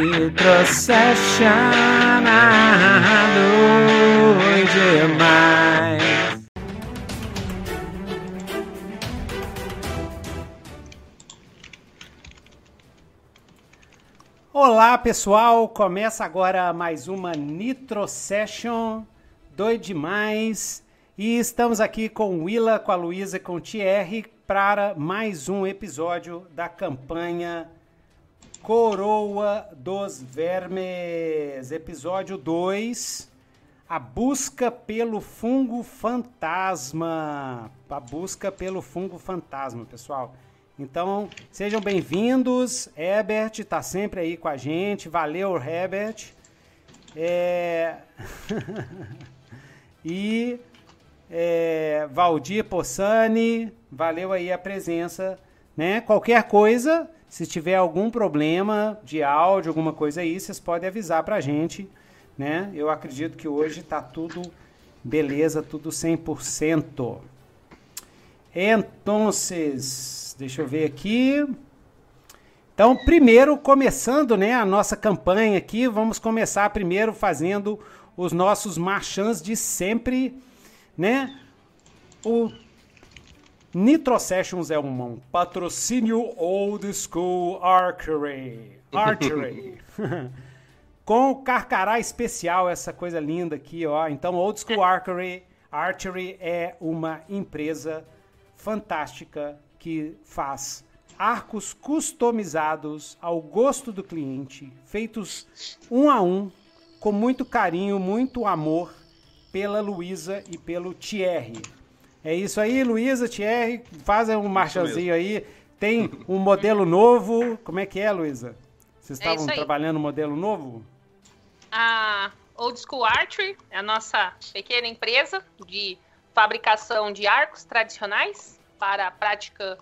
Nitro Session demais. Olá pessoal, começa agora mais uma Nitro Session doido demais. E estamos aqui com Willa, com a Luísa, com o Thierry para mais um episódio da campanha Coroa dos Vermes, episódio 2, a busca pelo fungo fantasma. A busca pelo fungo fantasma, pessoal. Então, sejam bem-vindos. Herbert está sempre aí com a gente. Valeu, Herbert. É... e é, Valdir Possani, valeu aí a presença, né? Qualquer coisa, se tiver algum problema de áudio, alguma coisa aí, vocês podem avisar pra gente, né? Eu acredito que hoje tá tudo beleza, tudo 100%. Então, deixa eu ver aqui. Então, primeiro, começando né, a nossa campanha aqui, vamos começar primeiro fazendo os nossos marchãs de sempre né? O Nitro Sessions é um patrocínio old school archery. Archery. Com o carcará especial, essa coisa linda aqui, ó. Então, Old School Archery, Archery é uma empresa fantástica que faz arcos customizados ao gosto do cliente, feitos um a um, com muito carinho, muito amor pela Luísa e pelo Thierry. É isso aí, Luísa, Thierry, fazem um marchazinho aí. Tem um modelo novo. Como é que é, Luísa? Vocês é estavam é trabalhando um modelo novo? A Old School Archery é a nossa pequena empresa de fabricação de arcos tradicionais para a prática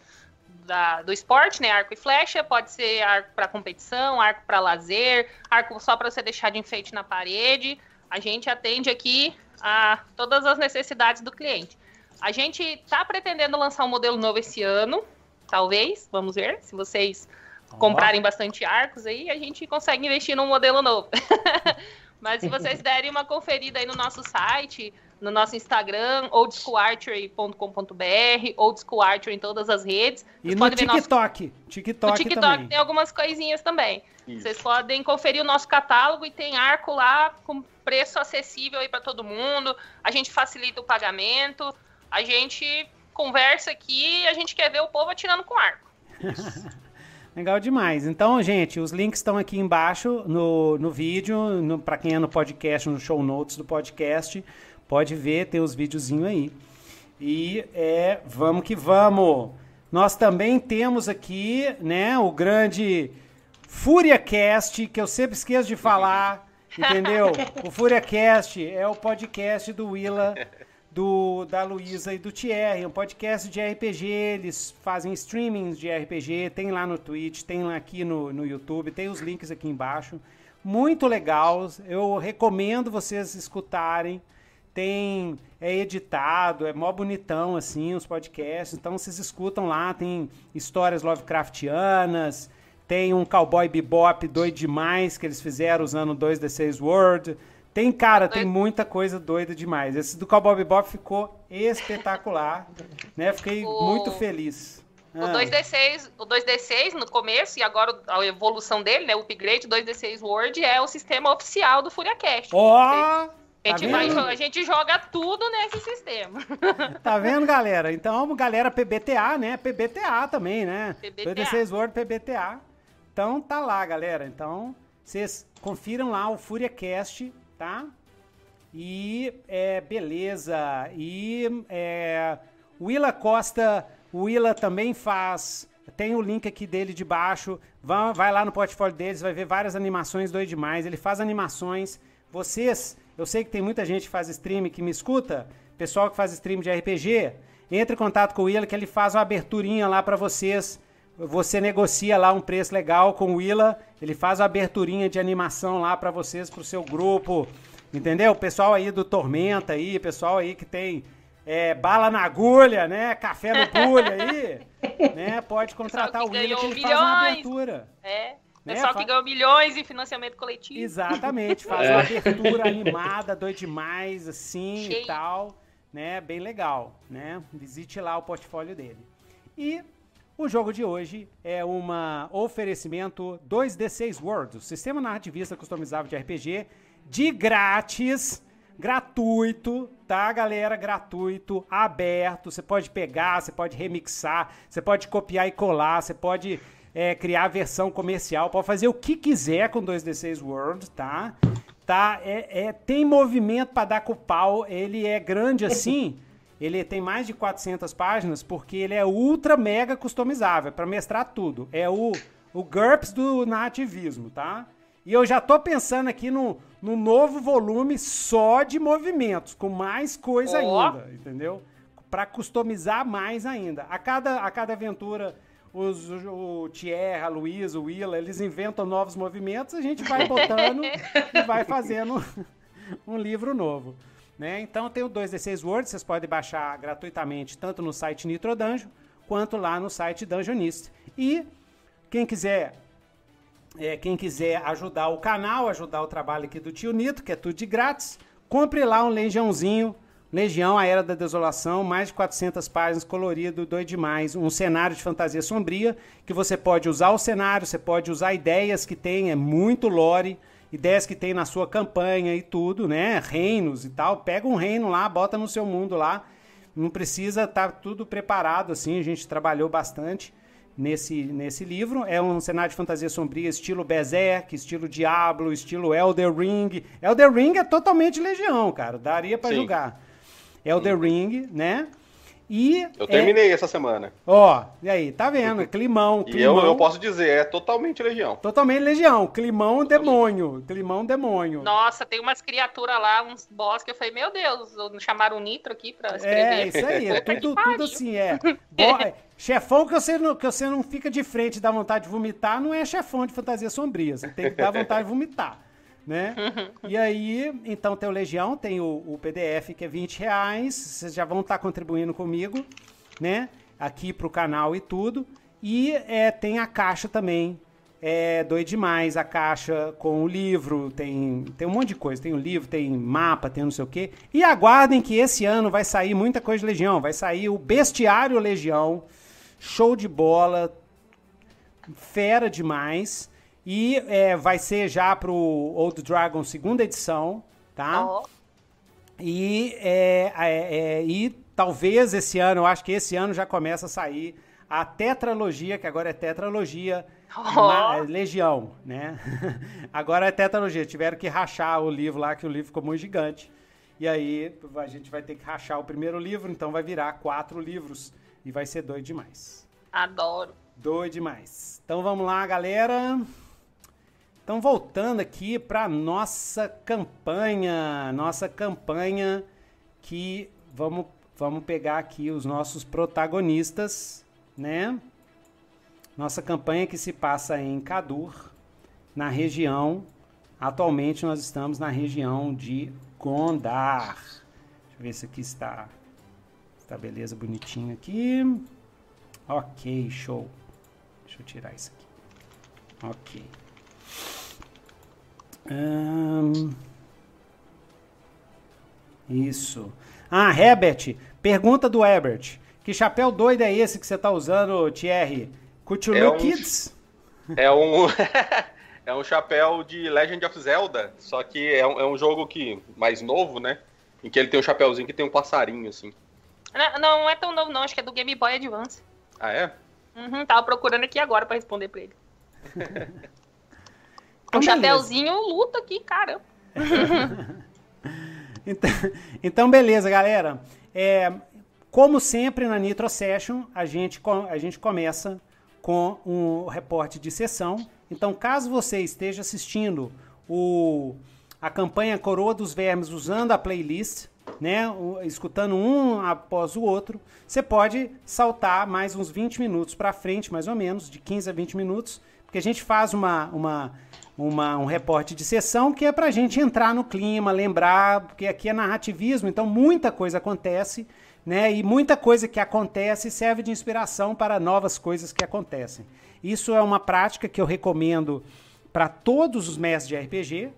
da, do esporte, né? Arco e flecha, pode ser arco para competição, arco para lazer, arco só para você deixar de enfeite na parede. A gente atende aqui a todas as necessidades do cliente. A gente está pretendendo lançar um modelo novo esse ano, talvez, vamos ver, se vocês comprarem bastante arcos aí, a gente consegue investir num modelo novo. Mas se vocês derem uma conferida aí no nosso site, no nosso Instagram, oldschoolarchery.com.br, oldschoolarchery em todas as redes. E no TikTok. Nosso... TikTok. No TikTok também. tem algumas coisinhas também. Isso. Vocês podem conferir o nosso catálogo e tem arco lá com preço acessível aí para todo mundo. A gente facilita o pagamento. A gente conversa aqui e a gente quer ver o povo atirando com arco. Legal demais. Então, gente, os links estão aqui embaixo no, no vídeo, para quem é no podcast, no show notes do podcast, pode ver, tem os videozinhos aí. E é, vamos que vamos. Nós também temos aqui, né, o grande FúriaCast, que eu sempre esqueço de falar, entendeu? o FúriaCast é o podcast do Willa, do, da Luísa e do Thierry, um podcast de RPG, eles fazem streamings de RPG, tem lá no Twitch, tem lá aqui no, no YouTube, tem os links aqui embaixo. Muito legal, eu recomendo vocês escutarem. Tem, é editado, é mó bonitão assim os podcasts, então vocês escutam lá, tem histórias Lovecraftianas, tem um Cowboy Bebop doido demais que eles fizeram usando 2D6 Word. Tem, cara, tem muita coisa doida demais. Esse do Cowboy Bebop ficou espetacular, né? Fiquei o... muito feliz. O ah. 2D6, o 2D6 no começo e agora a evolução dele, né, o upgrade 2D6 Word é o sistema oficial do FuriaCast. Ó! Oh! A gente, tá vai, a gente joga tudo nesse sistema. Tá vendo, galera? Então, galera PBTA, né? PBTA também, né? PBTA. 2D6 Word PBTA. Então tá lá, galera. Então vocês confiram lá o FuriaCast, tá? E é, beleza. E é, Willa Costa, Willa também faz. Tem o link aqui dele de baixo. Vai, vai lá no portfólio deles, vai ver várias animações doido demais. Ele faz animações. Vocês, eu sei que tem muita gente que faz stream que me escuta, pessoal que faz stream de RPG, entre em contato com o Willa que ele faz uma aberturinha lá para vocês você negocia lá um preço legal com o Willa, ele faz a aberturinha de animação lá para vocês, pro seu grupo, entendeu? O pessoal aí do Tormenta aí, pessoal aí que tem é, bala na agulha, né? Café no bulha aí, né? Pode contratar o Willa que ele milhões. faz uma abertura. É. Né? Pessoal que ganhou milhões em financiamento coletivo. Exatamente, faz é. uma abertura animada, doido demais, assim Cheio. e tal. Né? Bem legal, né? Visite lá o portfólio dele. E o jogo de hoje é um oferecimento 2D6 World, sistema narrativista customizável de RPG, de grátis, gratuito, tá, galera? Gratuito, aberto. Você pode pegar, você pode remixar, você pode copiar e colar, você pode é, criar a versão comercial, pode fazer o que quiser com 2D6 World, tá? Tá, é, é tem movimento para dar com o pau, ele é grande assim. Ele tem mais de 400 páginas porque ele é ultra mega customizável, é para mestrar tudo. É o, o GURPS do nativismo, tá? E eu já tô pensando aqui no, no novo volume só de movimentos, com mais coisa oh. ainda, entendeu? Para customizar mais ainda. A cada, a cada aventura, os, o Thierry, a Luiz, o Willa, eles inventam novos movimentos, a gente vai botando e vai fazendo um livro novo. Né? Então tem o 2D6 Word, vocês podem baixar gratuitamente tanto no site Nitro Dungeon quanto lá no site Dungeonist. E quem quiser é, quem quiser ajudar o canal, ajudar o trabalho aqui do tio Nito, que é tudo de grátis, compre lá um Legiãozinho, Legião, a Era da Desolação, mais de 400 páginas, colorido, doido demais. Um cenário de fantasia sombria, que você pode usar o cenário, você pode usar ideias que tem, é muito lore ideias que tem na sua campanha e tudo, né? Reinos e tal. Pega um reino lá, bota no seu mundo lá. Não precisa estar tá tudo preparado assim. A gente trabalhou bastante nesse, nesse livro. É um cenário de fantasia sombria, estilo Berserk, estilo Diablo, estilo Elder Ring. Elder Ring é totalmente legião, cara. Daria para jogar. Elder Sim. Ring, né? E eu terminei é... essa semana. Ó, e aí, tá vendo? Climão, climão. E eu, eu posso dizer, é totalmente legião. Totalmente legião. Climão totalmente. demônio. Climão demônio. Nossa, tem umas criaturas lá, uns boss que eu falei, meu Deus, chamaram o Nitro aqui pra é, escrever. É, isso aí. É tudo, tudo assim, é. Bo... É, chefão que você, não, que você não fica de frente e dá vontade de vomitar, não é chefão de fantasia sombria. Você tem que dar vontade de vomitar né? e aí, então tem o Legião, tem o, o, PDF que é 20 reais, vocês já vão estar tá contribuindo comigo, né? Aqui pro canal e tudo. E é, tem a caixa também, é doido demais, a caixa com o livro, tem, tem um monte de coisa, tem o livro, tem mapa, tem não sei o quê. E aguardem que esse ano vai sair muita coisa de Legião, vai sair o Bestiário Legião, show de bola, fera demais. E é, vai ser já pro Old Dragon segunda edição, tá? Oh. E, é, é, é, e talvez esse ano, eu acho que esse ano já começa a sair a tetralogia, que agora é tetralogia oh. Legião, né? agora é tetralogia. Tiveram que rachar o livro lá, que o livro ficou muito gigante. E aí a gente vai ter que rachar o primeiro livro, então vai virar quatro livros. E vai ser doido demais. Adoro. Doido demais. Então vamos lá, galera. Então, voltando aqui para nossa campanha, nossa campanha que vamos, vamos pegar aqui os nossos protagonistas, né? Nossa campanha que se passa em Cadur, na região. Atualmente nós estamos na região de Gondar. Deixa eu ver se aqui está, está beleza bonitinho aqui. Ok, show. Deixa eu tirar isso aqui. Ok. Hum, isso. Ah, Herbert. Pergunta do Herbert. Que chapéu doido é esse que você tá usando, Thierry? Cthulhu é um, Kids? É um... é um chapéu de Legend of Zelda, só que é um, é um jogo que mais novo, né? Em que ele tem um chapéuzinho que tem um passarinho, assim. Não, não é tão novo não, acho que é do Game Boy Advance. Ah, é? Uhum, tava procurando aqui agora para responder pra ele. Um chapéuzinho luta aqui, caramba. então, então, beleza, galera. É, como sempre na Nitro Session, a gente, a gente começa com um reporte de sessão. Então, caso você esteja assistindo o, a campanha Coroa dos Vermes usando a playlist, né, escutando um após o outro, você pode saltar mais uns 20 minutos para frente, mais ou menos, de 15 a 20 minutos, porque a gente faz uma, uma uma, um reporte de sessão que é para a gente entrar no clima, lembrar, porque aqui é narrativismo, então muita coisa acontece né? E muita coisa que acontece serve de inspiração para novas coisas que acontecem. Isso é uma prática que eu recomendo para todos os mestres de RPG,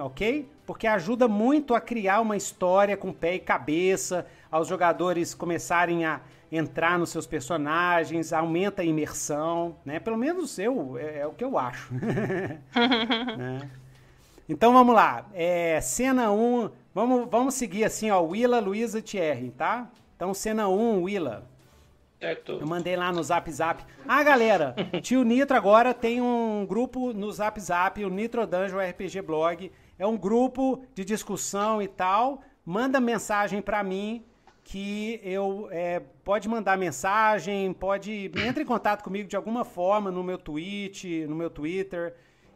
ok? Porque ajuda muito a criar uma história com pé e cabeça, aos jogadores começarem a entrar nos seus personagens, aumenta a imersão, né? Pelo menos eu, é, é o que eu acho. né? Então vamos lá. É, cena 1, um, vamos, vamos seguir assim, ó, Willa, Luísa e Thierry, tá? Então cena 1, um, Willa. Certo. Eu mandei lá no Zap Zap. Ah, galera, tio Nitro agora tem um grupo no Zap Zap, o Nitro Dungeon RPG Blog. É um grupo de discussão e tal. Manda mensagem para mim que eu é, pode mandar mensagem, pode entre em contato comigo de alguma forma no meu tweet, no meu Twitter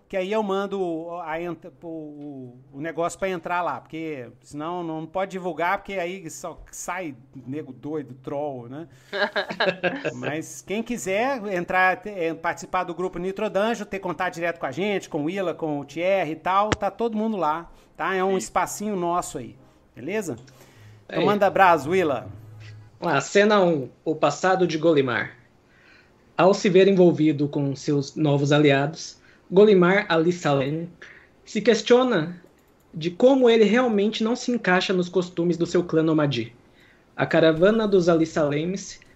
que aí eu mando a, o, o negócio para entrar lá, porque senão não pode divulgar, porque aí só sai nego doido, troll, né? Mas quem quiser entrar, é, participar do grupo Nitro Danjo, ter contato direto com a gente, com o Willa, com o Thierry e tal, tá todo mundo lá, tá? É um Sim. espacinho nosso aí, beleza? Então manda abraço, Willa. Cena 1, o passado de Golimar. Ao se ver envolvido com seus novos aliados, Golimar Ali Salem se questiona de como ele realmente não se encaixa nos costumes do seu clã Nomadi. A caravana dos Ali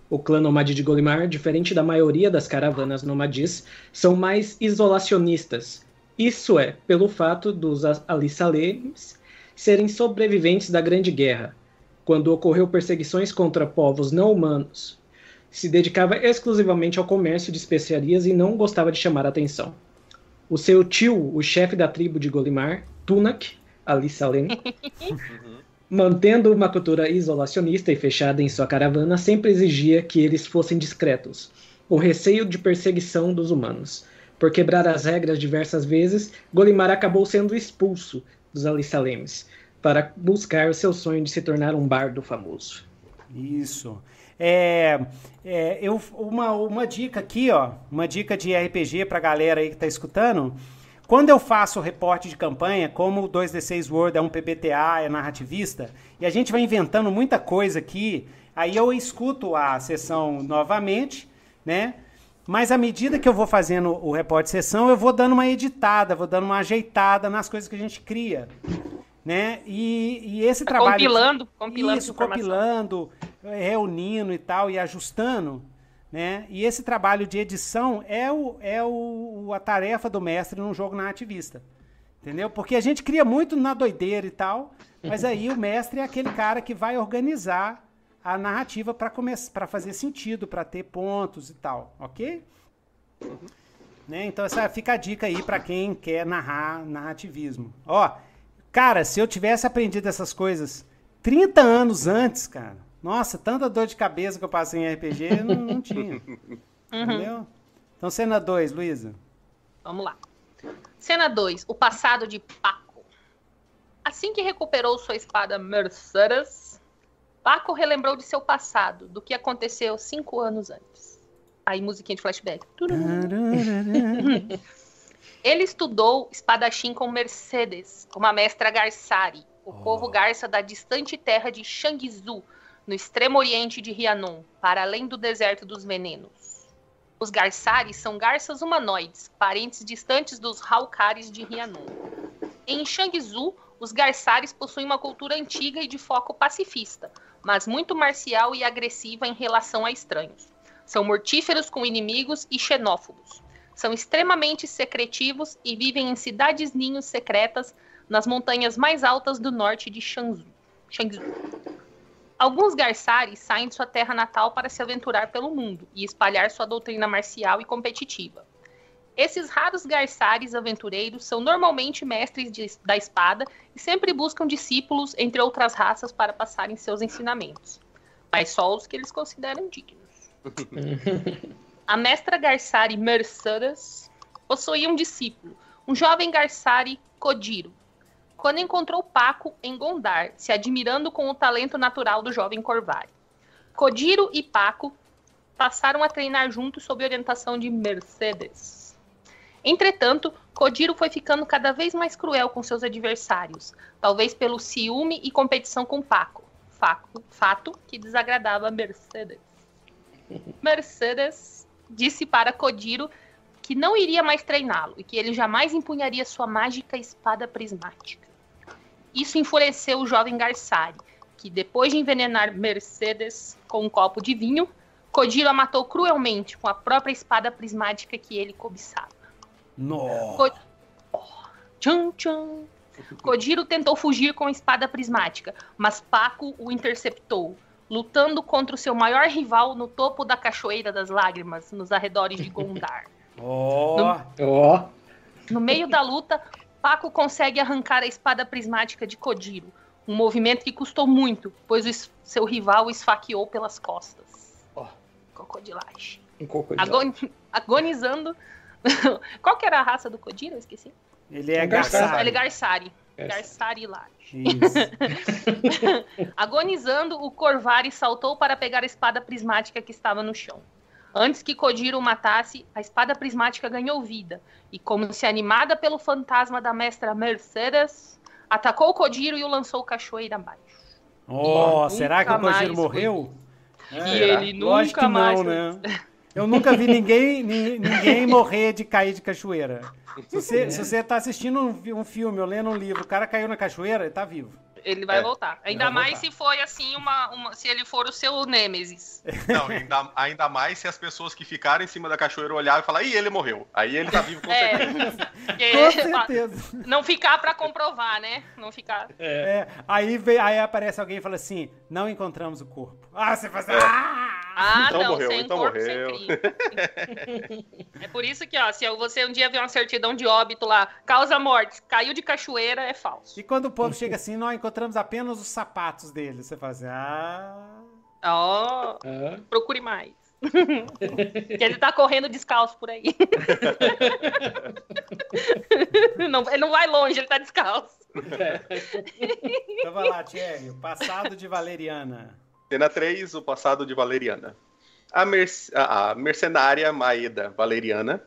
o clã Nomadi de Golimar, diferente da maioria das caravanas nomadis, são mais isolacionistas. Isso é, pelo fato dos Ali serem sobreviventes da Grande Guerra, quando ocorreu perseguições contra povos não humanos. Se dedicava exclusivamente ao comércio de especiarias e não gostava de chamar atenção. O seu tio, o chefe da tribo de Golimar, Tunak, Ali Salem, mantendo uma cultura isolacionista e fechada em sua caravana, sempre exigia que eles fossem discretos. O receio de perseguição dos humanos. Por quebrar as regras diversas vezes, Golimar acabou sendo expulso dos Alisalemes para buscar o seu sonho de se tornar um bardo famoso. Isso. É, é, eu, uma, uma dica aqui, ó, uma dica de RPG pra galera aí que tá escutando. Quando eu faço o reporte de campanha, como o 2D6 World é um PBTA, é narrativista, e a gente vai inventando muita coisa aqui, aí eu escuto a sessão novamente, né? Mas à medida que eu vou fazendo o reporte de sessão, eu vou dando uma editada, vou dando uma ajeitada nas coisas que a gente cria né? E, e esse tá trabalho compilando, compilando isso, compilando, reunindo e tal e ajustando, né? E esse trabalho de edição é o, é o, a tarefa do mestre num jogo narrativista. Entendeu? Porque a gente cria muito na doideira e tal, mas aí o mestre é aquele cara que vai organizar a narrativa para começar para fazer sentido, para ter pontos e tal, OK? Né? Então essa fica a dica aí para quem quer narrar narrativismo. Ó, Cara, se eu tivesse aprendido essas coisas 30 anos antes, cara, nossa, tanta dor de cabeça que eu passei em RPG, não, não tinha. Uhum. Entendeu? Então, cena 2, Luísa. Vamos lá. Cena 2, o passado de Paco. Assim que recuperou sua espada Mercedes, Paco relembrou de seu passado, do que aconteceu cinco anos antes. Aí, musiquinha de flashback. Ele estudou espadachim com Mercedes, uma mestra Garsari, o oh. povo garça da distante terra de Shangzu, no extremo oriente de Rhiannon, para além do deserto dos venenos. Os Garsares são garças humanoides, parentes distantes dos Halkares de Rhiannon. Em Shangzu, os Garsares possuem uma cultura antiga e de foco pacifista, mas muito marcial e agressiva em relação a estranhos. São mortíferos com inimigos e xenófobos. São extremamente secretivos e vivem em cidades-ninhos secretas nas montanhas mais altas do norte de Shangzhou. Alguns garçares saem de sua terra natal para se aventurar pelo mundo e espalhar sua doutrina marcial e competitiva. Esses raros garçares aventureiros são normalmente mestres de, da espada e sempre buscam discípulos entre outras raças para passarem seus ensinamentos, mas só os que eles consideram dignos. A mestra Garsari Mercedes possuía um discípulo, um jovem Garsari Kodiro. Quando encontrou Paco em Gondar, se admirando com o talento natural do jovem Corvari. Kodiro e Paco passaram a treinar juntos sob orientação de Mercedes. Entretanto, Kodiro foi ficando cada vez mais cruel com seus adversários, talvez pelo ciúme e competição com Paco fato que desagradava Mercedes. Mercedes disse para Kodiro que não iria mais treiná-lo e que ele jamais empunharia sua mágica espada prismática. Isso enfureceu o jovem Garsari, que depois de envenenar Mercedes com um copo de vinho, Kodiro a matou cruelmente com a própria espada prismática que ele cobiçava. Nossa. Tchum, tchum. Kodiro tentou fugir com a espada prismática, mas Paco o interceptou, lutando contra o seu maior rival no topo da Cachoeira das Lágrimas, nos arredores de Gondar. Ó. Ó, No meio da luta, Paco consegue arrancar a espada prismática de Kodiro, um movimento que custou muito, pois o es- seu rival o esfaqueou pelas costas. Ó. Crocodilagem. um crocodilo. Agon- Agonizando. Qual que era a raça do Kodiro? Eu esqueci. Ele é. Garsari. Ele é Garsari. Essa. Garsari Lage. Isso. Agonizando, o Corvari saltou para pegar a espada prismática que estava no chão. Antes que Kodiro o matasse, a espada prismática ganhou vida, e como se animada pelo fantasma da mestra Mercedes, atacou Kodiro e o lançou cachoeira abaixo. Nunca será que o foi morreu? E É, ele Lógico nunca que mais não, né? Eu nunca vi ninguém, ni- ninguém morrer de cair de cachoeira. Se você, se você tá assistindo um, um filme ou lendo um livro, o cara caiu na cachoeira, ele tá vivo. Ele vai É, voltar. Ainda vai mais voltar. se foi assim, uma, uma- se ele for o seu Nêmesis. Não, ainda, ainda mais se as pessoas que ficaram em cima da cachoeira olharem e falar, ih, ele morreu. Aí ele tá vivo com certeza. É, porque- Com certeza. não ficar pra comprovar, né? Não ficar. É, aí, vem, aí aparece alguém e fala assim: não encontramos o corpo. Ah, você faz. Ah! Ah, Então não, morreu, sem então corpo, morreu. sem crime. é por isso que, ó, se você um dia vê uma certidão de óbito lá, causa morte, caiu de cachoeira, é falso. E quando o povo chega assim, nós encontramos apenas os sapatos dele. Você fala assim: ah. Ó, Ah, procure mais. que ele tá correndo descalço por aí. não, ele não vai longe, ele tá descalço. Então vai lá, Thierry. O passado de Valeriana. Cena 3, o passado de Valeriana. A, merc- a- mercenária Maeda Valeriana,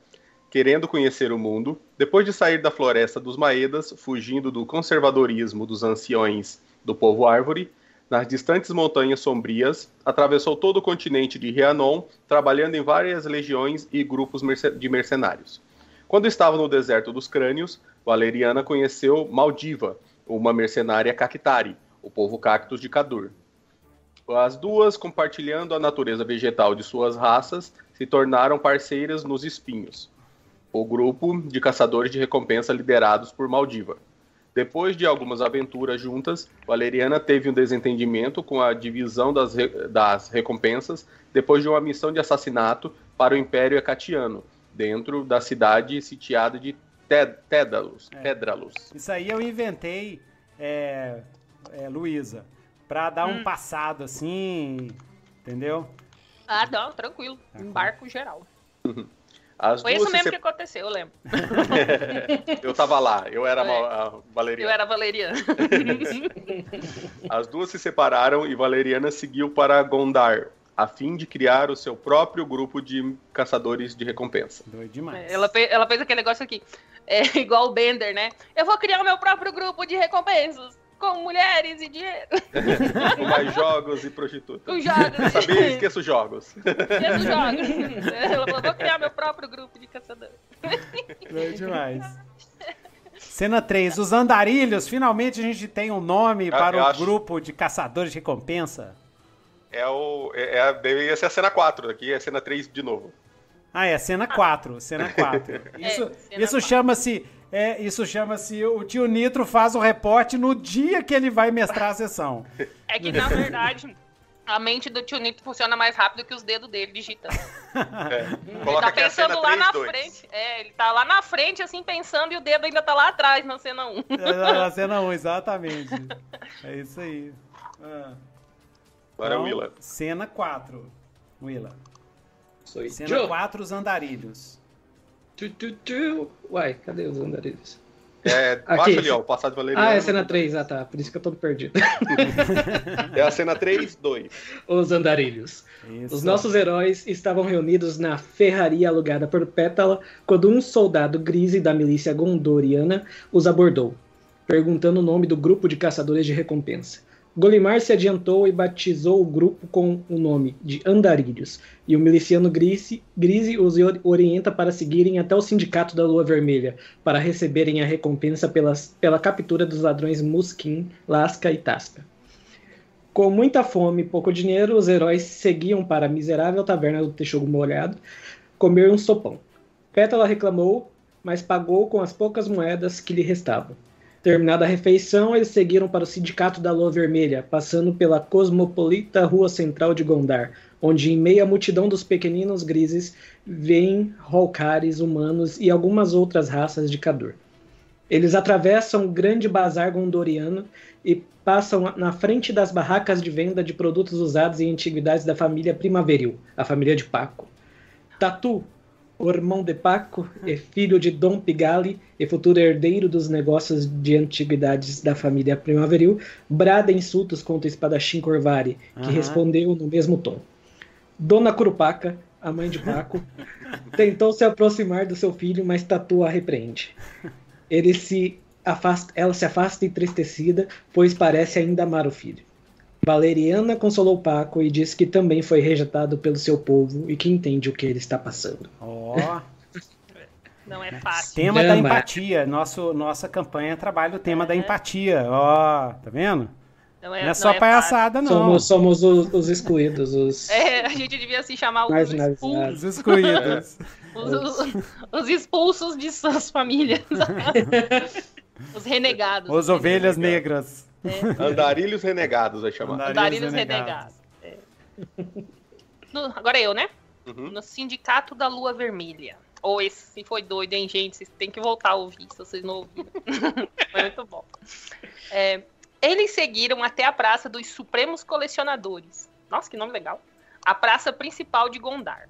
querendo conhecer o mundo, depois de sair da floresta dos Maedas, fugindo do conservadorismo dos anciões do povo árvore, nas distantes montanhas sombrias, atravessou todo o continente de Rhiannon, trabalhando em várias legiões e grupos merce- de mercenários. Quando estava no deserto dos crânios, Valeriana conheceu Maldiva, uma mercenária Cactari, o povo cactus de Cadur. As duas, compartilhando a natureza vegetal de suas raças, se tornaram parceiras nos espinhos, o grupo de caçadores de recompensa liderados por Maldiva. Depois de algumas aventuras juntas, Valeriana teve um desentendimento com a divisão das, re- das recompensas depois de uma missão de assassinato para o Império Acatiano, dentro da cidade sitiada de Ted- Tédalos. É. Isso aí eu inventei, é, é, Luísa, pra dar Hum. um passado assim, entendeu? Ah, não, tranquilo. Tá. Embarco geral. As Foi isso se mesmo sep- que aconteceu, eu lembro. Eu tava lá, eu era É. a a Valeriana. Eu era valeriana. As duas se separaram e Valeriana seguiu para Gondar, a fim de criar o seu próprio grupo de caçadores de recompensa. Doido demais. ela, fez, ela fez aquele negócio aqui. É igual o Bender, né? Eu vou criar o meu próprio grupo de recompensas. Com mulheres e dinheiro. Com mais jogos e prostitutas. Com jogos. Saber, esqueça os jogos. Esqueça os jogos. Ela falou, vou criar meu próprio grupo de caçadores. Doido demais. Cena 3. Os andarilhos. Finalmente a gente tem um nome para eu o acho- grupo de caçadores de recompensa. É o. É, é, deveria ser a cena 4, aqui é a cena 3 de novo. Ah, é, cena 4. Cena 4. Isso, É, isso chama-se. É, isso chama-se. O tio Nitro faz o reporte no dia que ele vai mestrar a sessão. É que, na verdade, a mente do tio Nito funciona mais rápido que os dedos dele digitando. É. Ele Coloca tá pensando lá 3, na 2. frente. É, ele tá lá na frente, assim, pensando, e o dedo ainda tá lá atrás na cena 1. Na cena 1, exatamente. É isso aí. Ah, Agora é o então, Willa. Cena 4. Willa. sou Cena Joe. 4, os andarilhos. Tu, tu, tu. Uai, cadê os andarilhos? É, Aqui. baixa ali, ó, o passado de Valeriana. Ah, é cena 3. Ah, tá. Por isso que eu tô perdido. É a cena 3, 2. Os andarilhos. Isso. Os nossos heróis estavam reunidos na ferraria alugada por Pétala quando um soldado grise da milícia gondoriana os abordou, perguntando o nome do grupo de caçadores de recompensa. Golimar se adiantou e batizou o grupo com o nome de Andarilhos, e o miliciano Grise, Grise os orienta para seguirem até o Sindicato da Lua Vermelha, para receberem a recompensa pelas, pela captura dos ladrões Musquin, Lasca e Tasca. Com muita fome e pouco dinheiro, os heróis seguiam para a miserável taverna do Texugo Molhado comer um sopão. Pétala reclamou, mas pagou com as poucas moedas que lhe restavam. Terminada a refeição, eles seguiram para o Sindicato da Lua Vermelha, passando pela cosmopolita rua central de Gondar, onde em meio à multidão dos pequeninos grises vêm Holcares humanos e algumas outras raças de Cadur. Eles atravessam o grande bazar gondoriano e passam na frente das barracas de venda de produtos usados e antiguidades da família Primaveril, a família de Paco. Tatu, o irmão de Paco é filho de Dom Pigali e futuro herdeiro dos negócios de antiguidades da família Primaveril, brada insultos contra o espadachim Corvari, que uhum. respondeu no mesmo tom. Dona Curupaca, a mãe de Paco, tentou se aproximar do seu filho, mas Tatu a repreende. Ele se afasta, ela se afasta entristecida, pois parece ainda amar o filho. Valeriana consolou Paco e disse que também foi rejeitado pelo seu povo e que entende o que ele está passando. Ó. Oh. Não é fácil. Tema da empatia. Nosso, nossa campanha trabalha o tema é. da empatia. Ó, oh, tá vendo? Não é, não é só não é palhaçada, não. Somos, somos os, os, excluídos. Os... É, a gente devia se chamar os expulsos. Os excluídos. os, os, os, expulsos de suas famílias. os renegados. Os ovelhas negras. É. Andarilhos renegados, vai chamar. Andarilhos, Andarilhos renegados. renegados. É. No, agora eu, né? Uhum. No Sindicato da Lua Vermelha. Ou esse foi doido, hein, gente? Vocês têm que voltar a ouvir, se vocês não ouviram. foi muito bom. É, eles seguiram até a Praça dos Supremos Colecionadores. Nossa, que nome legal. A praça principal de Gondar.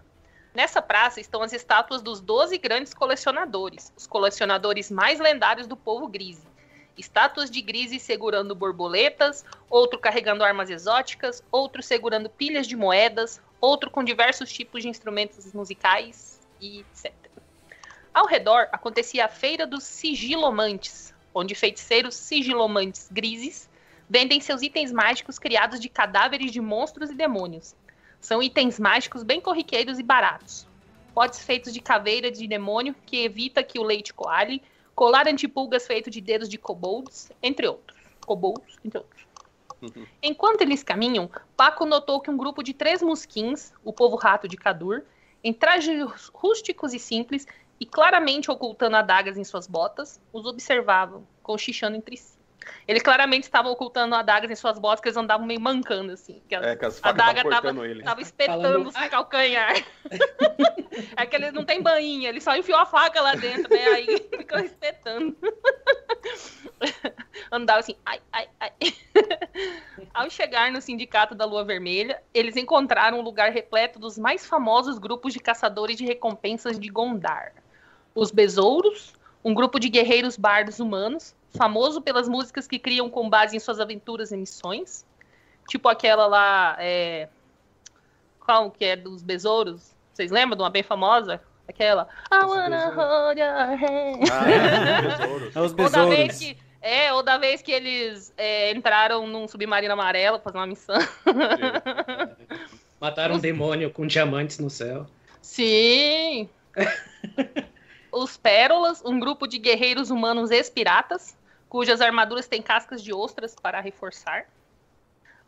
Nessa praça estão as estátuas dos 12 grandes colecionadores, os colecionadores mais lendários do povo grise estátuas de grises segurando borboletas, outro carregando armas exóticas, outro segurando pilhas de moedas, outro com diversos tipos de instrumentos musicais e etc. Ao redor acontecia a Feira dos Sigilomantes, onde feiticeiros sigilomantes grises vendem seus itens mágicos criados de cadáveres de monstros e demônios. São itens mágicos bem corriqueiros e baratos. Potes feitos de caveira de demônio que evita que o leite coalhe, colar antipulgas feito de dedos de kobolds, entre outros. Kobolds, entre outros. Uhum. Enquanto eles caminham, Paco notou que um grupo de três musquins, o povo rato de Cadur, em trajes rústicos e simples e claramente ocultando adagas em suas botas, os observavam, cochichando entre si. Ele claramente estava ocultando adagas em suas botas, que eles andavam meio mancando, assim. Que é, que as a adaga tava, ele. tava espetando Falando... os calcanhar. é que eles não tem bainha, ele só enfiou a faca lá dentro, né? Aí ficou espetando. Andava assim, ai, ai, ai. Ao chegar no sindicato da Lua Vermelha, eles encontraram um lugar repleto dos mais famosos grupos de caçadores de recompensas de Gondar. Os Besouros, um grupo de guerreiros bardos humanos, famoso pelas músicas que criam com base em suas aventuras e missões. Tipo aquela lá. É... Qual que é dos besouros? Vocês lembram de uma bem famosa? Aquela. I wanna hold your hand. Ah, é, os besouros. Ou da vez que, é, ou da vez que eles é, entraram num submarino amarelo pra fazer uma missão. Mataram um demônio com diamantes no céu. Sim! Os Pérolas, um grupo de guerreiros humanos ex-piratas, cujas armaduras têm cascas de ostras para reforçar.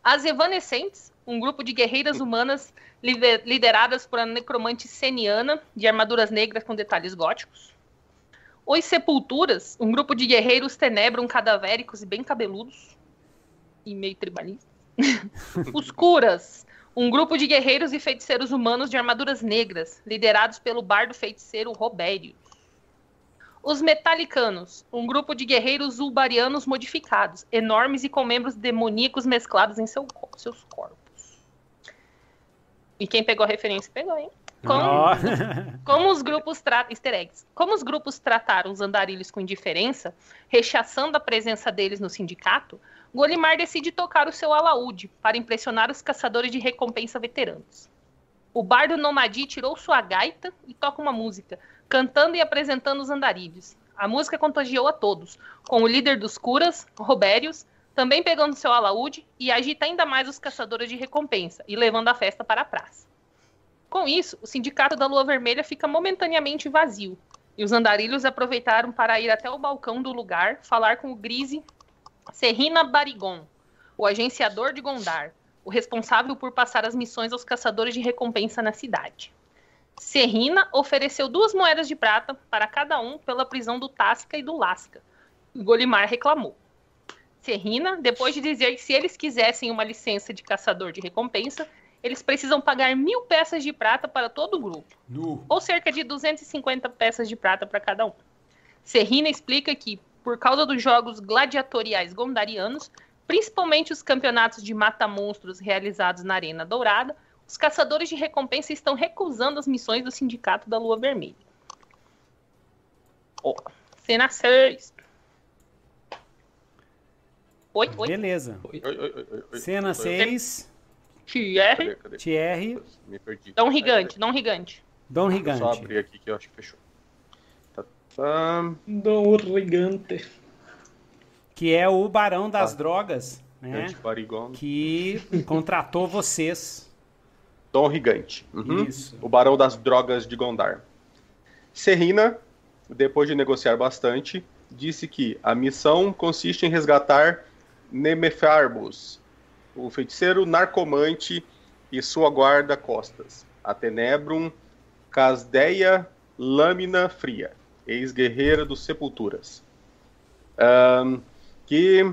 As Evanescentes, um grupo de guerreiras humanas lideradas por a necromante Seniana, de armaduras negras com detalhes góticos. Os Sepulturas, um grupo de guerreiros tenebrum cadavéricos e bem cabeludos, e meio tribalistas. Os Curas, um grupo de guerreiros e feiticeiros humanos de armaduras negras, liderados pelo bardo feiticeiro Robérios. Os Metalicanos, um grupo de guerreiros ulbarianos modificados, enormes e com membros demoníacos mesclados em seu, seus corpos. E quem pegou a referência pegou, hein? Como, como os grupos tratam. Easter eggs. Como os grupos trataram os andarilhos com indiferença, rechaçando a presença deles no sindicato, Golimar decide tocar o seu alaúde para impressionar os caçadores de recompensa veteranos. O bardo Nomadi tirou sua gaita e toca uma música, cantando e apresentando os andarilhos. A música contagiou a todos, com o líder dos curas, Robérios, também pegando seu alaúde e agita ainda mais os caçadores de recompensa e levando a festa para a praça. Com isso, o sindicato da Lua Vermelha fica momentaneamente vazio, e os andarilhos aproveitaram para ir até o balcão do lugar falar com o Grise Serrina Barigon, o agenciador de Gondar, o responsável por passar as missões aos caçadores de recompensa na cidade. Serrina ofereceu duas moedas de prata para cada um pela prisão do Tasca e do Lasca. Golimar reclamou. Serrina, depois de dizer que se eles quisessem uma licença de caçador de recompensa, eles precisam pagar mil peças de prata para todo o grupo, Nu. ou cerca de 250 peças de prata para cada um. Serrina explica que, por causa dos jogos gladiatoriais gondarianos, principalmente os campeonatos de mata-monstros realizados na Arena Dourada, os caçadores de recompensa estão recusando as missões do Sindicato da Lua Vermelha. Ó, cena 6. Oi, oi. Beleza. Oi, oi, oi, oi, oi. Cena Sou eu. 6, Thierry. Thierry, Me perdi. Dom Rigante, Dom Rigante. Dom eu Só Rigante. abrir aqui que eu acho que fechou. Tá, tá. Do Rigante. Que é o barão das Ah. drogas, né? Que contratou vocês. Dom Rigante. Uhum. Isso. O barão das drogas de Gondar. Serrina, depois de negociar bastante, disse que a missão consiste em resgatar Nemefarbus, o feiticeiro narcomante e sua guarda-costas, a Tenebrum Casdeia Lâmina Fria, ex-guerreira dos Sepulturas, Ahn, que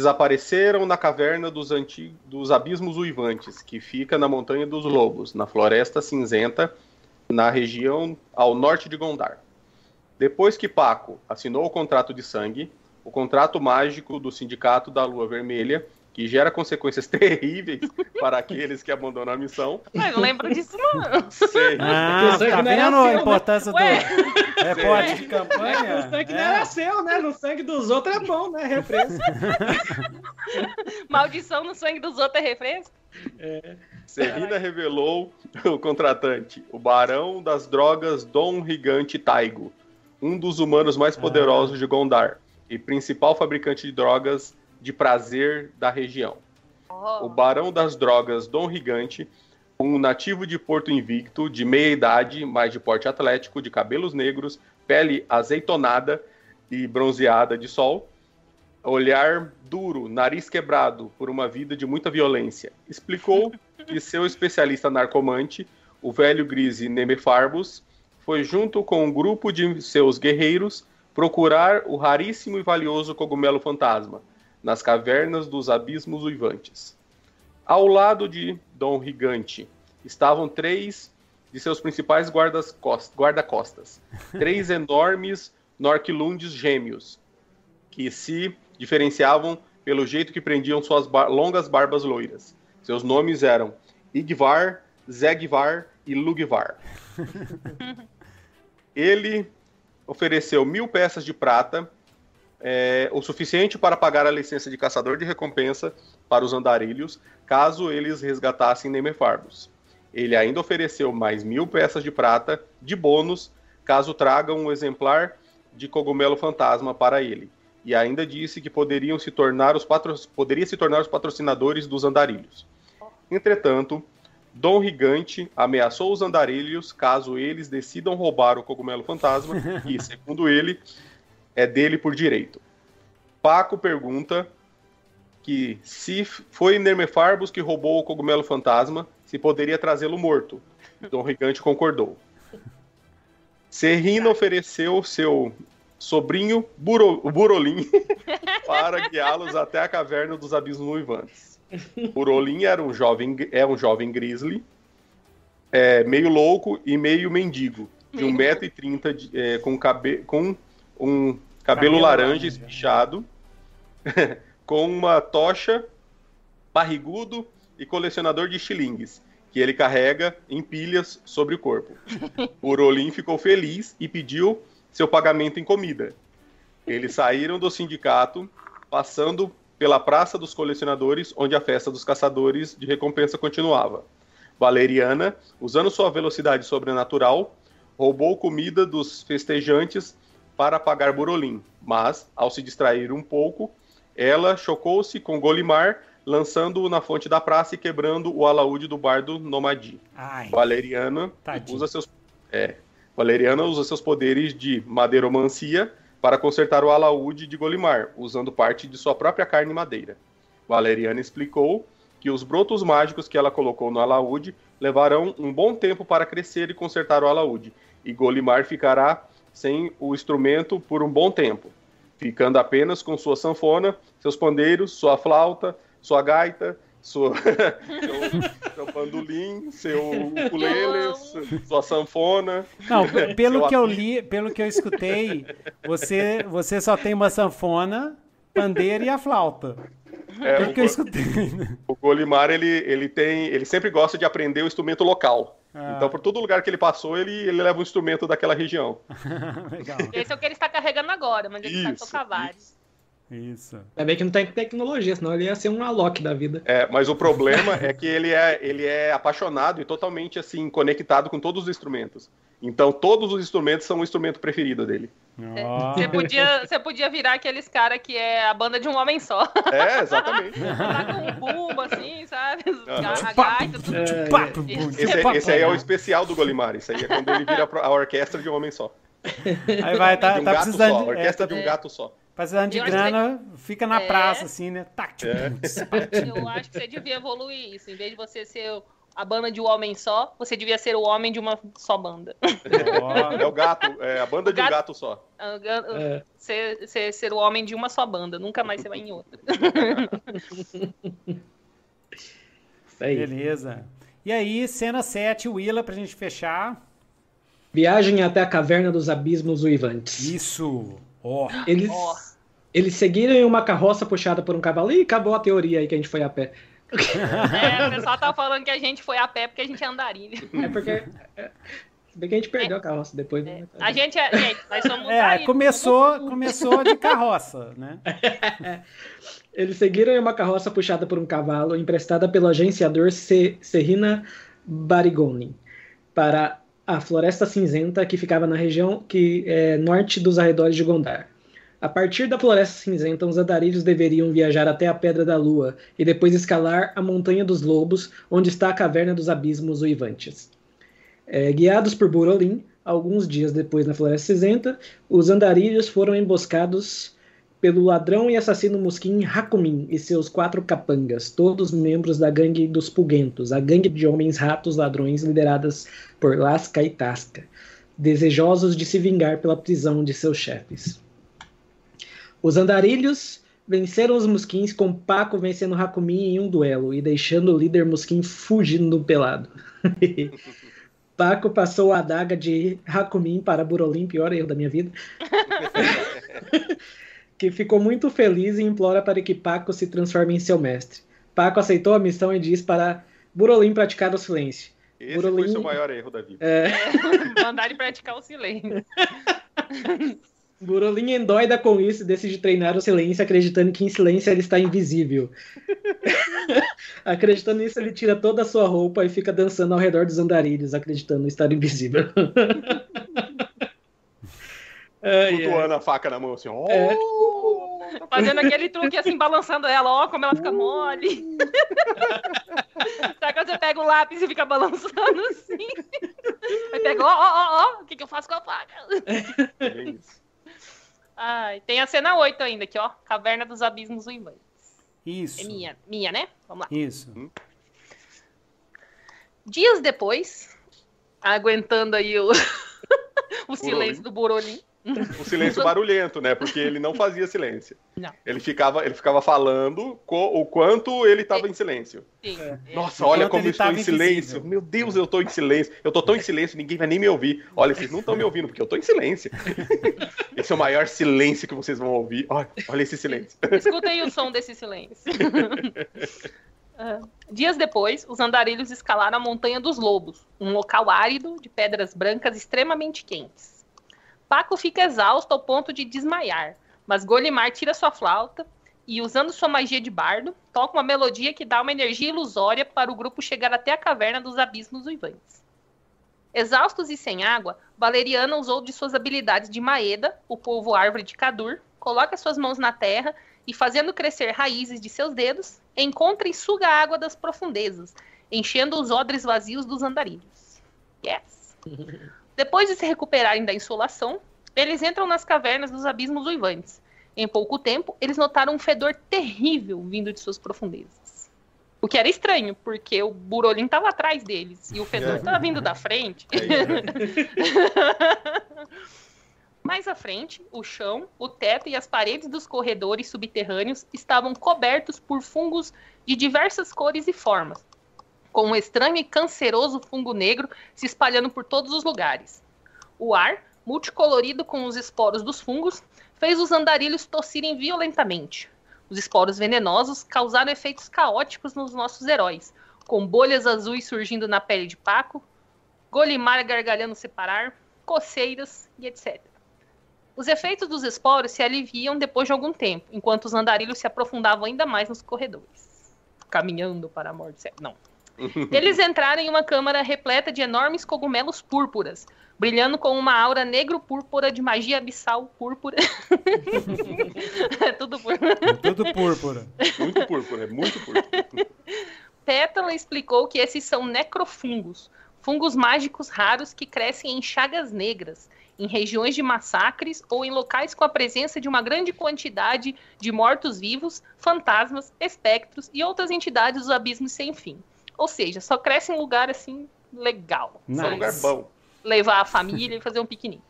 desapareceram na caverna dos, anti- dos Abismos Uivantes, que fica na Montanha dos Lobos, na Floresta Cinzenta, na região ao norte de Gondar. Depois que Paco assinou o contrato de sangue, o contrato mágico do Sindicato da Lua Vermelha, que gera consequências terríveis para aqueles que abandonam a missão, Mas não lembro disso, não. Serrina, Ah, tá era vendo a seu, né? importância Ué. do repórter de É, campanha? o sangue não É. era seu, né? No sangue dos outros é bom, né? Refresco. Maldição no sangue dos outros é refresco? Serrina revelou o contratante, o barão das drogas Dom Rigante Taigo, um dos humanos mais poderosos de Gondar e principal fabricante de drogas de prazer da região. Oh. O barão das drogas Dom Rigante, um nativo de Porto Invicto, de meia idade, mas de porte atlético, de cabelos negros, pele azeitonada e bronzeada de sol, olhar duro, nariz quebrado por uma vida de muita violência, explicou que seu especialista narcomante, o velho grise Nemefarbus, foi junto com um grupo de seus guerreiros procurar o raríssimo e valioso cogumelo fantasma nas cavernas dos abismos uivantes. Ao lado de Dom Rigante estavam três de seus principais guarda-costas, três enormes Norquilundes gêmeos, que se diferenciavam pelo jeito que prendiam suas bar- longas barbas loiras. Seus nomes eram Igvar, Zegvar e Lugvar. Ele ofereceu mil peças de prata, é, o suficiente para pagar a licença de caçador de recompensa para os andarilhos, caso eles resgatassem Nemefarbus. Ele ainda ofereceu mais mil peças de prata de bônus, caso tragam um exemplar de cogumelo fantasma para ele. E ainda disse que poderiam se tornar os patro... poderia se tornar os patrocinadores dos andarilhos. Entretanto, Dom Rigante ameaçou os andarilhos caso eles decidam roubar o cogumelo fantasma, e, segundo ele, é dele por direito. Paco pergunta que se foi Nermefarbus que roubou o cogumelo fantasma, se poderia trazê-lo morto. Dom Rigante concordou. Serrino ofereceu seu sobrinho Buro, o Burolim para guiá-los até a caverna dos abismos uivantes. Burolim era um jovem, é um jovem grizzly, é, meio louco e meio mendigo, de 1,30m, de- é, com, cabe, com um cabelo, Cabelo laranja laranja. espichado, com uma tocha, barrigudo e colecionador de estilingues, que ele carrega em pilhas sobre o corpo. O Rolim ficou feliz e pediu seu pagamento em comida. Eles saíram do sindicato, passando pela Praça dos Colecionadores, onde a festa dos caçadores de recompensa continuava. Valeriana, usando sua velocidade sobrenatural, roubou comida dos festejantes para pagar Burolim, mas, ao se distrair um pouco, ela chocou-se com Golimar, lançando-o na fonte da praça e quebrando o alaúde do bardo Nomadi. Ai, Valeriana tadinho. usa seus é, Valeriana usa seus poderes de madeiromancia para consertar o alaúde de Golimar, usando parte de sua própria carne e madeira. Valeriana explicou que os brotos mágicos que ela colocou no alaúde levarão um bom tempo para crescer e consertar o alaúde, e Golimar ficará sem o instrumento por um bom tempo, ficando apenas com sua sanfona, seus pandeiros, sua flauta, sua gaita, sua, seu, seu bandolim, seu ukulele, su- sua sanfona. Não, pelo que eu li, pelo que eu escutei, você, você só tem uma sanfona, pandeiro e a flauta. É, Pelo o, que eu escutei. o Golimar, ele, ele tem, ele sempre gosta de aprender o instrumento local. Ah. Então, por todo lugar que ele passou, ele, ele leva um instrumento daquela região. Legal. Esse é o que ele está carregando agora, mas ele Isso, tocar vários. Isso. Ainda bem que não tem tecnologia, senão ele ia ser um Alok da vida. É, mas o problema é que ele é, ele é apaixonado e totalmente assim conectado com todos os instrumentos. Então, todos os instrumentos são o instrumento preferido dele. Você podia, você podia virar aqueles cara que é a banda de um homem só. É, exatamente. Tá com um bumbo, assim, sabe? A, gaita, tudo. É, é. Esse, esse aí é o especial do Golimar. Isso aí é quando ele vira a orquestra de um homem só. Aí vai, tá, de um tá gato precisando, só. é, Orquestra tá de um gato só. precisando de grana, fica na É. praça, assim, né? Tá, É. Eu acho que você devia evoluir isso. Em vez de você ser a banda de um homem só, você devia ser o homem de uma só banda. ó. É o gato, é a banda O de um gato- gato só. É. Ser, ser, ser o homem de uma só banda. Nunca mais você vai em outra. Isso aí. Beleza. E aí, cena 7, Willa, pra gente fechar. Viagem até a caverna dos abismos uivantes. Isso. Ó. Eles, Ó. eles seguiram em uma carroça puxada por um cavalo. Ih, acabou a teoria aí que a gente foi a pé. É, o pessoal tá falando que a gente foi a pé porque a gente é andarilho. É porque. é, se bem que a gente perdeu a carroça depois. né? A gente é. Gente, nós somos É, andarilhos. começou, começou de carroça, né? Eles seguiram em uma carroça puxada por um cavalo, emprestada pelo agenciador Se- Serrina Barigoni, para a Floresta Cinzenta, que ficava na região que é norte dos arredores de Gondar. A partir da Floresta Cinzenta, os andarilhos deveriam viajar até a Pedra da Lua e depois escalar a Montanha dos Lobos, onde está a Caverna dos Abismos Uivantes. É, guiados por Burolim, alguns dias depois na Floresta Cinzenta, os andarilhos foram emboscados pelo ladrão e assassino Musquin Hakumin e seus quatro capangas, todos membros da gangue dos Pugentos, a gangue de homens ratos ladrões lideradas por Lasca e Tasca, desejosos de se vingar pela prisão de seus chefes. Os andarilhos venceram os Musquins com Paco vencendo Hakumin em um duelo e deixando o líder Musquin fugindo pelado. Paco passou a adaga de Hakumin para Burolim, pior erro da minha vida que ficou muito feliz e implora para que Paco se transforme em seu mestre. Paco aceitou a missão e diz para Burolim praticar o silêncio. Esse Burolim- foi o seu maior erro da vida. É, Mandar ele praticar o silêncio. Burolim endoida com isso e decide treinar o silêncio, acreditando que em silêncio ele está invisível. acreditando nisso, ele tira toda a sua roupa e fica dançando ao redor dos andarilhos, acreditando estar invisível. Flutuando a faca na mão assim, ó. É. Fazendo aquele truque assim, balançando ela, ó, como ela fica mole. Sabe quando você pega o lápis e fica balançando assim? Aí pega, ó, ó, ó, ó, o que, que eu faço com a faca? É isso. Ai, tem a cena 8 ainda aqui, ó. Caverna dos Abismos Uivantes. Isso. É minha, minha, né? Vamos lá. Isso. Dias depois, aguentando aí o, o silêncio do Burolim. O silêncio barulhento, né? Porque ele não fazia silêncio. Não. Ele ficava, ele ficava falando co- o quanto ele estava em silêncio. Sim. é. Nossa, olha como ele eu estou em silêncio. invisível. Meu Deus, eu estou em silêncio. Eu tô tão em silêncio, ninguém vai nem me ouvir. Olha, vocês não estão me ouvindo, porque eu estou em silêncio. Esse é o maior silêncio que vocês vão ouvir. Olha, olha esse silêncio. Escutem o som desse silêncio. Ah, Dias depois, os andarilhos escalaram a Montanha dos Lobos, um local árido de pedras brancas extremamente quentes. Paco fica exausto ao ponto de desmaiar, mas Golimar tira sua flauta e, usando sua magia de bardo, toca uma melodia que dá uma energia ilusória para o grupo chegar até a caverna dos abismos uivantes. Exaustos e sem água, Valeriana usou de suas habilidades de Maeda, o povo árvore de Kadur, coloca suas mãos na terra e, fazendo crescer raízes de seus dedos, encontra e suga a água das profundezas, enchendo os odres vazios dos andarilhos. Yes! Depois de se recuperarem da insolação, eles entram nas cavernas dos abismos uivantes. Em pouco tempo, eles notaram um fedor terrível vindo de suas profundezas. O que era estranho, porque o Burolim estava atrás deles e o fedor estava vindo da frente. Mais à frente, o chão, o teto e as paredes dos corredores subterrâneos estavam cobertos por fungos de diversas cores e formas, com um estranho e canceroso fungo negro se espalhando por todos os lugares. O ar, multicolorido com os esporos dos fungos, fez os andarilhos tossirem violentamente. Os esporos venenosos causaram efeitos caóticos nos nossos heróis, com bolhas azuis surgindo na pele de Paco, Golimar gargalhando separar, coceiras e etc. Os efeitos dos esporos se aliviam depois de algum tempo, enquanto os andarilhos se aprofundavam ainda mais nos corredores, caminhando para a morte. Não. Eles entraram em uma câmara repleta de enormes cogumelos púrpuras, brilhando com uma aura negro-púrpura de magia abissal púrpura. é tudo púrpura. É tudo púrpura. Muito púrpura, é muito púrpura. Pétala explicou que esses são necrofungos, fungos mágicos raros que crescem em chagas negras, em regiões de massacres ou em locais com a presença de uma grande quantidade de mortos-vivos, fantasmas, espectros e outras entidades dos abismos sem fim. Ou seja, só cresce em lugar assim legal. Nice. Um lugar bom. Levar a família e fazer um piquenique.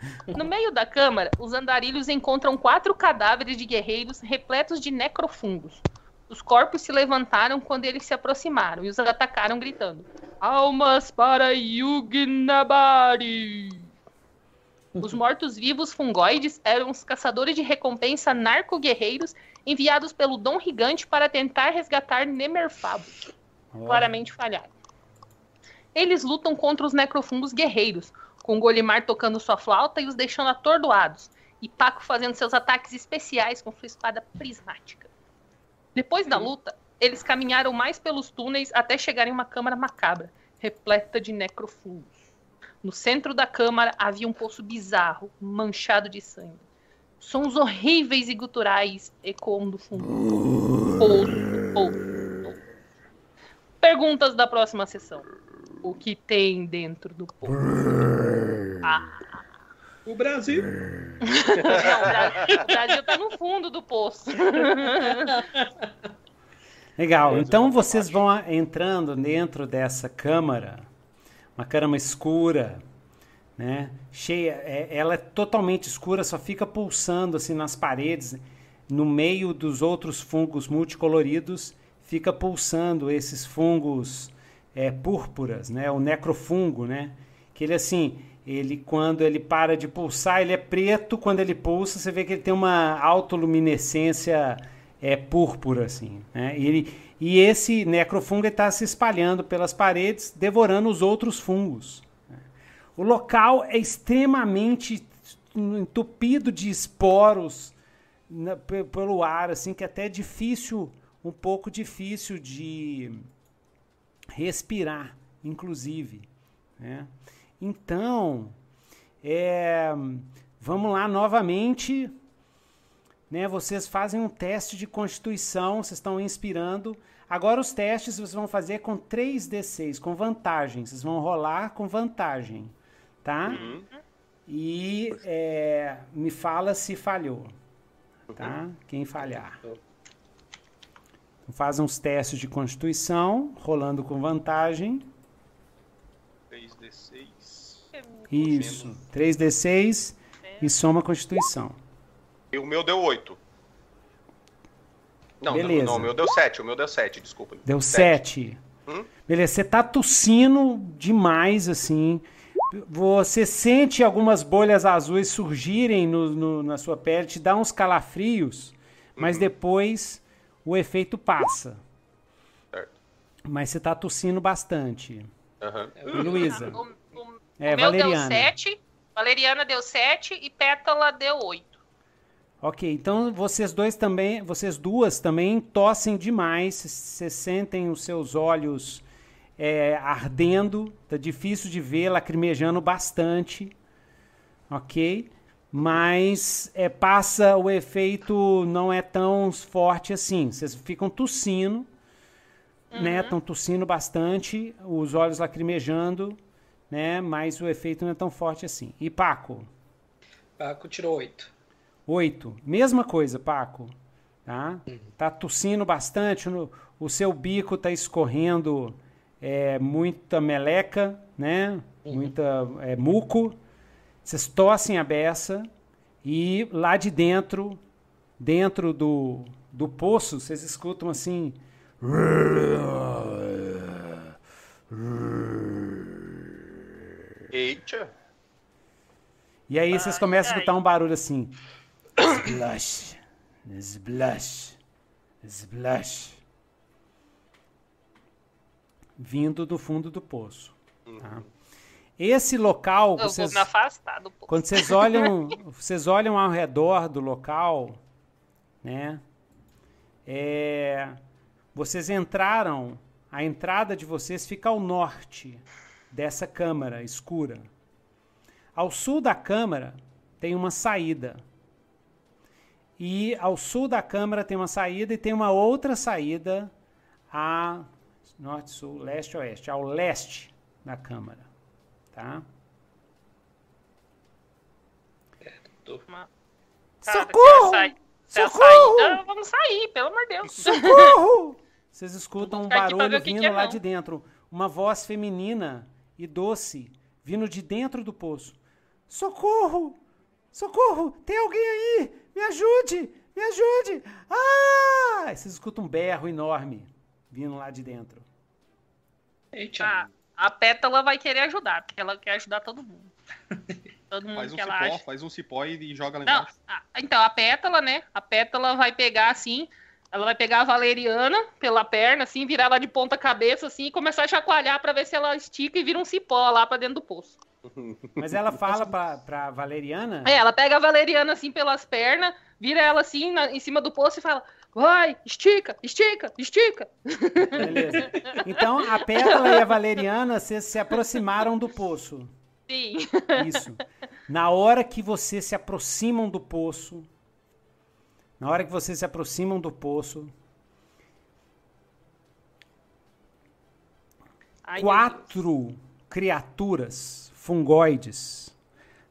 No meio da câmara, os andarilhos encontram quatro cadáveres de guerreiros repletos de necrofungos. Os corpos se levantaram quando eles se aproximaram e os atacaram gritando: Almas para Yugnabari! Os mortos-vivos fungoides eram os caçadores de recompensa narco-guerreiros enviados pelo Dom Gigante para tentar resgatar Nemerfabo. Claramente falharam. Eles lutam contra os necrofungos guerreiros, com Golimar tocando sua flauta e os deixando atordoados, e Paco fazendo seus ataques especiais com sua espada prismática. Depois da luta, eles caminharam mais pelos túneis até chegarem em uma câmara macabra, repleta de necrofungos. No centro da câmara havia um poço bizarro, manchado de sangue. Sons horríveis e guturais ecoam do fundo. Poço, poço. Perguntas da próxima sessão. O que tem dentro do poço? Ah, O Brasil. não, o Brasil, o Brasil tá no fundo do poço. Legal. Então vocês vão entrando dentro dessa câmara, uma câmara escura, né? Cheia, é- ela é totalmente escura, só fica pulsando assim nas paredes, no meio dos outros fungos multicoloridos, fica pulsando esses fungos é, púrpuras, né? O necrofungo, né? Que ele assim, ele quando ele para de pulsar, ele é preto, quando ele pulsa, você vê que ele tem uma autoluminescência é, púrpura, assim. Né? E, ele, e esse necrofungo está se espalhando pelas paredes, devorando os outros fungos. né? O local é extremamente entupido de esporos na- pe- pelo ar, assim, que até é difícil, um pouco difícil de respirar, inclusive. né? Então, é, vamos lá novamente. Né, vocês fazem um teste de constituição, vocês estão inspirando. Agora os testes vocês vão fazer com 3d6, com vantagem. Vocês vão rolar com vantagem, tá? Uhum. E é, me fala se falhou, tá? Quem falhar. Então, faz uns testes de constituição, rolando com vantagem. 3D6. Isso, 3d6 e soma a constituição. E o meu deu 8. Não, Beleza. não, não, o meu deu 7. O meu deu 7, desculpa. Deu Sete. 7. Hum? Beleza, você tá tossindo demais, assim. Você sente algumas bolhas azuis surgirem no- no- na sua pele, te dá uns calafrios, mas depois o efeito passa. Certo. Mas você tá tossindo bastante. E Luísa? O, o- É, o meu Valeriana. deu 7, Valeriana deu 7 e Pétala deu 8. Ok, então vocês dois também, vocês duas também tossem demais, vocês sentem os seus olhos é, ardendo, tá difícil de ver, lacrimejando bastante. Ok? Mas é, passa o efeito não é tão forte assim. Vocês ficam tossindo, né? Estão tossindo bastante, os olhos lacrimejando, né? Mas o efeito não é tão forte assim. E Paco? Paco tirou oito. Oito. Mesma coisa, Paco. Tá? Tá tossindo bastante, no- o seu bico tá escorrendo é, muita meleca, né? Muita é, muco. Vocês tossem a beça e lá de dentro, dentro do, do poço, vocês escutam assim. Eita. E aí vocês Ai, começam a ai. escutar um barulho assim. Splash, splash, splash. Vindo do fundo do poço. tá? Esse local, Eu vocês, vou me afastar do poço. quando vocês olham, vocês olham ao redor do local, né? É, vocês entraram, a entrada de vocês fica ao norte dessa câmara escura. Ao sul da câmara tem uma saída. E ao sul da câmara tem uma saída e tem uma outra saída a norte, sul, leste, oeste, ao leste da câmara, tá? Uma- Cara, Socorro! sair- Socorro! sair? Não, vamos sair, pelo amor de Deus. Socorro! Vocês escutam um barulho o que vindo que é, lá não. de dentro. Uma voz feminina e doce vindo de dentro do poço. Socorro! Socorro! Tem alguém aí! Me ajude! Me ajude! Ah! Vocês escutam um berro enorme vindo lá de dentro. Eita. A, a Pétala vai querer ajudar, porque ela quer ajudar todo mundo. Todo mundo Faz um que ela cipó, acha. faz um cipó e, e joga lá Não, embaixo. a- então, a Pétala, né? A Pétala vai pegar assim. Ela vai pegar a Valeriana pela perna, assim, virar ela de ponta cabeça, assim, e começar a chacoalhar pra ver se ela estica e vira um cipó lá pra dentro do poço. Mas ela fala pra, pra Valeriana. É, ela pega a Valeriana assim pelas pernas, vira ela assim na- em cima do poço e fala: Vai, estica, estica, estica. Beleza. Então a Pétala e a Valeriana vocês se aproximaram do poço. Sim. Isso. Na hora que vocês se aproximam do poço, na hora que vocês se aproximam do poço, Ai, quatro criaturas fungoides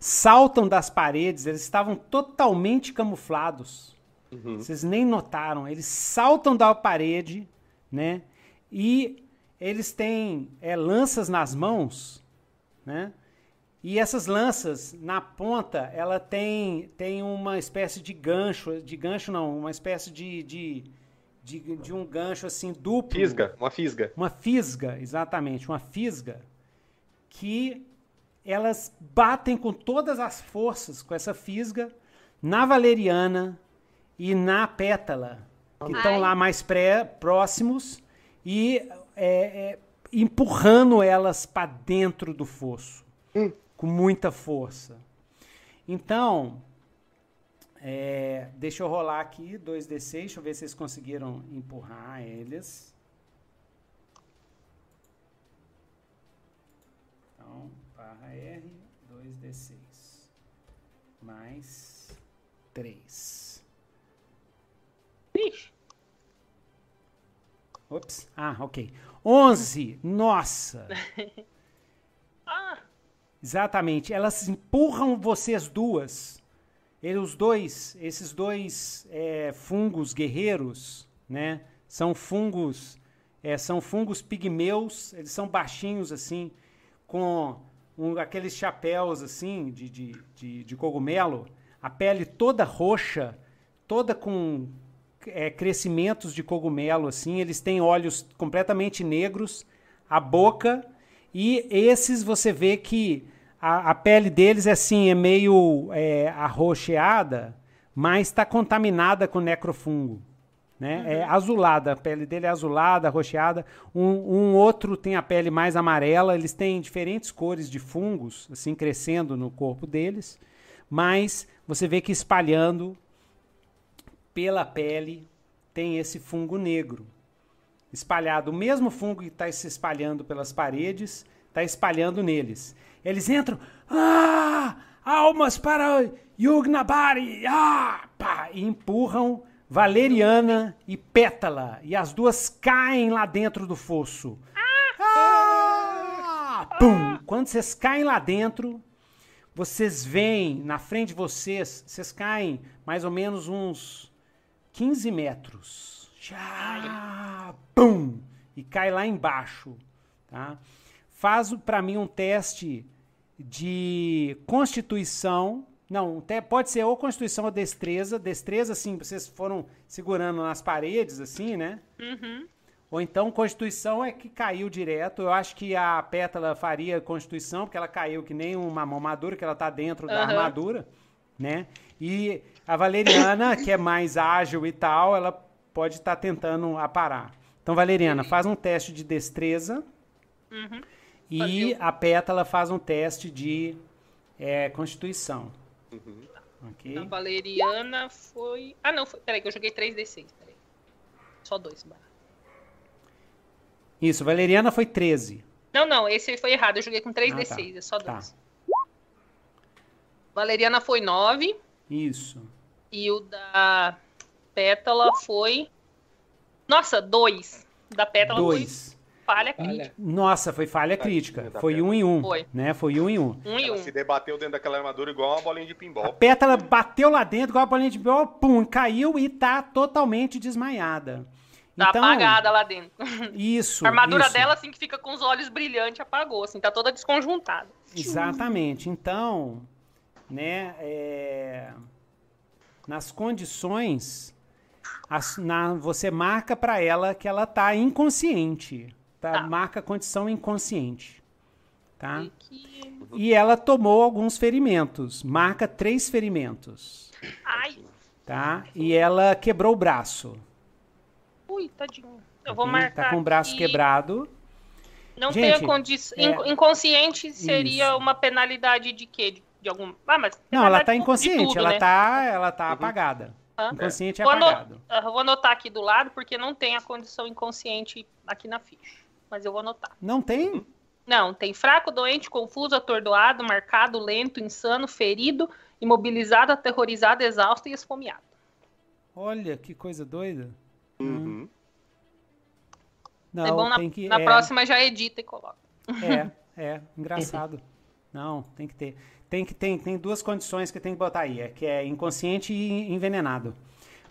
saltam das paredes, eles estavam totalmente camuflados. Vocês nem notaram, eles saltam da parede, né? E eles têm é, lanças nas mãos, né? E essas lanças, na ponta, ela tem, tem uma espécie de gancho, de gancho não, uma espécie de, de, de, de um gancho assim duplo. Fisga, uma fisga. Uma fisga, exatamente, uma fisga que elas batem com todas as forças com essa fisga na valeriana e na pétala, que estão lá mais pré, próximos e é, é, empurrando elas para dentro do fosso com muita força. Então, é, deixa eu rolar aqui 2d6, deixa eu ver se vocês conseguiram empurrar eles. Então, barra R, 2d6. Mais 3. Ixi, Ops. Ah, ok. 11. Nossa. ah, Exatamente. Elas empurram vocês duas. Eles, os dois, esses dois é, fungos guerreiros, né? São fungos, é, são fungos pigmeus. Eles são baixinhos assim, com um, aqueles chapéus assim de, de, de, de cogumelo, a pele toda roxa, toda com é, crescimentos de cogumelo assim. Eles têm olhos completamente negros, a boca e esses você vê que a, a pele deles é assim, é meio é, arroxeada, mas está contaminada com necrofungo. Né? É azulada, a pele dele é azulada, arroxeada. Um, um outro tem a pele mais amarela. Eles têm diferentes cores de fungos, assim, crescendo no corpo deles. Mas você vê que espalhando pela pele tem esse fungo negro espalhado. O mesmo fungo que está se espalhando pelas paredes está espalhando neles. Eles entram, ah, almas para Yugnabari! Ah! Pá, e empurram Valeriana e Pétala. E as duas caem lá dentro do fosso. Ah! Pum! Quando vocês caem lá dentro, vocês veem na frente de vocês, vocês caem mais ou menos uns 15 metros. Já! Pum! E cai lá embaixo. Tá? Faz para mim um teste de constituição. Não, pode ser ou constituição ou destreza. Destreza, assim, vocês foram segurando nas paredes, assim, né? Uhum. Ou então Constituição é que caiu direto. Eu acho que a Pétala faria Constituição, porque ela caiu que nem uma mão madura, que ela tá dentro da Aham. armadura, né? E a Valeriana, que é mais ágil e tal, ela pode estar tentando aparar. Então, Valeriana, faz um teste de destreza. Uhum. E a Pétala faz um teste de é, Constituição. Ok? A Valeriana foi. Ah, não, foi... peraí, que eu joguei 3D6. Peraí. Só dois. Isso, Valeriana foi 13. Não, não, esse foi errado. Eu joguei com 3D6, Ah, tá. é só Tá. Valeriana foi 9 Isso. e o da Pétala foi. Nossa, 2. Da Pétala Dois. foi falha crítica. Nossa, foi falha crítica. Foi um em um. Foi. Né? Foi um em um. Um e Ela um. se debateu dentro daquela armadura igual uma bolinha de A pinball. pétala bateu lá dentro, igual a bolinha de bola, pum, caiu e tá totalmente desmaiada. Tá então, apagada lá dentro. Isso. A armadura isso. dela, assim, que fica com os olhos brilhantes, apagou, assim, tá toda desconjuntada. Exatamente. Então, né, é, nas condições, as- na- você marca para ela que ela tá inconsciente. Tá? Tá. Marca a condição inconsciente. Tá? E que... E ela tomou alguns ferimentos. Marca três ferimentos. Ai, Tá? E ela quebrou o braço. ui, tadinho. Eu vou Ok? marcar Tá com o braço aqui. quebrado. Não Gente, tem a condição. é- Inconsciente seria Isso. uma penalidade de quê? De, de algum. Ah, mas. Não, ela tá de inconsciente, tudo, ela né? tá, ela tá apagada. Ah. Inconsciente é Vou, ano- apagado. ah, vou anotar aqui do lado, porque não tem a condição inconsciente aqui na ficha. Mas eu vou anotar. Não tem? Não, tem fraco, doente, confuso, atordoado, marcado, lento, insano, ferido, imobilizado, aterrorizado, exausto e esfomeado. Olha que coisa doida. Uhum. Não, é bom na, tem que na é, próxima já edita e coloca. É, é, engraçado. Não, tem que ter. Tem que tem, tem duas condições que tem que botar aí, é que é inconsciente e envenenado.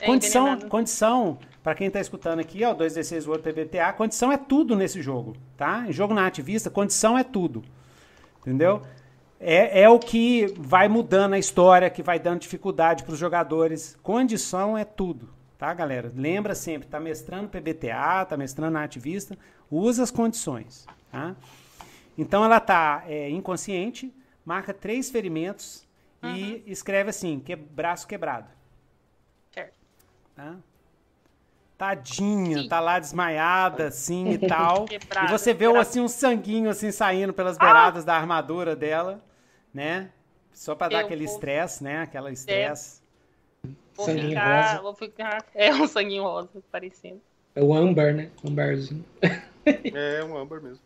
É condição, envenenado. condição, para quem tá escutando aqui, ó, 2D6 Word PBTA, condição é tudo nesse jogo, tá? Em jogo na ativista, condição é tudo. Entendeu? É, é o que vai mudando a história, que vai dando dificuldade para os jogadores. Condição é tudo, tá, galera? Lembra sempre, tá mestrando PBTA, tá mestrando na ativista, usa as condições, tá? Então ela tá é, inconsciente, marca três ferimentos e escreve assim, que, braço quebrado. Certo. Tá? Tadinha, Sim. tá lá desmaiada, assim e tal. Quebrada, e você vê quebrada. assim um sanguinho assim saindo pelas beiradas da armadura dela, né? Só pra dar aquele vou- estresse, né? Aquela estresse. Vou Sanguinho ficar, rosa. vou ficar. É um sanguinho rosa parecendo. É o âmbar, né? Âmbarzinho. É um âmbar mesmo.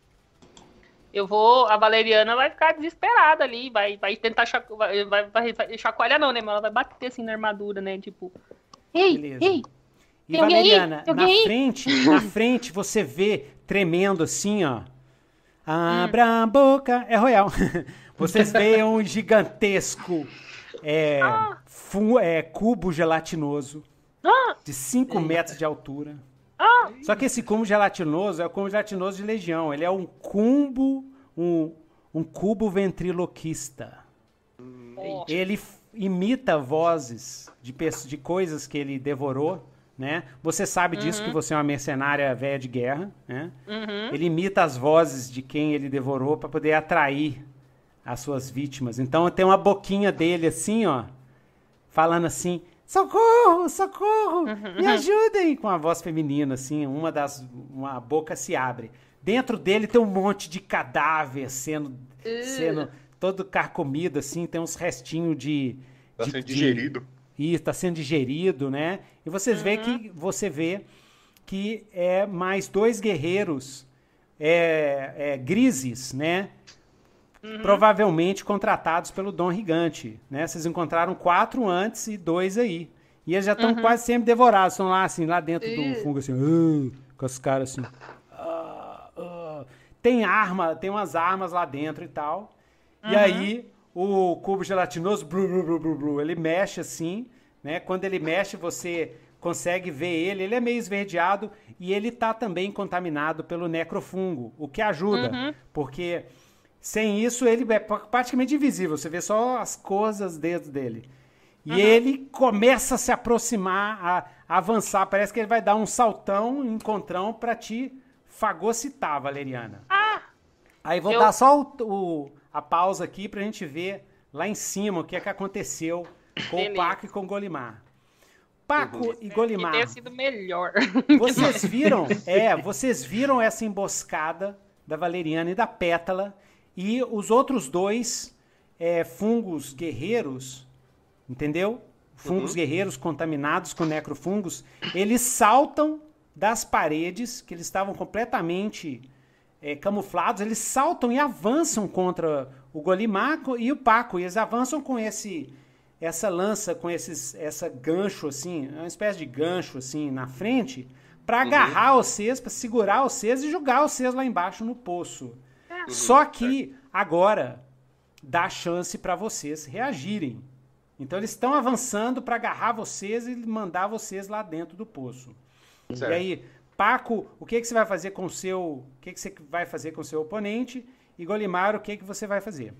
Eu vou. A Valeriana vai ficar desesperada ali, vai, vai tentar chaco, vai, vai, vai, chacoalhar, não, né? Mas ela vai bater assim na armadura, né? Tipo. Ei, Beleza. ei! E Tem? Valeriana, na aí? frente, na frente você vê tremendo assim, ó. Hum. Abra a boca, é royal. Vocês veem um gigantesco é, fu- é, cubo gelatinoso Ah! de 5 metros de altura. Ah! Só que esse cubo gelatinoso é o cubo gelatinoso de Legião. Ele é um cumbo, um, um cubo ventriloquista. Ó, Ele imita vozes de, de coisas que ele devorou, né? Você sabe disso que você é uma mercenária velha de guerra, né? Uhum. Ele imita as vozes de quem ele devorou para poder atrair as suas vítimas. Então tem uma boquinha dele assim, ó, falando assim: "Socorro, socorro! Me ajudem!" com a voz feminina assim, uma das uma boca se abre. Dentro dele tem um monte de cadáver sendo sendo todo carcomido assim, tem uns restinhos de Tá de- sendo de- digerido. isso, está sendo digerido, né? E vocês vê que você vê que é mais dois guerreiros é, é, grises, né? Provavelmente contratados pelo Dom Gigante, né? Vocês encontraram quatro antes e dois aí. E eles já estão quase sempre devorados, estão lá assim, lá dentro do fungo assim, "Ah", com as caras assim. "Ah, ah". Tem arma, tem umas armas lá dentro e tal. E aí o cubo gelatinoso, blu, blu, blu, blu, ele mexe assim, né? Quando ele mexe, você consegue ver ele. Ele é meio esverdeado e ele tá também contaminado pelo necrofungo, o que ajuda, porque sem isso ele é pra- praticamente invisível. Você vê só as dos dedos dele. E ele começa a se aproximar, a, a avançar. Parece que ele vai dar um saltão, um encontrão pra te fagocitar, Valeriana. Aí vou Eu- dar só o, o- a pausa aqui pra gente ver lá em cima o que é que aconteceu com Beleza. o Paco e com o Golimar. Paco e Que Golimar, tenha sido melhor. vocês viram? É, vocês viram essa emboscada da Valeriana e da Pétala e os outros dois é, fungos guerreiros, entendeu? Fungos guerreiros contaminados com necrofungos, eles saltam das paredes que eles estavam completamente é, camuflados, eles saltam e avançam contra o Golimar co- e o Paco. E eles avançam com esse essa lança, com esses essa gancho assim, uma espécie de gancho assim na frente, para agarrar vocês, para segurar vocês e jogar vocês lá embaixo no poço. Só que agora dá chance para vocês reagirem. Então eles estão avançando para agarrar vocês e mandar vocês lá dentro do poço. Certo. E aí, Paco, o que, que você vai fazer com o seu. O que, que você vai fazer com o seu oponente? E Golimar, o que, que você vai fazer?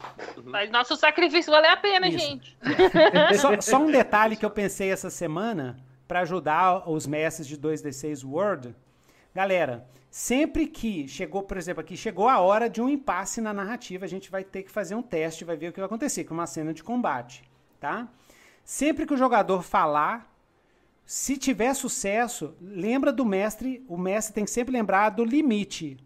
Faz nosso sacrifício valer a pena, Isso. gente. Só, só um detalhe que eu pensei essa semana para ajudar os mestres de 2D6 World. Galera, sempre que chegou, por exemplo, aqui chegou a hora de um impasse na narrativa, a gente vai ter que fazer um teste, vai ver o que vai acontecer, com uma cena de combate, tá? Sempre que o jogador falar, se tiver sucesso, lembra do mestre, o mestre tem que sempre lembrar do limite,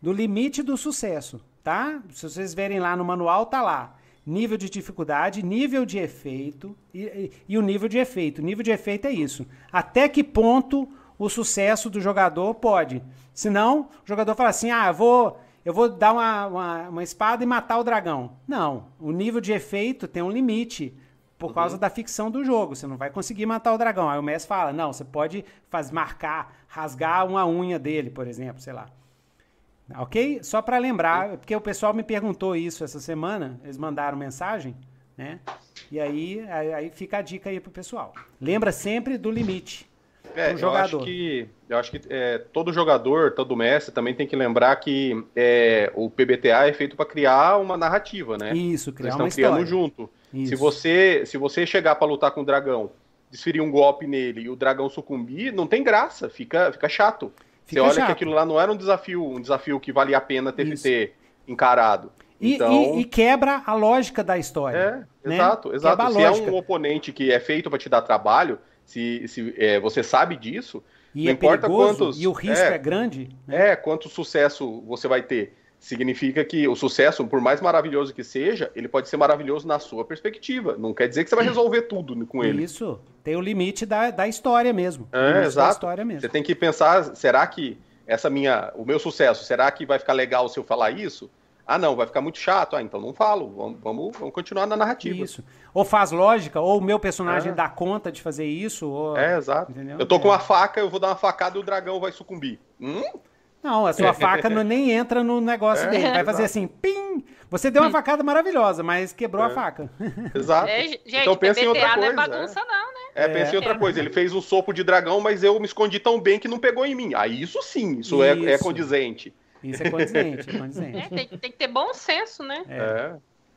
do limite do sucesso, tá? Se vocês verem lá no manual, tá lá. Nível de dificuldade, nível de efeito e, e- e o nível de efeito. O nível de efeito é isso. Até que ponto o sucesso do jogador pode. Senão, o jogador fala assim: ah, eu vou, eu vou dar uma, uma, uma espada e matar o dragão. Não. O nível de efeito tem um limite por causa da ficção do jogo. Você não vai conseguir matar o dragão. Aí o mestre fala: não, você pode faz, marcar, rasgar uma unha dele, por exemplo, sei lá. Ok? Só para lembrar, porque o pessoal me perguntou isso essa semana, eles mandaram mensagem, né? E aí, aí fica a dica aí pro pessoal. Lembra sempre do limite. É, eu acho que, eu acho que é, todo jogador, todo mestre também tem que lembrar que é, o PBTA é feito para criar uma narrativa, né? Isso, Eles criar estão uma criando história. junto. Isso. Se você, se você chegar para lutar com o dragão, desferir um golpe nele e o dragão sucumbir, não tem graça, fica, fica chato. Fica você olha chato. que aquilo lá não era um desafio, um desafio que valia a pena ter, Isso. ter encarado. E, então, e- e quebra a lógica da história. é, né? exato, exato. Se é um oponente que é feito para te dar trabalho, se, se é, você sabe disso, E não é importa perigoso, quantos- e o risco é, é. grande. né? É, quanto sucesso você vai ter. Significa que o sucesso, por mais maravilhoso que seja, ele pode ser maravilhoso na sua perspectiva. Não quer dizer que você vai resolver tudo com ele. Isso. Tem o limite da, da história mesmo. É, limite Da exato. história mesmo. Você tem que pensar, será que essa minha, o meu sucesso, será que vai ficar legal se eu falar isso? Ah, não, vai ficar muito chato. Ah, então não falo. Vamos, vamos, vamos continuar na narrativa. Isso. Ou faz lógica, ou o meu personagem É. dá conta de fazer isso, ou... É, exato. Entendeu? Eu tô com É. uma faca, eu vou dar uma facada e o dragão vai sucumbir. Hum? Não, a sua faca não, nem entra no negócio É, dele. Vai fazer assim, pim! Você deu uma Hum. facada maravilhosa, mas quebrou a É. faca. Exato. É, gente, então pensa em outra PBTA não é coisa. bagunça, não, né? É, pensa em outra É. coisa. Ele fez um sopro de dragão, mas eu me escondi tão bem que não pegou em mim. Aí isso sim, isso, É, é Isso. condizente. Isso é condizente, é condizente. É, tem, tem que ter bom senso, né? É.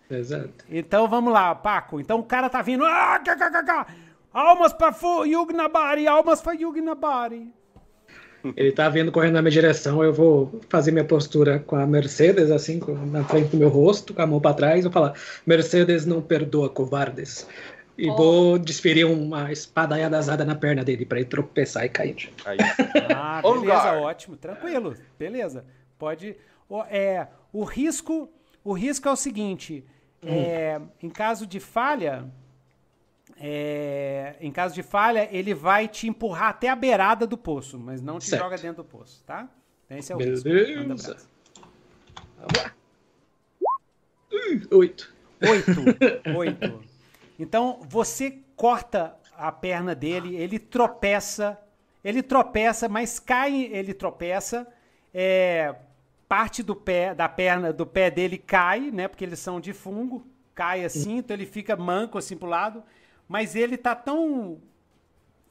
Exato. Então vamos lá, Paco. Então o cara tá vindo. Ah, cá, cá, cá, cá. Almas pra Yugnabari, almas pra Yugnabari. Ele tá vindo correndo na minha direção, eu vou fazer minha postura com a Mercedes, assim, na frente do meu rosto, com a mão pra trás, vou falar: Mercedes não perdoa covardes. E Oh. vou desferir uma espadaiada asada na perna dele pra ele tropeçar e cair. Aí. Ah, beleza, ótimo, tranquilo, beleza. Pode. o- É, o risco, o risco é o seguinte: é, em caso de falha, é, em caso de falha, ele vai te empurrar até a beirada do poço, mas não te Certo. joga dentro do poço, tá? Então esse é o risco. Beleza. abraço. Vamos lá. Oito. Oito. Oito. Então, você corta a perna dele, ele tropeça, ele tropeça, mas cai, ele tropeça, é, parte do pé, da perna, do pé dele cai, né, porque eles são de fungo, cai assim, então ele fica manco assim pro lado, mas ele tá tão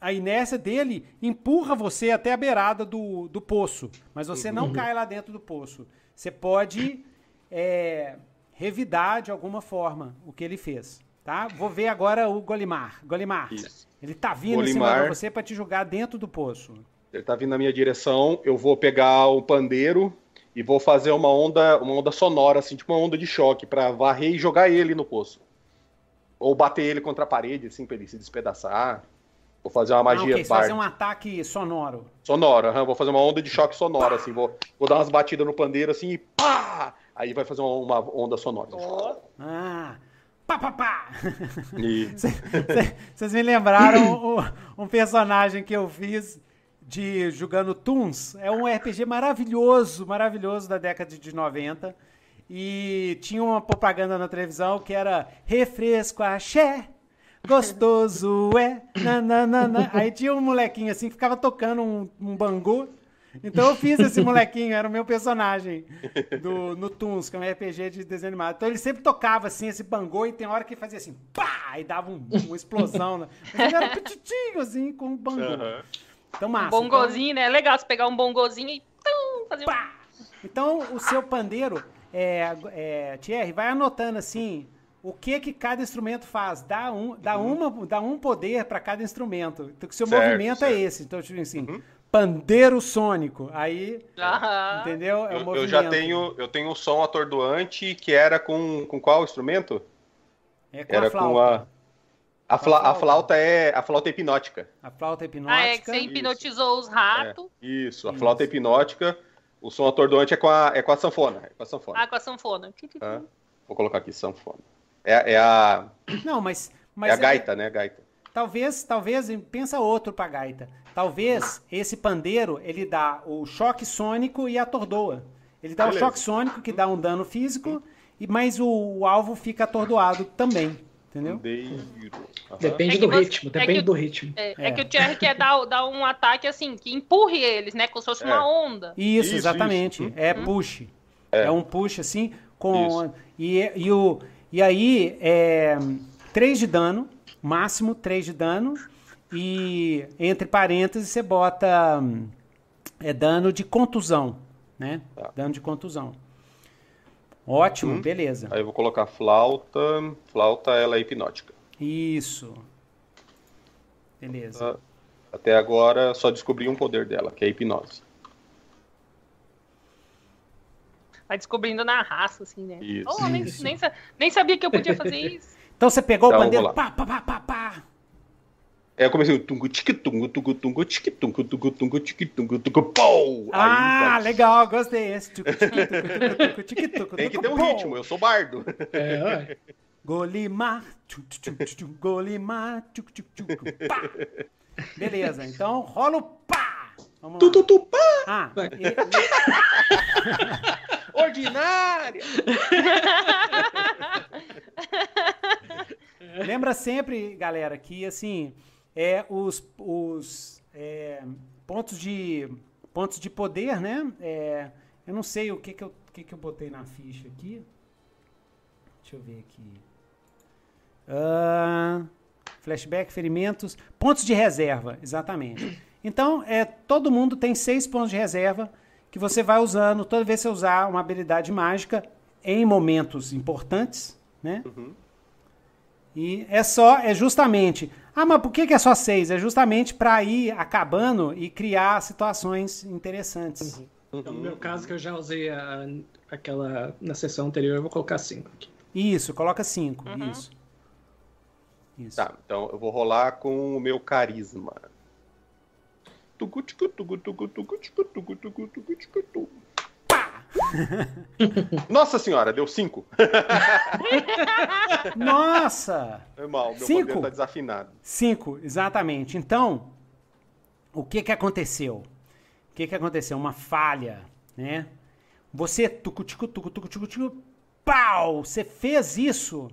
a inércia dele empurra você até a beirada do, do poço, mas você não cai lá dentro do poço. Você pode é, revidar de alguma forma o que ele fez. Tá? Vou ver agora o Golimar. Golimar, Isso. ele tá vindo em cima Golimar. de você para te jogar dentro do poço. Ele tá vindo na minha direção, eu vou pegar o pandeiro e vou fazer uma onda, uma onda sonora, assim, tipo uma onda de choque, pra varrer e jogar ele no poço. Ou bater ele contra a parede, assim, pra ele se despedaçar. Vou fazer uma Ah, magia ok, você vai fazer um ataque sonoro. sonora, aham, vou fazer uma onda de choque sonora, assim, vou, vou dar umas batidas no pandeiro, assim, e pá! Aí vai fazer uma, uma onda sonora. Ó, Ah, pá, pá, pá. Vocês me lembraram o- um personagem que eu fiz de jogando Toons. É um RPG maravilhoso, maravilhoso da década de 90. E tinha uma propaganda na televisão que era refresco axé, gostoso é, nananana. Aí tinha um molequinho assim que ficava tocando um, um bangô. Então eu fiz esse molequinho, era o meu personagem do, no Toons, que é um RPG de desenho animado. Então ele sempre tocava assim esse bangô e tem hora que fazia assim, pá, e dava um- uma explosão. Né? Mas ele era petitinho assim, com um bangô. Aham. Então um massa. bongozinho, né? É legal você pegar um bongozinho e tum, fazer um... Pá! Então, o seu pandeiro, é, é, Thierry, vai anotando assim o que que cada instrumento faz. Dá um, dá uma, dá um poder para cada instrumento. Então, que seu Certo, movimento é certo. esse. Então, tipo assim, pandeiro sônico. Aí, Aham. entendeu? É o Eu, movimento. eu já tenho, eu tenho um som atordoante que era com, com qual instrumento? É com Era a flauta. com a. A, fla- a flauta. é a flauta hipnótica. A flauta hipnótica. Ah, é que você hipnotizou os ratos. Isso, a Isso. flauta hipnótica. O som atordoante é com a, é com a sanfona. É com a sanfona. Ah, com a sanfona. tá? Vou colocar aqui, sanfona. É, é a, Não, mas... é mas a gaita, né? A gaita. Talvez, talvez, pensa outro pra gaita. Talvez esse pandeiro, ele dá o choque sônico e atordoa. Ele dá o Beleza. choque sônico, que dá um dano físico, e mas o, o alvo fica atordoado também, entendeu? Depende É do você- ritmo, é que depende o- do ritmo. É, é É. que o Thierry quer dar, dar um ataque assim, que empurre eles, né? Como se fosse É. uma onda. Isso, Isso, exatamente. isso. É push. É. um push assim, com. E, e, o, e aí, é 3 de dano, máximo 3 de dano, e entre parênteses você bota hum, é dano de contusão, né? Tá. Dano de contusão. Ótimo, Uhum. beleza. Aí eu vou colocar flauta. Flauta, ela é hipnótica. Isso. Beleza. Tá? Até agora só descobri um poder dela, que é a hipnose. Vai descobrindo na raça, assim, né? Isso. Oh, nem, Isso. nem, nem sabia que eu podia fazer isso. Então você pegou Então, o pandeiro, pá, pá, pá, pá, pá. É, eu comecei o tungo tique tungo tungo tungo tique tungo tungo tungo tique tungo tungo pou. Ah, legal, gostei. Esse tem que ter um ritmo, eu sou bardo. É, ué. Golimar, Golimar, pá. Beleza, então rola o pá. Vamos Tu, lá. tu, tu, pá. Ah, e- Ordinária! lembra sempre, galera, que assim, é os, os é, pontos de pontos de poder, né? É, eu não sei o que que eu, que que eu botei na ficha aqui. Deixa eu ver aqui. Ah, flashback, ferimentos, pontos de reserva, exatamente. Então, é, todo mundo tem seis pontos de reserva que você vai usando toda vez que você usar uma habilidade mágica em momentos importantes, né? E é só, é justamente. Ah, mas por que, que é só seis? É justamente para ir acabando e criar situações interessantes. Então, no meu caso, que eu já usei a- aquela na sessão anterior, eu vou colocar cinco aqui. Isso, coloca cinco. Uhum. Isso. Isso. Tá, então eu vou rolar com o meu carisma. Tugu, ticu, tugu, tugu, tugu, ticu, tugu, tugu, tugu, ticu, tu. Nossa senhora, deu cinco. Nossa! Normal, meu Cinco? poder tá desafinado. Cinco, exatamente. Então, o que que aconteceu? O que que aconteceu? Uma falha, né? Você tucu, ticu, tucu, tucu, ticu, ticu, pau! Você fez isso.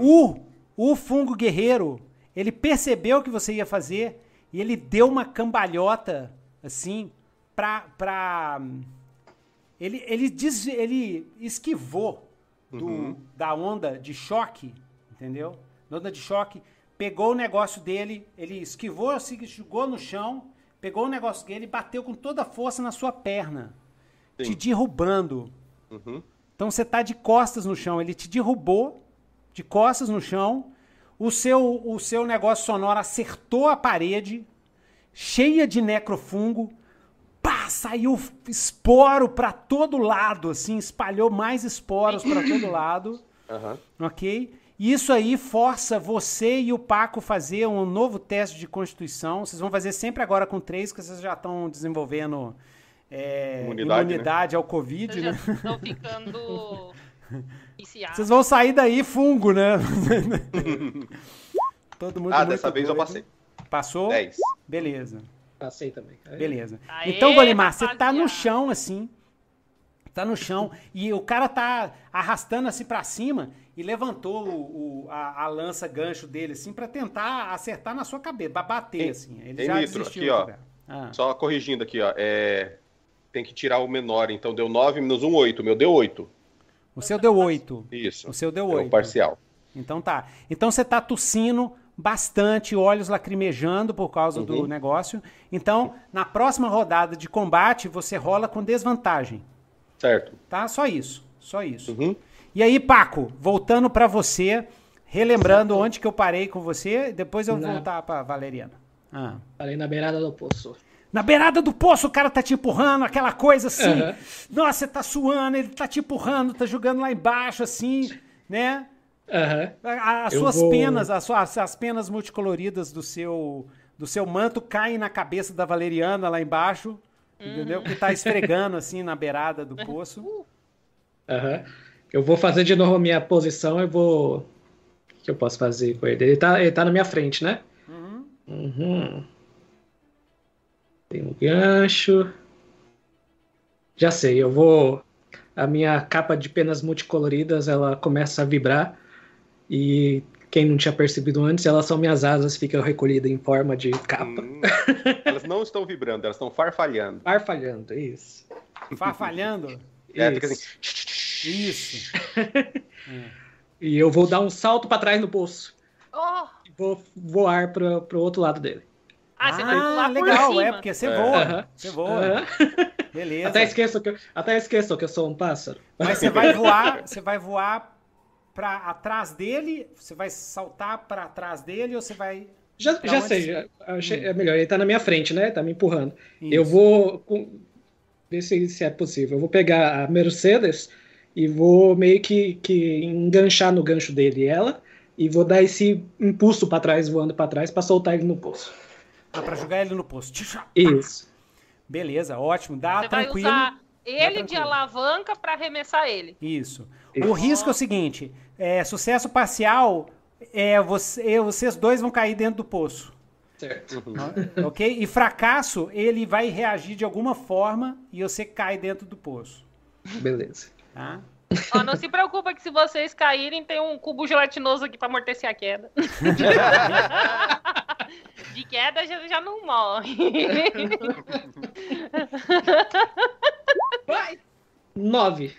O, o fungo guerreiro, ele percebeu que você ia fazer e ele deu uma cambalhota, assim, pra. pra ele, ele, des, ele esquivou do, da onda de choque, entendeu? Da onda de choque, pegou o negócio dele, ele esquivou, se jogou no chão, pegou o negócio dele e bateu com toda a força na sua perna, Sim. te derrubando. Uhum. Então você tá de costas no chão, ele te derrubou de costas no chão. O seu o seu negócio sonoro acertou a parede, cheia de necrofungo. Pá, saiu esporo pra todo lado, assim, espalhou mais esporos pra todo lado, Aham. ok? E isso aí força você e o Paco fazer um novo teste de constituição. Vocês vão fazer sempre agora com três, porque vocês já estão desenvolvendo é, Imunidade, né? imunidade ao Covid, Eu né? tô ficando. Vocês vão sair daí fungo, né? Todo mundo Ah, dessa vez eu doido. passei. Passou? 10. Beleza, Passei também. Aí- beleza. Aê, então, Golimar, você tá no chão, assim. Tá no chão. E o cara tá arrastando assim pra cima e levantou o, o- a, a lança gancho dele, assim, pra tentar acertar na sua cabeça, pra bater, assim. Ele ei, já Nitro, desistiu. aqui, ó. Ah. Só corrigindo aqui, ó. É... Tem que tirar o menor, então deu 9 menos 1, 8. O meu deu 8. O seu deu oito. Isso. O seu deu É o oito. parcial. Então tá. Então você tá tossindo bastante, olhos lacrimejando por causa do Uhum. negócio. Então, na próxima rodada de combate, você rola com desvantagem. Certo. Tá? Só isso. Só isso. Uhum. E aí, Paco, voltando pra você, relembrando onde que eu parei com você, depois eu vou Na- voltar pra Valeriana. Ah. Parei na beirada do poço. Na beirada do poço, o cara tá te empurrando, aquela coisa assim. Aham. Nossa, você tá suando, ele tá te empurrando, tá jogando lá embaixo, assim, né? A- As suas vou- penas, as suas as penas multicoloridas do seu do seu manto caem na cabeça da Valeriana lá embaixo, entendeu? Que tá esfregando assim na beirada do poço. Aham. Eu vou fazer de novo a minha posição. Eu vou. O que eu posso fazer com ele? Ele tá, ele tá na minha frente, né? Uhum. Tem um gancho. Já sei, eu vou. A minha capa de penas multicoloridas ela começa a vibrar. E quem não tinha percebido antes, elas são minhas asas, ficam recolhidas em forma de capa. Hum. elas não estão vibrando, elas estão farfalhando. Farfalhando, isso. Farfalhando. É, fica Isso. assim. Isso. E eu vou dar um salto pra trás no poço. Oh, E vou voar pro, pro outro lado dele. ah, você vai pular Ah, por legal, cima. é porque você É. voa. Você voa. Beleza. Até esqueço que eu, até esqueço que eu sou um pássaro. Mas você vai voar, você vai voar para atrás dele, você vai saltar pra trás dele ou você vai Já, Pra já onde sei, já, achei- é melhor. Ele tá na minha frente, né? Tá me empurrando. Isso. Eu vou. com- ver se, se é possível. Eu vou pegar a Mercedes e vou meio que, que enganchar no gancho dele ela. E vou dar esse impulso pra trás, voando pra trás, pra soltar ele no poço. Ah, pra jogar ele no poço. Isso. Beleza, ótimo. Dá Você vai tranquilo. usar ele de alavanca pra arremessar ele. Isso. Isso. O risco é o seguinte: é, sucesso parcial, é, você, vocês dois vão cair dentro do poço. Certo. ok? E fracasso, ele vai reagir de alguma forma e você cai dentro do poço. Beleza. Tá? Ó, não se preocupa que se vocês caírem, tem um cubo gelatinoso aqui pra amortecer a queda. De queda já, já não morre. Nove.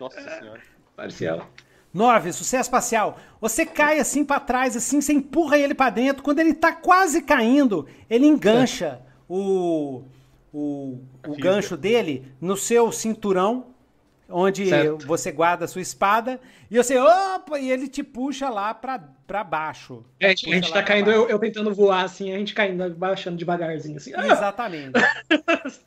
Nossa senhora. Parcial. Nove, sucesso parcial. Você cai assim pra trás, assim, você empurra ele pra dentro. Quando ele tá quase caindo, ele engancha o, o, o gancho dele no seu cinturão, onde Certo. você guarda a sua espada. E você, opa, e ele te puxa lá pra, pra baixo. É, a gente, a tá caindo, eu, eu tentando voar assim, a gente caindo, baixando devagarzinho assim. Exatamente.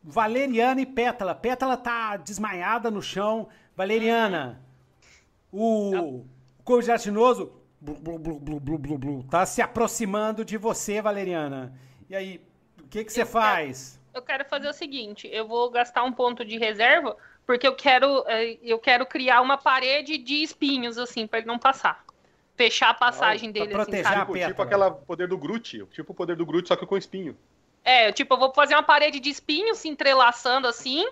Valeriana e Pétala. Pétala tá desmaiada no chão. Valeriana, o o gelatinoso blu, blu, blu, blu, blu, blu, blu, tá se aproximando de você, Valeriana. E aí, o que que você Eu faz? Eu quero fazer o seguinte, eu vou gastar um ponto de reserva, porque eu quero, eh, eu quero criar uma parede de espinhos, assim, pra ele não passar. Fechar a passagem pra dele, assim, proteger sabe? a Tipo, pétala. tipo aquela poder do Groot. Tipo o poder do Groot, só que com espinho. É, tipo, eu vou fazer uma parede de espinhos se entrelaçando assim,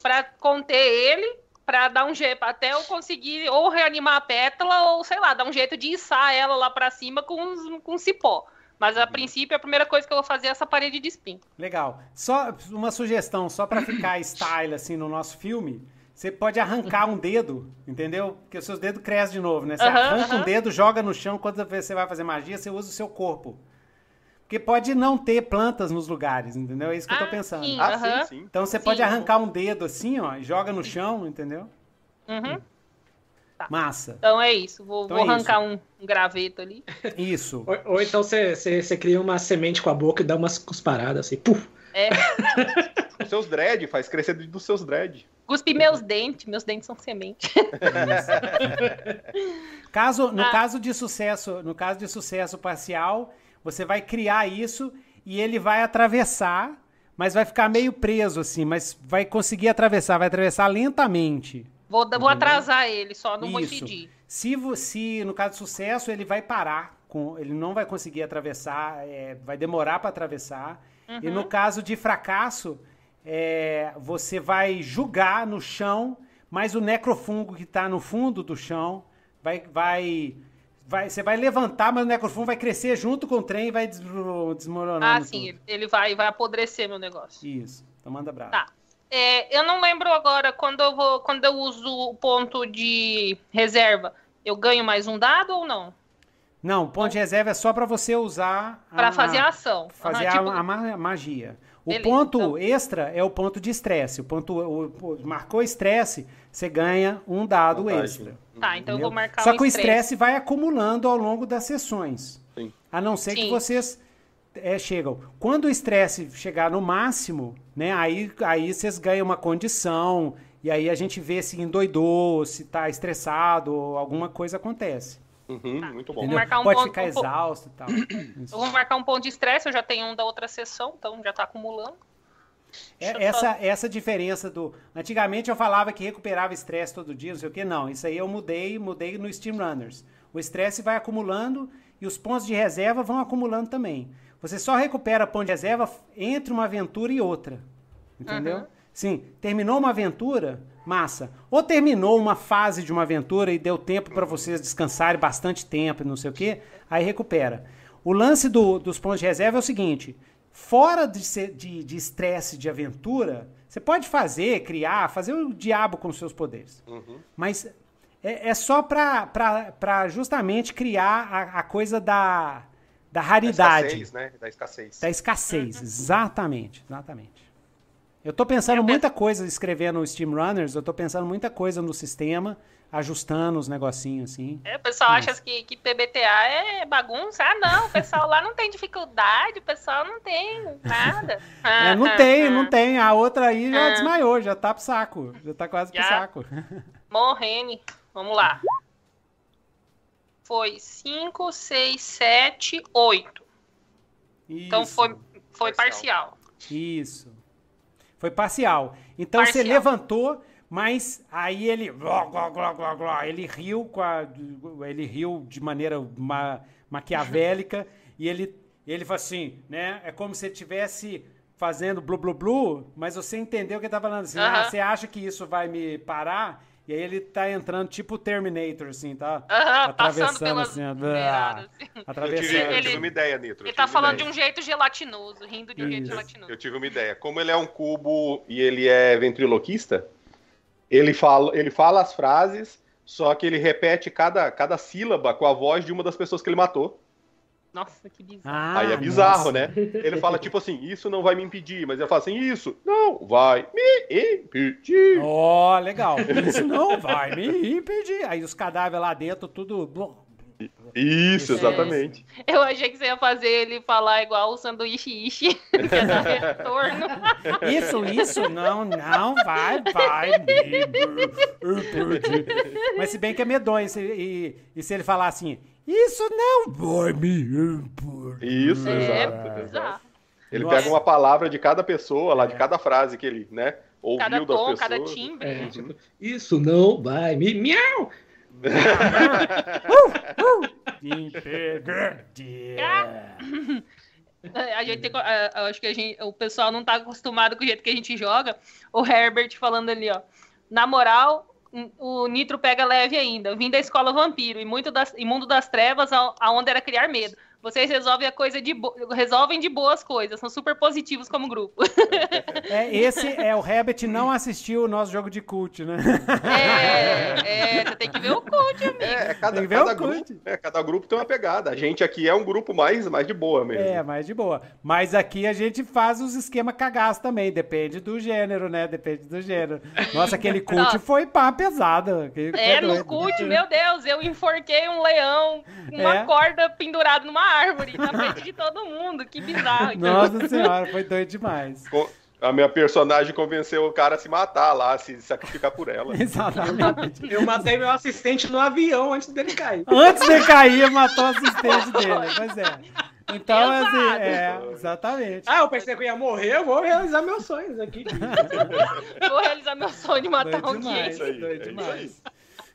pra conter ele, pra dar um jeito, até eu conseguir ou reanimar a pétala, ou sei lá, dar um jeito de içar ela lá pra cima com, uns- com cipó. Mas a princípio, a primeira coisa que eu vou fazer é essa parede de espinho. Legal. Só uma sugestão, só pra ficar style assim no nosso filme, você pode arrancar um dedo, entendeu? Porque os seus dedos crescem de novo, né? Você Aham, arranca um aham. dedo, joga no chão, quando você vai fazer magia, você usa o seu corpo. Porque pode não ter plantas nos lugares, entendeu? É isso que eu tô Ah, pensando. sim. Ah, Aham. sim, sim. Então você Sim. pode arrancar um dedo assim, ó, e joga no chão, entendeu? Uhum. Massa. Então é isso. Vou, Então vou é arrancar um, um graveto ali. Isso. Ou, ou então você, cria uma semente com a boca e dá umas cusparadas assim, puf. É, Os seus dread, faz crescer dos seus dread. cuspe meus dentes. Meus dentes são semente. Caso, no Ah. caso de sucesso, no caso de sucesso parcial, você vai criar isso e ele vai atravessar, mas vai ficar meio preso assim, mas vai conseguir atravessar, vai atravessar lentamente. Vou, vou atrasar ele, só não vou Isso. impedir. Se você, no caso de sucesso, ele vai parar, com, ele não vai conseguir atravessar, é, vai demorar para atravessar. E Uhum. no caso de fracasso, é, você vai julgar no chão, mas o necrofungo que está no fundo do chão vai, vai, vai, você vai levantar, mas o necrofungo vai crescer junto com o trem e vai desmo- desmoronando. Ah, tudo. sim, ele vai, vai apodrecer meu negócio. Isso. Então manda bravo. Tá. É, eu não lembro agora quando eu vou, quando eu uso o ponto de reserva, eu ganho mais um dado ou não? Não, ponto de reserva é só para você usar Pra a- fazer a ação. fazer a- tipo, a, ma- magia. O Beleza, ponto então. extra é o ponto de estresse. O ponto o- o- marcou estresse, você ganha um dado Vantagem. extra. Tá, então eu vou marcar Só um que o estresse. vai acumulando ao longo das sessões. Sim. A não ser que Sim. vocês é, chegam. Quando o estresse chegar no máximo, né? Aí, aí vocês ganham uma condição. E aí a gente vê se endoidou, se tá estressado, ou alguma coisa acontece. Uhum, muito bom. um Pode ponto- ficar um exausto e tal. Eu vou marcar um ponto de estresse, eu já tenho um da outra sessão, então já tá acumulando. É, essa, essa diferença do. Antigamente eu falava que recuperava estresse todo dia, não sei o que. Não, isso aí eu mudei, mudei no Steam Runners. O estresse vai acumulando e os pontos de reserva vão acumulando também. Você só recupera ponto de reserva entre uma aventura e outra. Entendeu? Uhum. Sim, terminou uma aventura, massa. Ou terminou uma fase de uma aventura e deu tempo para vocês descansarem bastante tempo e não sei o que, aí recupera. O lance do- dos pontos de reserva é o seguinte: fora de ser- de de estresse de, aventura, você pode fazer, criar, fazer o diabo com os seus poderes. Uhum. Mas é, é só para justamente criar a, a coisa da, da Da raridade. escassez, né? Da escassez. Da escassez, exatamente, exatamente. Eu tô pensando Eu muita coisa escrevendo o Steam Runners, eu tô pensando muita coisa no sistema, ajustando os negocinhos assim. É, o pessoal Mas- acha que, que PBTA é bagunça. Ah, não, o pessoal lá não tem dificuldade, o pessoal não tem nada. Ah, É, não ah, tem, ah. não tem. A outra aí já Ah. desmaiou, já tá pro saco. Já tá quase pro Já? saco. Morrendo. Vamos lá. Foi 5, 6, 7, 8. Então Isso, foi, foi Parcial. parcial. Isso. Foi parcial. Então você Parcial. levantou, mas aí ele. gló, gló, gló, gló, gló, ele riu com a, Ele riu de maneira ma- maquiavélica e ele, ele falou assim, né? É como se ele estivesse fazendo blu blu blu, mas você entendeu o que ele tá falando assim. Ah, Aham. você acha que isso vai me parar? E aí ele tá entrando tipo Terminator, assim, tá? Atravessando pelas assim, beiradas, assim. Eu tive, atravessando. eu tive Ele- uma ideia, Nitro. Ele tá falando de ideia. um jeito gelatinoso, rindo de um jeito Isso. gelatinoso. Eu tive uma ideia. Como ele é um cubo e ele é ventriloquista, ele fala, ele fala as frases, só que ele repete cada, cada sílaba com a voz de uma das pessoas que ele matou. Nossa, que bizarro. Ah, Aí é bizarro, nossa. né? Ele fala tipo assim, isso não vai me impedir, mas ele fala assim, isso não vai me impedir. Ó, legal. Isso não vai me impedir. Aí os cadáveres lá dentro, tudo. Isso, É. exatamente. Eu achei que você ia fazer ele falar igual o sanduíche ishi, que ia dar retorno. Isso, isso, não, não, vai, vai. Mas se bem que é medonho. se- E, e se ele falar assim, isso não vai me. Isso, É, exato. bizarro. Ele Nossa. pega uma palavra de cada pessoa, lá de É. cada frase que ele, né, ouviu Cada das tom, pessoas. cada timbre. É, tipo, isso não vai me. Miau! É, A gente tem acho que a gente, o pessoal não tá acostumado com o jeito que a gente joga. O Herbert falando ali, ó. Na moral, o Nitro pega leve ainda. Vim da escola vampiro e muito das, e mundo das trevas, aonde era criar medo. Vocês resolvem a coisa de resolvem de boas coisas, são super positivos como grupo. É, esse é o Rabbit não assistiu o nosso jogo de cult, né? É, é você tem que ver o cult, amigo. É, é cada, cada grupo, é, cada grupo tem uma pegada. A gente aqui é um grupo mais, mais de boa mesmo. É, mais de boa. Mas aqui a gente faz os esquema cagaço também, depende do gênero, né? Depende do gênero. Nossa, aquele cult Nossa. foi pá pesado. É, no cult, meu Deus, eu enforquei um leão, uma é. corda pendurada numa árvore na frente de todo mundo. Que bizarro. Nossa senhora, foi doido demais. A minha personagem convenceu o cara a se matar lá, a se sacrificar por ela. Exatamente. Eu matei meu assistente no avião antes dele cair. Antes dele cair, matou o assistente dele. Pois é. Então, assim, é, exatamente. Ah, eu pensei que eu ia morrer, eu vou realizar meus sonhos aqui. vou realizar meu sonho de matar doido alguém. Demais, doido é demais.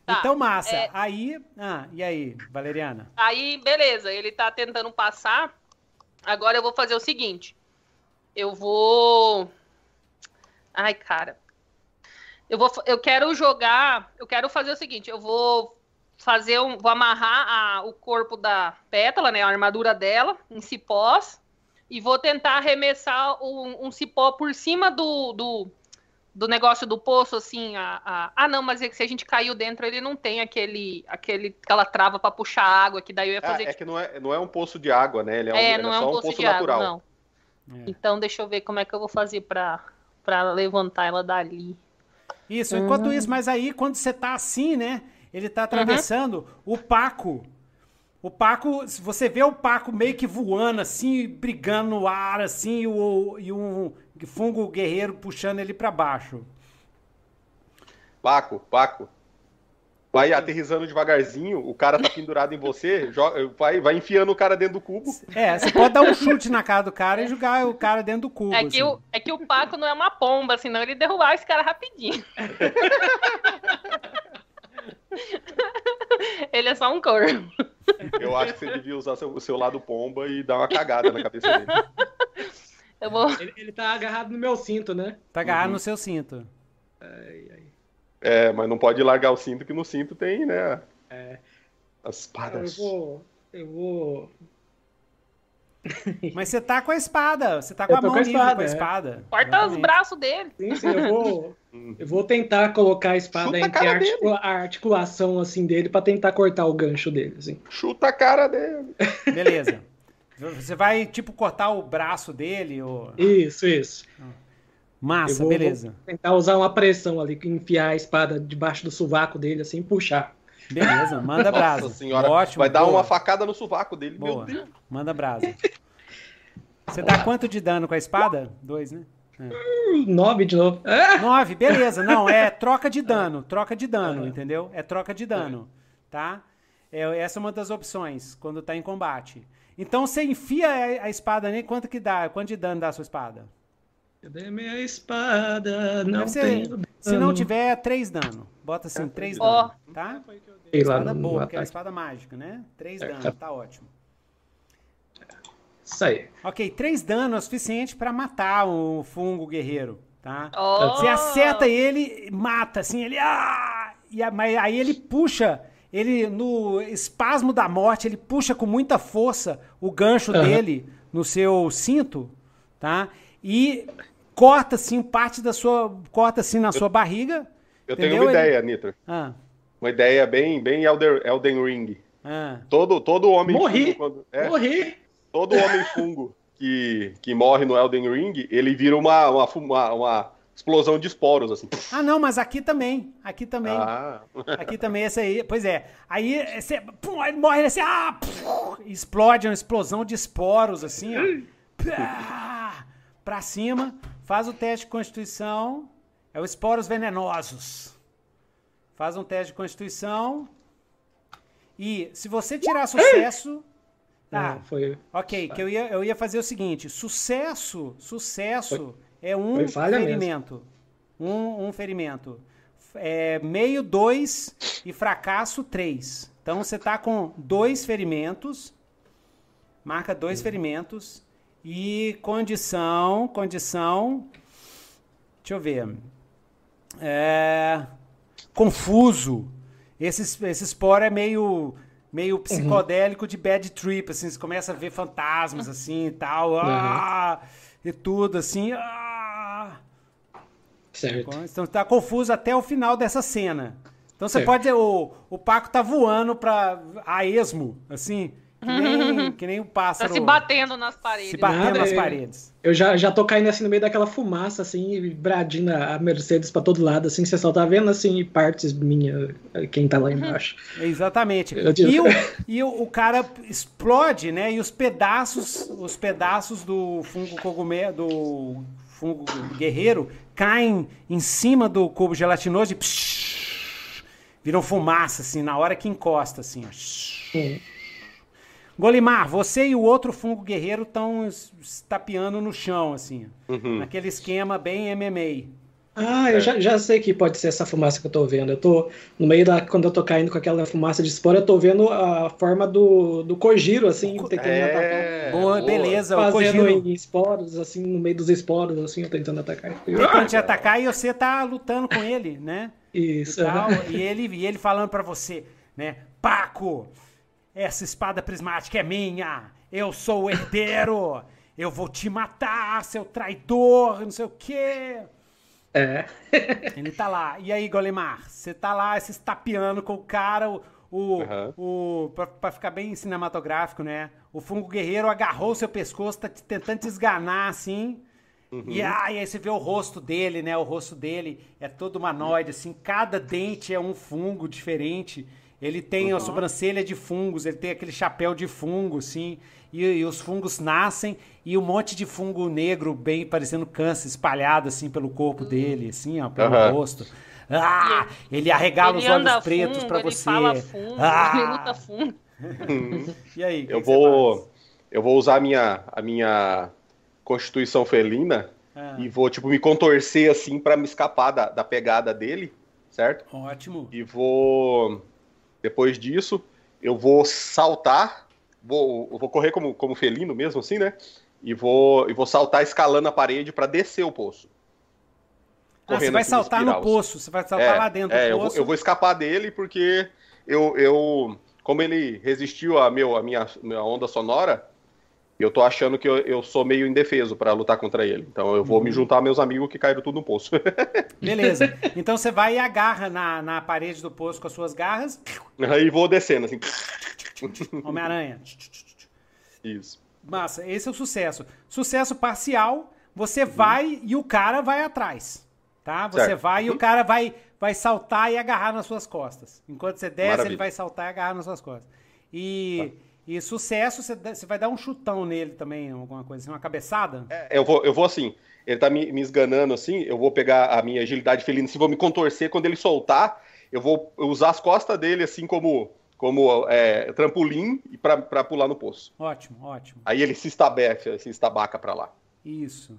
Tá, então, massa. É... Aí. Ah, e aí, Valeriana? Aí, beleza, ele tá tentando passar. Agora eu vou fazer o seguinte. Eu vou. Ai, cara. Eu, vou, eu quero jogar. Eu quero fazer o seguinte: eu vou fazer um. Vou amarrar a, o corpo da pétala, né? A armadura dela, em cipós. E vou tentar arremessar um, um cipó por cima do, do, do negócio do poço, assim, a, a, ah, não, mas é que se a gente caiu dentro, ele não tem aquele, aquele aquela trava para puxar água, que daí eu ia fazer. Ah, é tipo... que não é, não é um poço de água, né? Ele é, um, é, não é, é um, poço, um poço natural. Água, não. É. Então, deixa eu ver como é que eu vou fazer para para levantar ela dali. Isso, enquanto uhum. isso, mas aí quando você tá assim, né? Ele tá atravessando uhum. o Paco. O Paco, se você vê o Paco meio que voando assim, brigando no ar assim, e, o, e um fungo guerreiro puxando ele para baixo. Paco, Paco. Vai aterrizando devagarzinho, o cara tá pendurado em você, joga, vai, vai enfiando o cara dentro do cubo. É, você pode dar um chute na cara do cara e jogar o cara dentro do cubo. É que, assim. o, é que o Paco não é uma pomba, senão ele derrubar esse cara rapidinho. ele é só um corvo. Eu acho que você devia usar o seu lado pomba e dar uma cagada na cabeça dele. Eu vou... ele, ele tá agarrado no meu cinto, né? Tá agarrado uhum. no seu cinto. Ai, ai. É, mas não pode largar o cinto, que no cinto tem, né? É. As espadas. Eu vou. Eu vou. Mas você tá com a espada, você tá com eu a mão com a espada, livre com a é. espada. Corta os braços dele. Sim, sim, eu vou. eu vou tentar colocar a espada Chuta entre a, articula a, articulação assim dele para tentar cortar o gancho dele, assim. Chuta a cara dele. Beleza. Você vai, tipo, cortar o braço dele? Ou... Isso, isso. Massa, vou, beleza. Vou tentar usar uma pressão ali, enfiar a espada debaixo do sovaco dele, assim, puxar. Beleza, manda brasa. Nossa senhora, Ótimo, vai dar boa. uma facada no sovaco dele, boa. meu Deus. Manda brasa. Você dá quanto de dano com a espada? Dois, né? É. Nove de novo. Ah! Nove, beleza. Não, é troca de dano. Troca de dano, entendeu? É troca de dano, tá? É, essa é uma das opções quando tá em combate. Então você enfia a, espada nele, quanto que dá? Quanto de dano dá a sua espada? Cadê minha espada? Não tem. Se não tiver, três dano. Bota assim, três oh. dano, tá? Espada boa, porque é uma espada mágica, né? Três é. dano, tá ótimo. Isso aí. Ok, três dano é o suficiente para matar o fungo guerreiro, tá? Oh. Você acerta ele, mata, assim, ele... Ah! E a, mas aí ele puxa ele no espasmo da morte, ele puxa com muita força o gancho uhum. dele no seu cinto, tá? E corta assim parte da sua, corta assim na eu, sua barriga. Eu entendeu? tenho uma ele... ideia, Nitro. Ah. Uma ideia bem, bem Elder, Elden Ring. Ah. Todo, todo homem morri, fungo, quando, é, morri. Todo homem fungo que, que morre no Elden Ring, ele vira uma, uma, uma, uma explosão de esporos, assim. Ah, não, mas aqui também. Aqui também. Ah. Aqui também, esse aí. Pois é. Aí você pum, ele morre assim, ah, pum, explode uma explosão de esporos, assim, ó. Pá, pra cima. Faz o teste de constituição. É os esporos venenosos. Faz um teste de constituição. E se você tirar sucesso. Tá. Não, foi. Ok, que eu ia, eu ia fazer o seguinte: sucesso, sucesso. Foi é um ferimento. Um, um ferimento. É, meio, dois e fracasso, três. Então você tá com dois ferimentos. Marca dois ferimentos. E condição, condição. Deixa eu ver. É, confuso. Esse, esse spore é meio meio psicodélico de bad trip, assim, você começa a ver fantasmas, assim, e tal, ah, e tudo, assim, ah. Certo. Então tá confuso até o final dessa cena. Então você Certo. pode, o, o Paco tá voando pra, a esmo, assim, que nem, que nem o Tá pássaro se batendo nas paredes. se batendo Nada, nas é- paredes. Eu já, já tô caindo assim no meio daquela fumaça, assim, e bradindo a Mercedes pra todo lado, assim, você só tá vendo, assim, partes minha, quem tá lá embaixo. Exatamente. Eu E, o, e o, o cara explode, né? E os pedaços, os pedaços do fungo cogumelo, do fungo guerreiro caem em cima do cubo gelatinoso e psh, viram fumaça, assim, na hora que encosta, assim. ó. Golimar, você e o outro fungo guerreiro estão estapeando no chão, assim. Uhum. Naquele esquema bem MMA. Ah, eu já, já sei que pode ser essa fumaça que eu tô vendo. Eu tô no meio da. Quando eu tô caindo com aquela fumaça de espora, eu tô vendo a forma do, do Kojiro, assim, tentando atacar. É, boa, beleza. O Fazendo Kojiro em esporos, assim, no meio dos esporos, assim, eu tentando atacar. tentando te atacar e você tá lutando com ele, né? Isso. e, tal, e ele e ele falando pra você, né? Paco, essa espada prismática é minha. Eu sou o herdeiro. Eu vou te matar, seu traidor, não sei o quê. É. Ele tá lá. E aí, Golemar, você tá lá se estapeando com o cara, o, o, Aham. o pra, pra ficar bem cinematográfico, né? O fungo guerreiro agarrou seu pescoço, tá te- tentando te esganar, assim. E, ah, e aí você vê o rosto dele, né? O rosto dele é todo humanoide, assim. Cada dente é um fungo diferente. Ele tem a sobrancelha de fungos, ele tem aquele chapéu de fungo, assim. E, e os fungos nascem e um monte de fungo negro, bem parecendo câncer, espalhado, assim, pelo corpo dele, assim, ó, pelo Aham. rosto. Ah, ele arregala ele os olhos pretos ele você. fala fundo, Ah, ele luta fundo. E aí? o que Eu vou, eu vou usar a minha, a minha constituição felina Ah, e vou, tipo, me contorcer assim pra me escapar da, da pegada dele, certo? Ótimo. E vou, depois disso, eu vou saltar, vou, vou correr como, como felino mesmo, assim, né? E vou, e vou saltar escalando a parede pra descer o poço. Ah, você vai assim, saltar no espiral. poço, você vai saltar lá dentro é, do eu vou, poço. eu vou escapar dele porque eu, eu como ele resistiu a, meu, a minha, minha onda sonora, eu tô achando que eu, eu sou meio indefeso pra lutar contra ele. Então eu vou Uhum. me juntar a meus amigos que caíram tudo no poço. Beleza. Então você vai e agarra na, na parede do poço com as suas garras. Aí vou descendo assim. Homem-Aranha. Isso. Massa, esse é o sucesso. Sucesso parcial, você vai e o cara vai atrás. Tá? Você Certo. vai e o cara vai, vai saltar e agarrar nas suas costas. Enquanto você desce, Maravilha. ele vai saltar e agarrar nas suas costas. E, e sucesso, você, vai dar um chutão nele também, alguma coisa assim, uma cabeçada. É, eu vou, eu vou assim. Ele tá me, me esganando assim. Eu vou pegar a minha agilidade felina, assim, vou me contorcer. Quando ele soltar, eu vou usar as costas dele assim como, como é, trampolim e pra, pra pular no poço. Ótimo, ótimo. Aí ele se estabeca, se estabaca pra lá. Isso.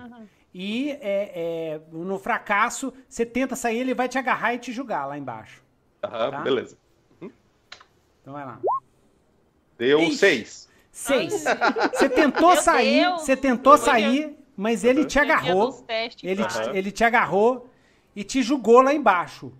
E é, é, no fracasso, você tenta sair, ele vai te agarrar e te julgar lá embaixo. Aham, Tá. beleza. Então vai lá. Deu Ixi. seis. Seis. Você tentou Meu sair, Deus. você tentou Meu sair, mas ele te agarrou. Ele. Aham. ele te agarrou e te jogou lá embaixo.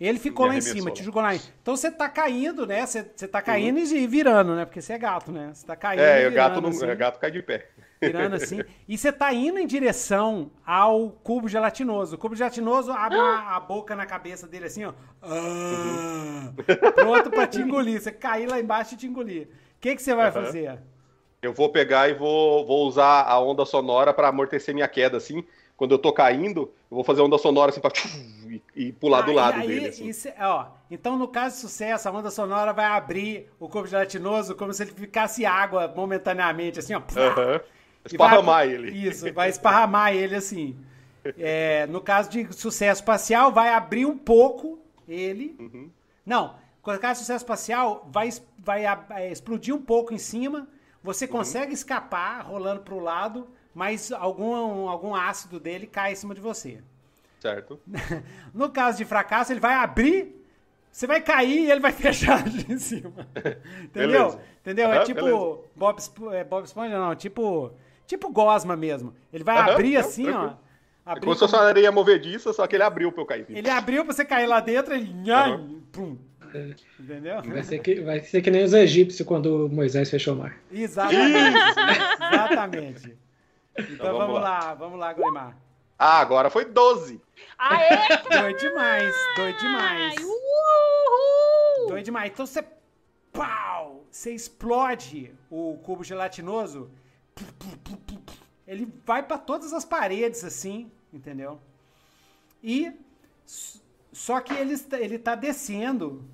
Ele ficou Me lá em cima, te jogou lá em Então você tá caindo, né? Você, você tá caindo e virando, né? Porque você é gato, né? Você tá caindo É, e o gato, virando, não, assim, o gato cai de pé. Virando assim. E você tá indo em direção ao cubo gelatinoso. O cubo gelatinoso abre a, a boca na cabeça dele assim, ó. Ah, pronto pra te engolir. Você cair lá embaixo e te engolir. O que, que você vai Aham. fazer? Eu vou pegar e vou, vou usar a onda sonora pra amortecer minha queda, assim. Quando eu tô caindo, eu vou fazer onda sonora assim pra e, e pular do Ah, lado e aí, dele. Assim. isso- ó, então, no caso de sucesso, a onda sonora vai abrir o cubo gelatinoso como se ele ficasse água momentaneamente, assim, ó. Esparramar vai- ele. Isso, vai esparramar ele assim. É, no caso de sucesso espacial, vai abrir um pouco ele. Uhum. Não, no caso de sucesso espacial, vai, vai é, explodir um pouco em cima. Uhum. Você consegue escapar rolando pro lado, mas algum, algum ácido dele cai em cima de você. Certo. No caso de fracasso, ele vai abrir, você vai cair e ele vai fechar ali em cima. Entendeu? Beleza. Entendeu? é Aham, tipo beleza. É, Bob Esponja, não, tipo, tipo Gosma mesmo. Ele vai Aham, abrir não, assim, tranquilo. ó. É como se fosse uma areia movediça, só que ele abriu pra eu cair. Ele abriu pra você cair lá dentro, ele. Nhai, pum. Entendeu? Vai ser, que, vai ser que nem os egípcios quando Moisés fechou o mar. Exatamente. Exatamente. Então, Então, vamos, vamos lá. vamos lá, Goimar. Ah, agora foi 12. Ah, é? Doido demais, doido demais. Uhul! Doido demais. Então você. Pau! Você explode o cubo gelatinoso. Ele vai pra todas as paredes, assim, entendeu? E. Só que ele, ele tá descendo.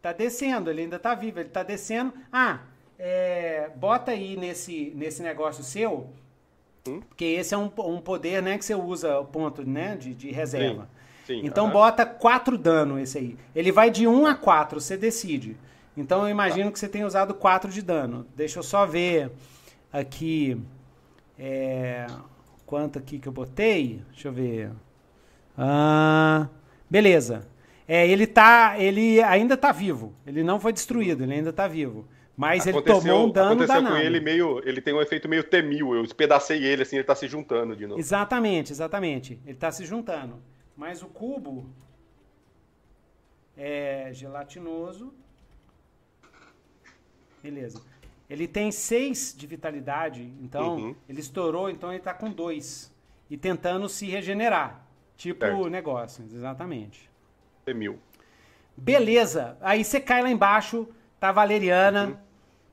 Tá descendo, ele ainda tá vivo, ele tá descendo. Ah, é, bota aí nesse, nesse negócio seu. Porque esse é um, um poder, né, que você usa o ponto, né, de, de reserva. Sim, então aham. bota 4 dano esse aí. Ele vai de 1 a 4, você decide. Então eu imagino que você tenha usado 4 de dano. Deixa eu só ver aqui é, quanto aqui que eu botei. Deixa eu ver. Ah, beleza. É, ele tá, ele ainda tá vivo. Ele não foi destruído, ele ainda tá vivo. Mas ele tomou um dano aconteceu danado. com ele meio. Ele tem um efeito meio temil. Eu espedacei ele, assim, ele tá se juntando de novo. Exatamente, exatamente. Ele está se juntando. Mas o cubo é gelatinoso. Beleza. Ele tem 6 de vitalidade, então Uhum. ele estourou, então ele está com 2. E tentando se regenerar. Tipo Certo. negócio, exatamente. Temil. Beleza. Aí você cai lá embaixo, tá a Valeriana,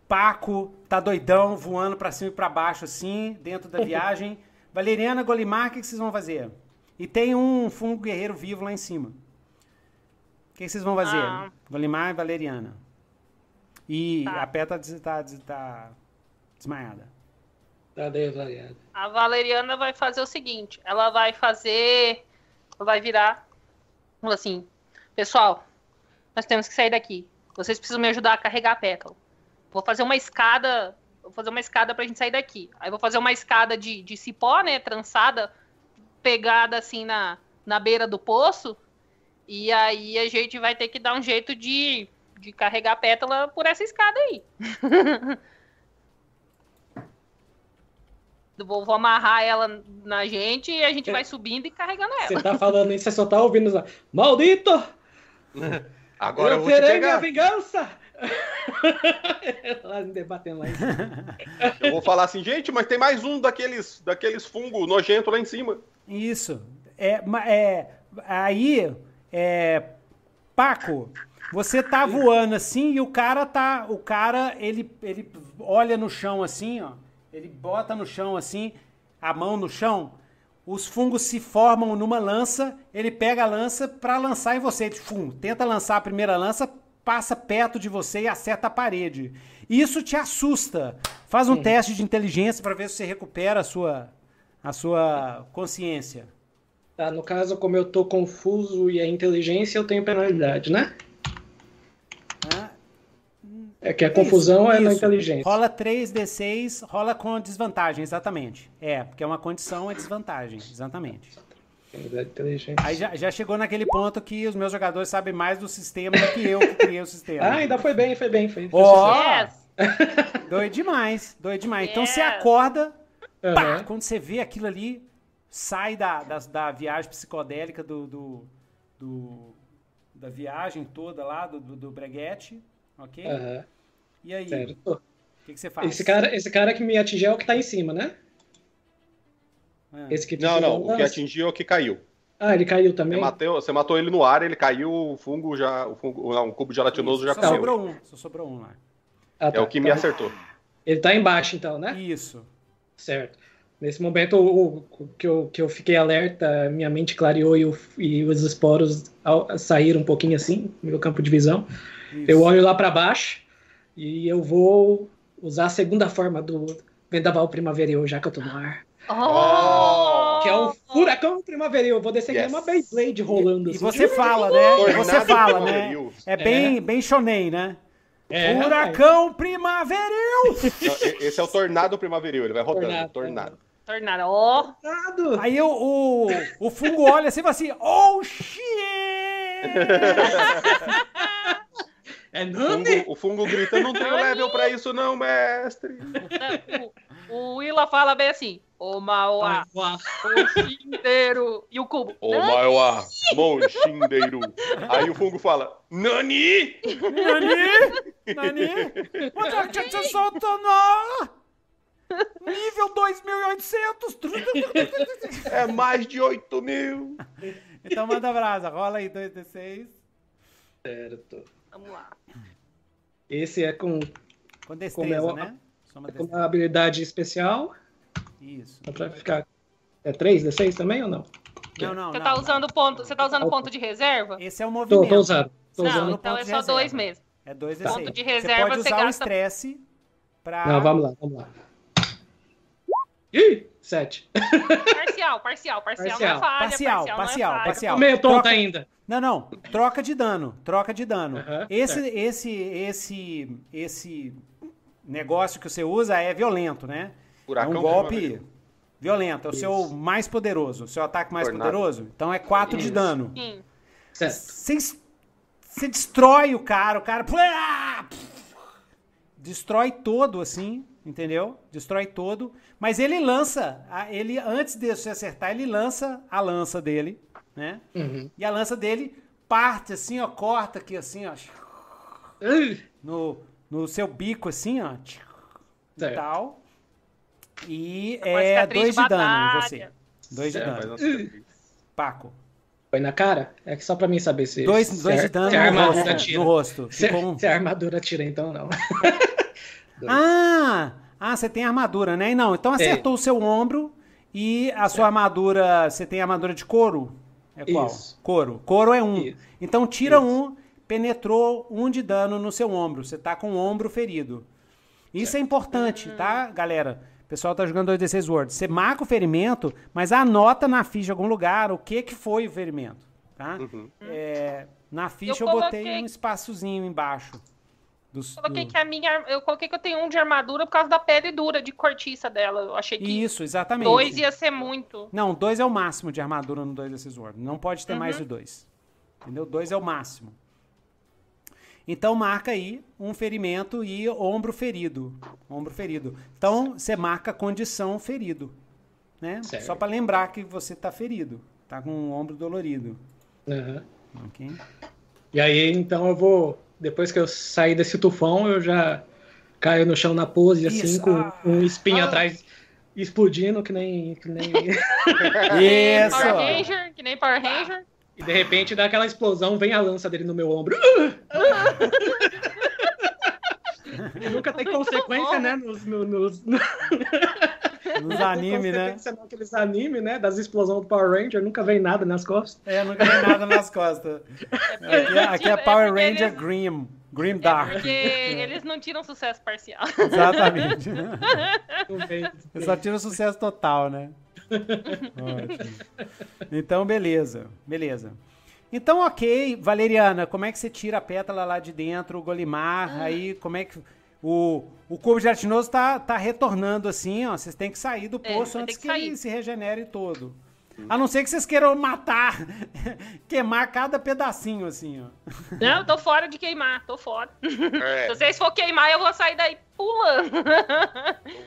Paco, tá doidão, voando pra cima e pra baixo assim, dentro da viagem. Valeriana, Golimar, o que, que vocês vão fazer? E tem um fungo guerreiro vivo lá em cima. O que, que vocês vão fazer? Ah. Golimar e Valeriana. E Tá. a Pé tá, tá, tá desmaiada. Tá desvariado. A Valeriana vai fazer o seguinte: ela vai fazer. Ela vai virar. Fala assim: Pessoal, nós temos que sair daqui. Vocês precisam me ajudar a carregar a pétala. Vou fazer uma escada. Vou fazer uma escada pra gente sair daqui. Aí vou fazer uma escada de, de cipó, né? Trançada, pegada assim na, na beira do poço. E aí a gente vai ter que dar um jeito de, de carregar a pétala por essa escada aí. Vou, vou amarrar ela na gente e a gente vai subindo e carregando ela. Você tá falando isso, você só tá ouvindo lá. Maldito! Agora eu, eu vou te terei minha pegar. vingança! lá debatendo lá em cima. Eu vou falar assim, gente, mas tem mais um daqueles, daqueles fungos nojentos lá em cima. Isso. É, é, aí, é, Paco, você tá voando assim e o cara tá, o cara, ele, ele olha no chão assim, ó, ele bota no chão assim, a mão no chão, os fungos se formam numa lança, ele pega a lança pra lançar em você, Fum, tenta lançar a primeira lança, passa perto de você e acerta a parede. Isso te assusta. Faz um teste de inteligência pra ver se você recupera a sua, a sua consciência. Tá, no caso, como eu tô confuso e a inteligência, eu tenho penalidade, né? É que a confusão é na Isso. inteligência. Rola 3d6, rola com desvantagem, exatamente. É, porque é uma condição, é desvantagem, exatamente. Aí já, já chegou naquele ponto que os meus jogadores sabem mais do sistema do que eu que criei o sistema. Ah, ainda foi bem, foi bem. Foi, foi sucesso. Yes! Doido demais, doido demais. Então você Yes. acorda, pá, Aham. quando você vê aquilo ali, sai da, da, da viagem psicodélica do, do, do- da viagem toda lá, do, do, do breguete, ok? Aham, E aí, o certo. que, que você faz? Esse cara, esse cara que me atingiu é o que tá em cima, né? Ah. Esse que Não, não, o que atingiu é o que caiu. Ah, ele caiu Você também? matou, você matou ele no ar, ele caiu, o fungo já. O fungo, não, o cubo gelatinoso já só caiu. sobrou um, só sobrou um lá. Ah, É tá. o que me Então, acertou. Ele tá embaixo, então, né? Isso. Certo. Nesse momento o, o- que, eu, que eu fiquei alerta, minha mente clareou e, o- e os esporos ao- saíram um pouquinho assim, no meu campo de visão. Isso. Eu olho lá para baixo e eu vou usar a segunda forma do vendaval primaveril, já que eu tô no ar. Oh! Que é o furacão primaveril. Eu vou descer Yes. uma Beyblade rolando E assim. você fala, né? E você fala, né? primaveril. É bem, bem shonen, né? É, Furacão primaveril! Não, e- esse é o tornado primaveril, ele vai rodando. Tornado. Tornado. Tornado. Ó! Tornado. Aí o, o, o fungo olha assim e fala assim: Oh shit! É O fungo, o fungo grita: Não tenho level pra isso, não, mestre. O, o Willa fala bem assim: O Mauá, o e o Cubo. Ô, Maior, Monchindeiro. Aí o fungo fala, Nani? Nani? Nani? Onde é que você soltou no... Nível 2800. É mais de 8 mil. Então manda brasa, rola aí 2d6. Certo. Vamos lá. Esse é com, Com destreza, é o- né? Soma com destreza. uma habilidade especial. Isso. Só pra ficar. É 3 D6 também ou não? Não, não, Você não, tá não. usando ponto, você tá usando ponto de reserva? Esse é o Tô, movimento. tô usando. Tô Não, usando. então ponto é só reserva. dois mesmo. É 2 Ponto d de Você reserva, pode você usar o gasta- estresse pra... Não, vamos lá, vamos lá. Ih, 7. Parcial, parcial, parcial, não Parcial. é falha, Parcial, parcial, parcial, não é falha. parcial. Meio tonto Troca- ainda. Não, não. Troca de dano. Troca de dano. Esse, certo. esse, esse, esse negócio que você usa é violento, né? Furacão é um golpe violento. É o seu Isso. mais poderoso. O seu ataque mais Tornado. poderoso. Então é 4 de dano. Sim. Certo. Você, es- você destrói o cara. O cara... Destrói todo, assim. Entendeu? Destrói todo. Mas ele lança... Ele, antes de você acertar, ele lança a lança dele, né? Uhum. E a lança dele parte assim, ó, corta aqui assim, ó, no, no seu bico assim, ó, e tal. E é dois de de dano em você. Dois de É, dano. Paco. Foi na cara? É que só pra mim saber se. Dois, se dois de dano se a no armadura rosto, no rosto. Se, um- se a armadura tira, então não. Dois. Ah! Ah, você tem armadura, né? Não, então acertou o seu ombro e a sua armadura, você tem armadura de couro? É qual? Isso. Couro. Couro é um. Isso. Então tira Isso. um, penetrou um de dano no seu ombro. Você tá com o ombro ferido. Isso é importante, tá, galera? O pessoal tá jogando 2D6 Word. Você marca o ferimento, mas anota na ficha em algum lugar o que que foi o ferimento, tá? Uhum. É, na ficha eu, Eu botei um espaçozinho embaixo. Dos, Coloquei do- que a minha. Eu coloquei que eu tenho um de armadura por causa da pele dura, de cortiça dela. Eu achei que Isso, exatamente. dois ia ser muito. Não, dois é o máximo de armadura no 2 desses Word. Não pode ter Uhum. mais de dois. Entendeu? Dois é o máximo. Então marca aí um ferimento e ombro ferido. Ombro ferido. Então você marca condição ferido. Né? Certo. Só para lembrar que você tá ferido. Tá com o ombro dolorido. Aham. Ok? E aí, então eu vou. Depois que eu sair desse tufão, eu já caio no chão na pose, assim, Isso. com Ah. um espinho Ah. atrás explodindo, que nem. Que nem... Isso! Power Ranger, que nem Power Ranger. e de repente dá aquela explosão, vem a lança dele no meu ombro. E nunca tem consequência, né? Nos, no- nos, Nos animes, né? consequência naqueles animes, né? Das explosões do Power Ranger, nunca vem nada nas costas. É, nunca tem nada nas costas. Aqui é, aqui é É Power porque Ranger eles- Grim. Grim É Dark. porque eles não tiram sucesso parcial. Exatamente. Não vem. Eu só tiro sucesso total, né? Ótimo. Então, beleza. Beleza. Então, ok. Valeriana, como é que você tira a pétala lá de dentro, o Golimar? Aí, como é que... O, o cubo gelatinoso tá, tá retornando assim, ó. Vocês têm que sair do É, poço ter antes que que, ele se regenere todo. A não ser que vocês queiram matar, queimar cada pedacinho, assim, ó. Não, eu tô fora de queimar, tô fora. É, Se vocês for queimar, eu vou sair daí pulando.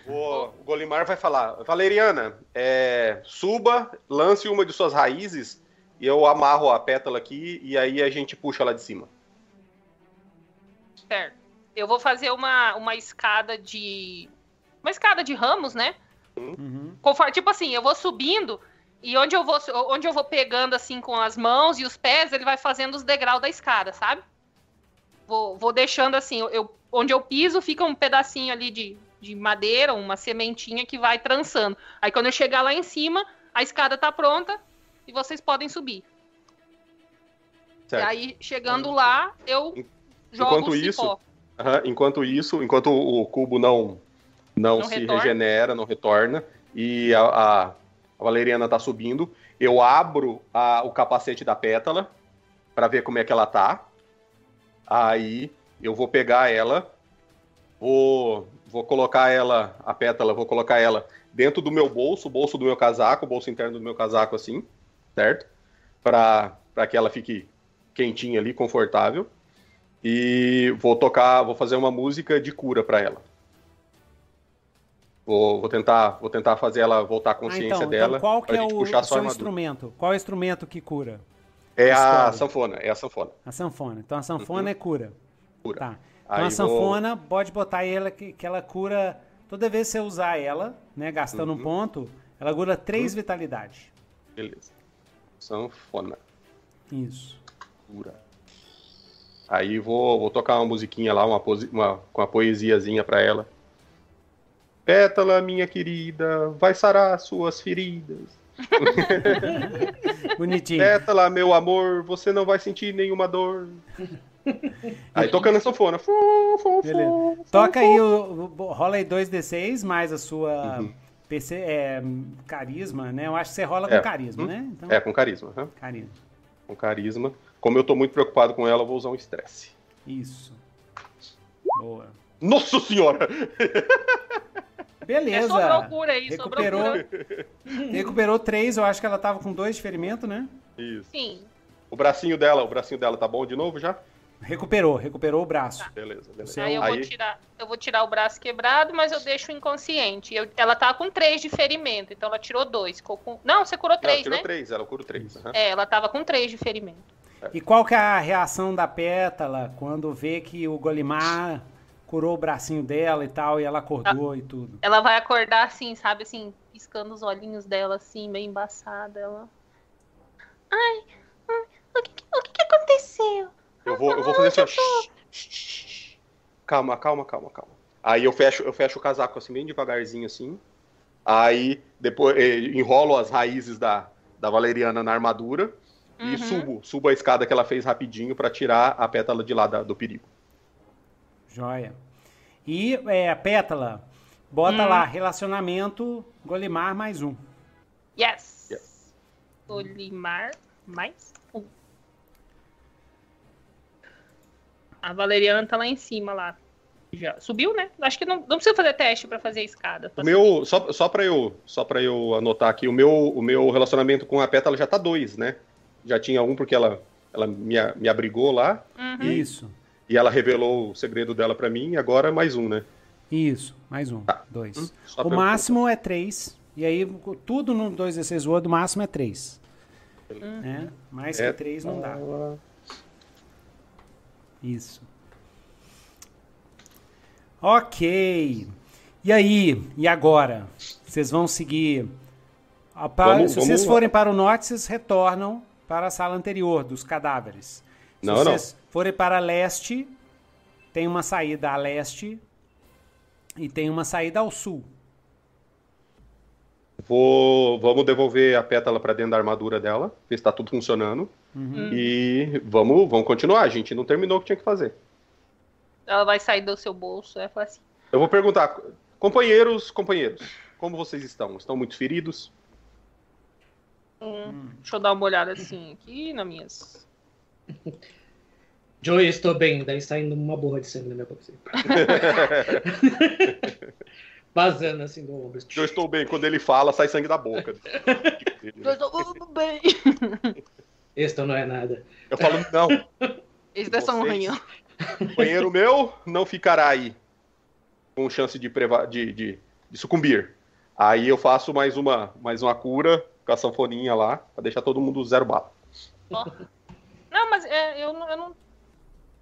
vou- o Golimar vai falar, Valeriana, é, suba, lance uma de suas raízes e eu amarro a pétala aqui e aí a gente puxa lá de cima. Certo. Eu vou fazer uma, uma escada de. Uma escada de ramos, né? Uhum. Conforme, tipo assim, eu vou subindo e onde eu vou, onde eu vou pegando assim com as mãos e os pés, ele vai fazendo os degraus da escada, sabe? Vou, vou deixando assim, eu- onde eu piso fica um pedacinho ali de, de madeira, uma sementinha que vai trançando. Aí quando eu chegar lá em cima, a escada tá pronta e vocês podem subir. Certo? E aí, chegando lá, eu jogo Enquanto o isso, Aham, Enquanto isso, enquanto o cubo não, não, Não se retorna. regenera, não retorna, e a, a- a Valeriana tá subindo, eu abro a- o capacete da pétala para ver como é que ela tá. Aí eu vou pegar ela, vou, vou colocar ela, a pétala, vou colocar ela dentro do meu bolso, o bolso do meu casaco, o bolso interno do meu casaco, assim, certo? Para que ela fique quentinha ali, confortável. E vou tocar, vou fazer uma música de cura pra ela. Vou, vou, tentar, vou tentar fazer ela voltar à consciência ah, então, dela. Então qual que é o, o seu instrumento? Qual é o instrumento que cura? É a, a sanfona, é a sanfona. A sanfona. Então a sanfona uhum. é cura. Cura. Tá. Então Aí a sanfona vou... pode botar ela que, que ela cura. Toda vez que você usar ela, né, gastando uhum. um ponto, ela cura 3 uhum. vitalidade. Beleza. Sanfona. Isso. Cura. Aí vou, vou tocar uma musiquinha lá, uma, uma, uma poesiazinha pra ela. Pétala, minha querida, vai sarar suas feridas. Bonitinho. Pétala, meu amor, você não vai sentir nenhuma dor. Aí tocando a sanfona. Beleza. Toca aí, o, rola aí 2d6 mais a sua uhum. PC, é, carisma, né? Eu acho que você rola com é. carisma, né? Então... É, com carisma. Uhum. Carisma. Com carisma. Como eu tô muito preocupado com ela, eu vou usar um estresse. Isso. Boa. Nossa senhora! Beleza. É, sobrou cura aí, recuperou, cura. Recuperou três, eu acho que ela tava com dois de ferimento, né? Isso. Sim. O bracinho dela, o bracinho dela tá bom de novo já? Recuperou, recuperou o braço. Tá. Beleza, beleza. Aí eu, Vou tirar, eu vou tirar o braço quebrado, mas eu deixo inconsciente. Eu, ela tá com três de ferimento, então ela tirou dois. Com... Não, você curou três, Não, tirou né? três, ela curou três. Uhum. É, ela tava com três de ferimento. E qual que é a reação da Pétala quando vê que o Golimar curou o bracinho dela e tal, e ela acordou e tudo? Ela vai acordar assim, sabe, assim, piscando os olhinhos dela, assim, meio embaçada. Ela... Ai, ai o, que, o que, que aconteceu? Eu vou, eu vou fazer assim, ó. Calma, calma, calma, calma. Aí eu fecho, eu fecho o casaco assim, bem devagarzinho assim. Aí depois eh, enrolo as raízes da, da valeriana na armadura uhum. e subo, subo a escada que ela fez rapidinho para tirar a pétala de lá da, do perigo. Joia. E é, a pétala, bota hum. lá, relacionamento Golimar mais um. Yes. yes. Golimar mais um. A Valeriana tá lá em cima lá. Já subiu, né? Acho que não, não precisa fazer teste para fazer a escada. O meu, só, só para eu, só para eu anotar aqui, o meu, o meu relacionamento com a pétala já tá dois, né? Já tinha um porque ela, ela me, me abrigou lá. Uhum. Isso. E ela revelou o segredo dela para mim, e agora mais um, né? Isso, mais um. Tá. Dois. Hum, o máximo é três. E aí, tudo no 2 d 6 Word, o máximo é três. Uhum. Né? Mais é. que três não dá. Isso. Ok. E aí? E agora? Vocês vão seguir. Vamos, se vocês forem para o norte, vocês retornam para a sala anterior dos cadáveres. Se não, vocês não. forem para leste, tem uma saída a leste e tem uma saída ao sul. Vou, vamos devolver a pétala para dentro da armadura dela, ver se está tudo funcionando. Uhum. E vamos, vamos continuar. A gente não terminou o que tinha que fazer. Ela vai sair do seu bolso, é assim. Eu vou perguntar, companheiros, companheiros, como vocês estão? Estão muito feridos? Hum, deixa eu dar uma olhada assim aqui nas minhas. Joey, estou bem. Daí saindo uma borra de sangue na minha boca. Vazando assim do ombro. Eu estou bem. Quando ele fala, sai sangue da boca. Eu estou bem. Este não é nada. Eu falo, não. Este é só um ranhão. Companheiro meu não ficará aí com chance de, preva de, de, de, sucumbir. Aí eu faço mais uma, mais uma cura com a sanfoninha lá, pra deixar todo mundo zero bala. Oh. Não, mas é, eu, eu não.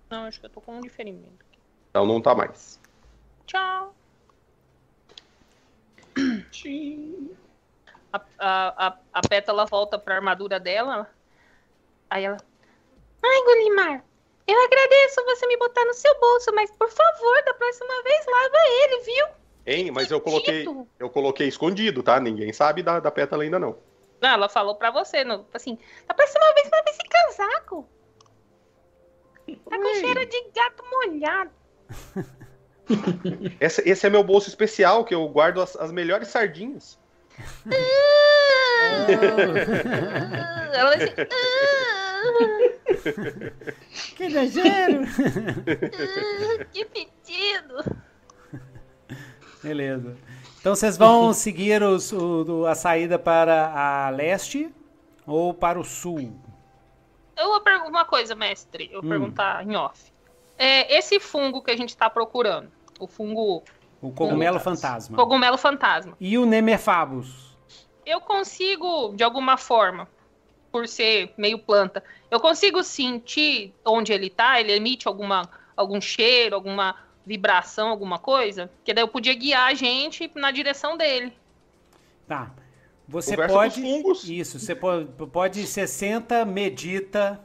Não, acho que eu tô com um diferimento. Então não tá mais. Tchau. A, a, a, a pétala volta pra armadura dela. Aí ela. Ai, Gulimar, eu agradeço você me botar no seu bolso, mas por favor, da próxima vez lava ele, viu? Hein, mas eu coloquei, eu coloquei escondido, tá? Ninguém sabe da, da pétala ainda não. Não, ela falou pra você, não, assim, da próxima vez lava esse casaco. Tá com cheiro de gato molhado. esse, esse é meu bolso especial, que eu guardo as, as melhores sardinhas. ela vai assim, que exagero! que pedido! Beleza. Então vocês vão seguir os, o, a saída para a leste ou para o sul? Eu vou perguntar uma coisa, mestre. Eu vou hum. perguntar em off. É, esse fungo que a gente está procurando, o fungo O cogumelo fantasma. Cogumelo fantasma. E o Nemerfabus? Eu consigo, de alguma forma, por ser meio planta, eu consigo sentir onde ele tá, ele emite alguma, algum cheiro, alguma vibração, alguma coisa, que daí eu podia guiar a gente na direção dele. Tá. Você Conversa pode. Isso, você pode, pode. Você senta, medita,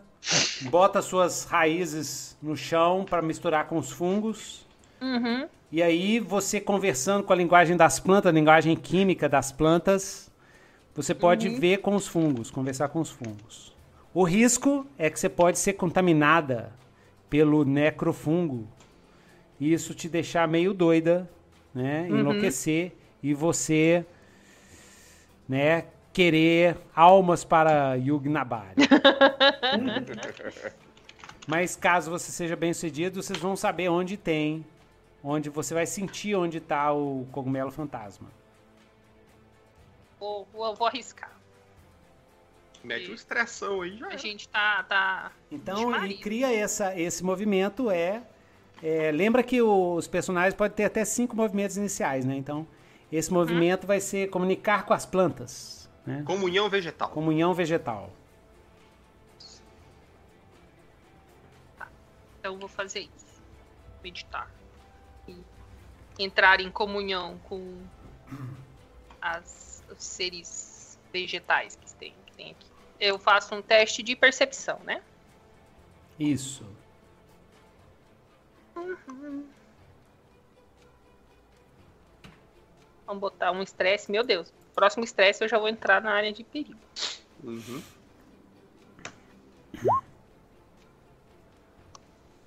bota suas raízes no chão para misturar com os fungos. Uhum. E aí, você conversando com a linguagem das plantas, a linguagem química das plantas, você pode ver com os fungos, conversar com os fungos. O risco é que você pode ser contaminada pelo necrofungo. E isso te deixar meio doida, né? Enlouquecer e você, né, querer almas para Yugnabari. Mas caso você seja bem sucedido, vocês vão saber onde tem, onde você vai sentir onde está o cogumelo fantasma. Vou, vou, vou arriscar. Mete uma estressão aí já. A gente tá. tá Então, marido. cria essa, esse movimento, é, é, Lembra que os personagens podem ter até cinco movimentos iniciais, né? Então, esse movimento vai ser comunicar com as plantas, né? Comunhão vegetal. Comunhão vegetal. Então eu vou fazer isso. Meditar. E entrar em comunhão com as, os seres vegetais que tem, que tem aqui. Eu faço um teste de percepção, né? Isso. Vamos botar um estresse. Meu Deus. Próximo estresse eu já vou entrar na área de perigo. Uhum.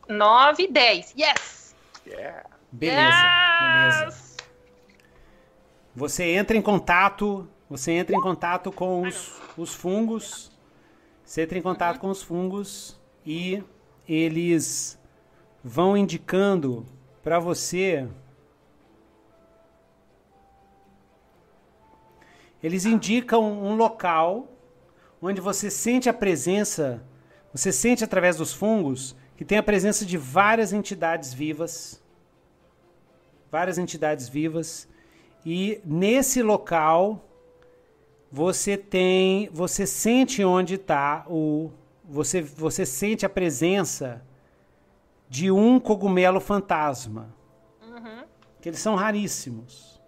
9 e 10. Yes! Yeah. Beleza, beleza. Yes! Você entra em contato, você entra em contato com os, os fungos. Você entra em contato com os fungos e eles vão indicando para você. Eles indicam um local onde você sente a presença, você sente através dos fungos que tem a presença de várias entidades vivas várias entidades vivas e nesse local você tem você sente onde está o você você sente a presença de um cogumelo fantasma que eles são raríssimos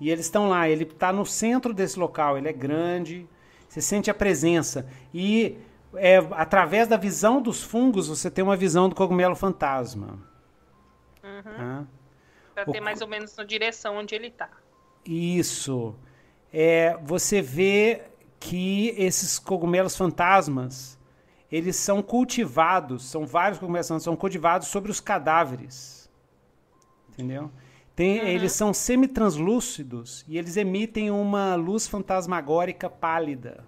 e eles estão lá ele está no centro desse local ele é grande você sente a presença e é, através da visão dos fungos você tem uma visão do cogumelo fantasma Tá? Pra O ter co- mais ou menos na direção onde ele tá. Isso. É, você vê que esses cogumelos fantasmas, eles são cultivados, são vários cogumelos são cultivados sobre os cadáveres. Entendeu? Tem, Eles são semitranslúcidos e eles emitem uma luz fantasmagórica pálida.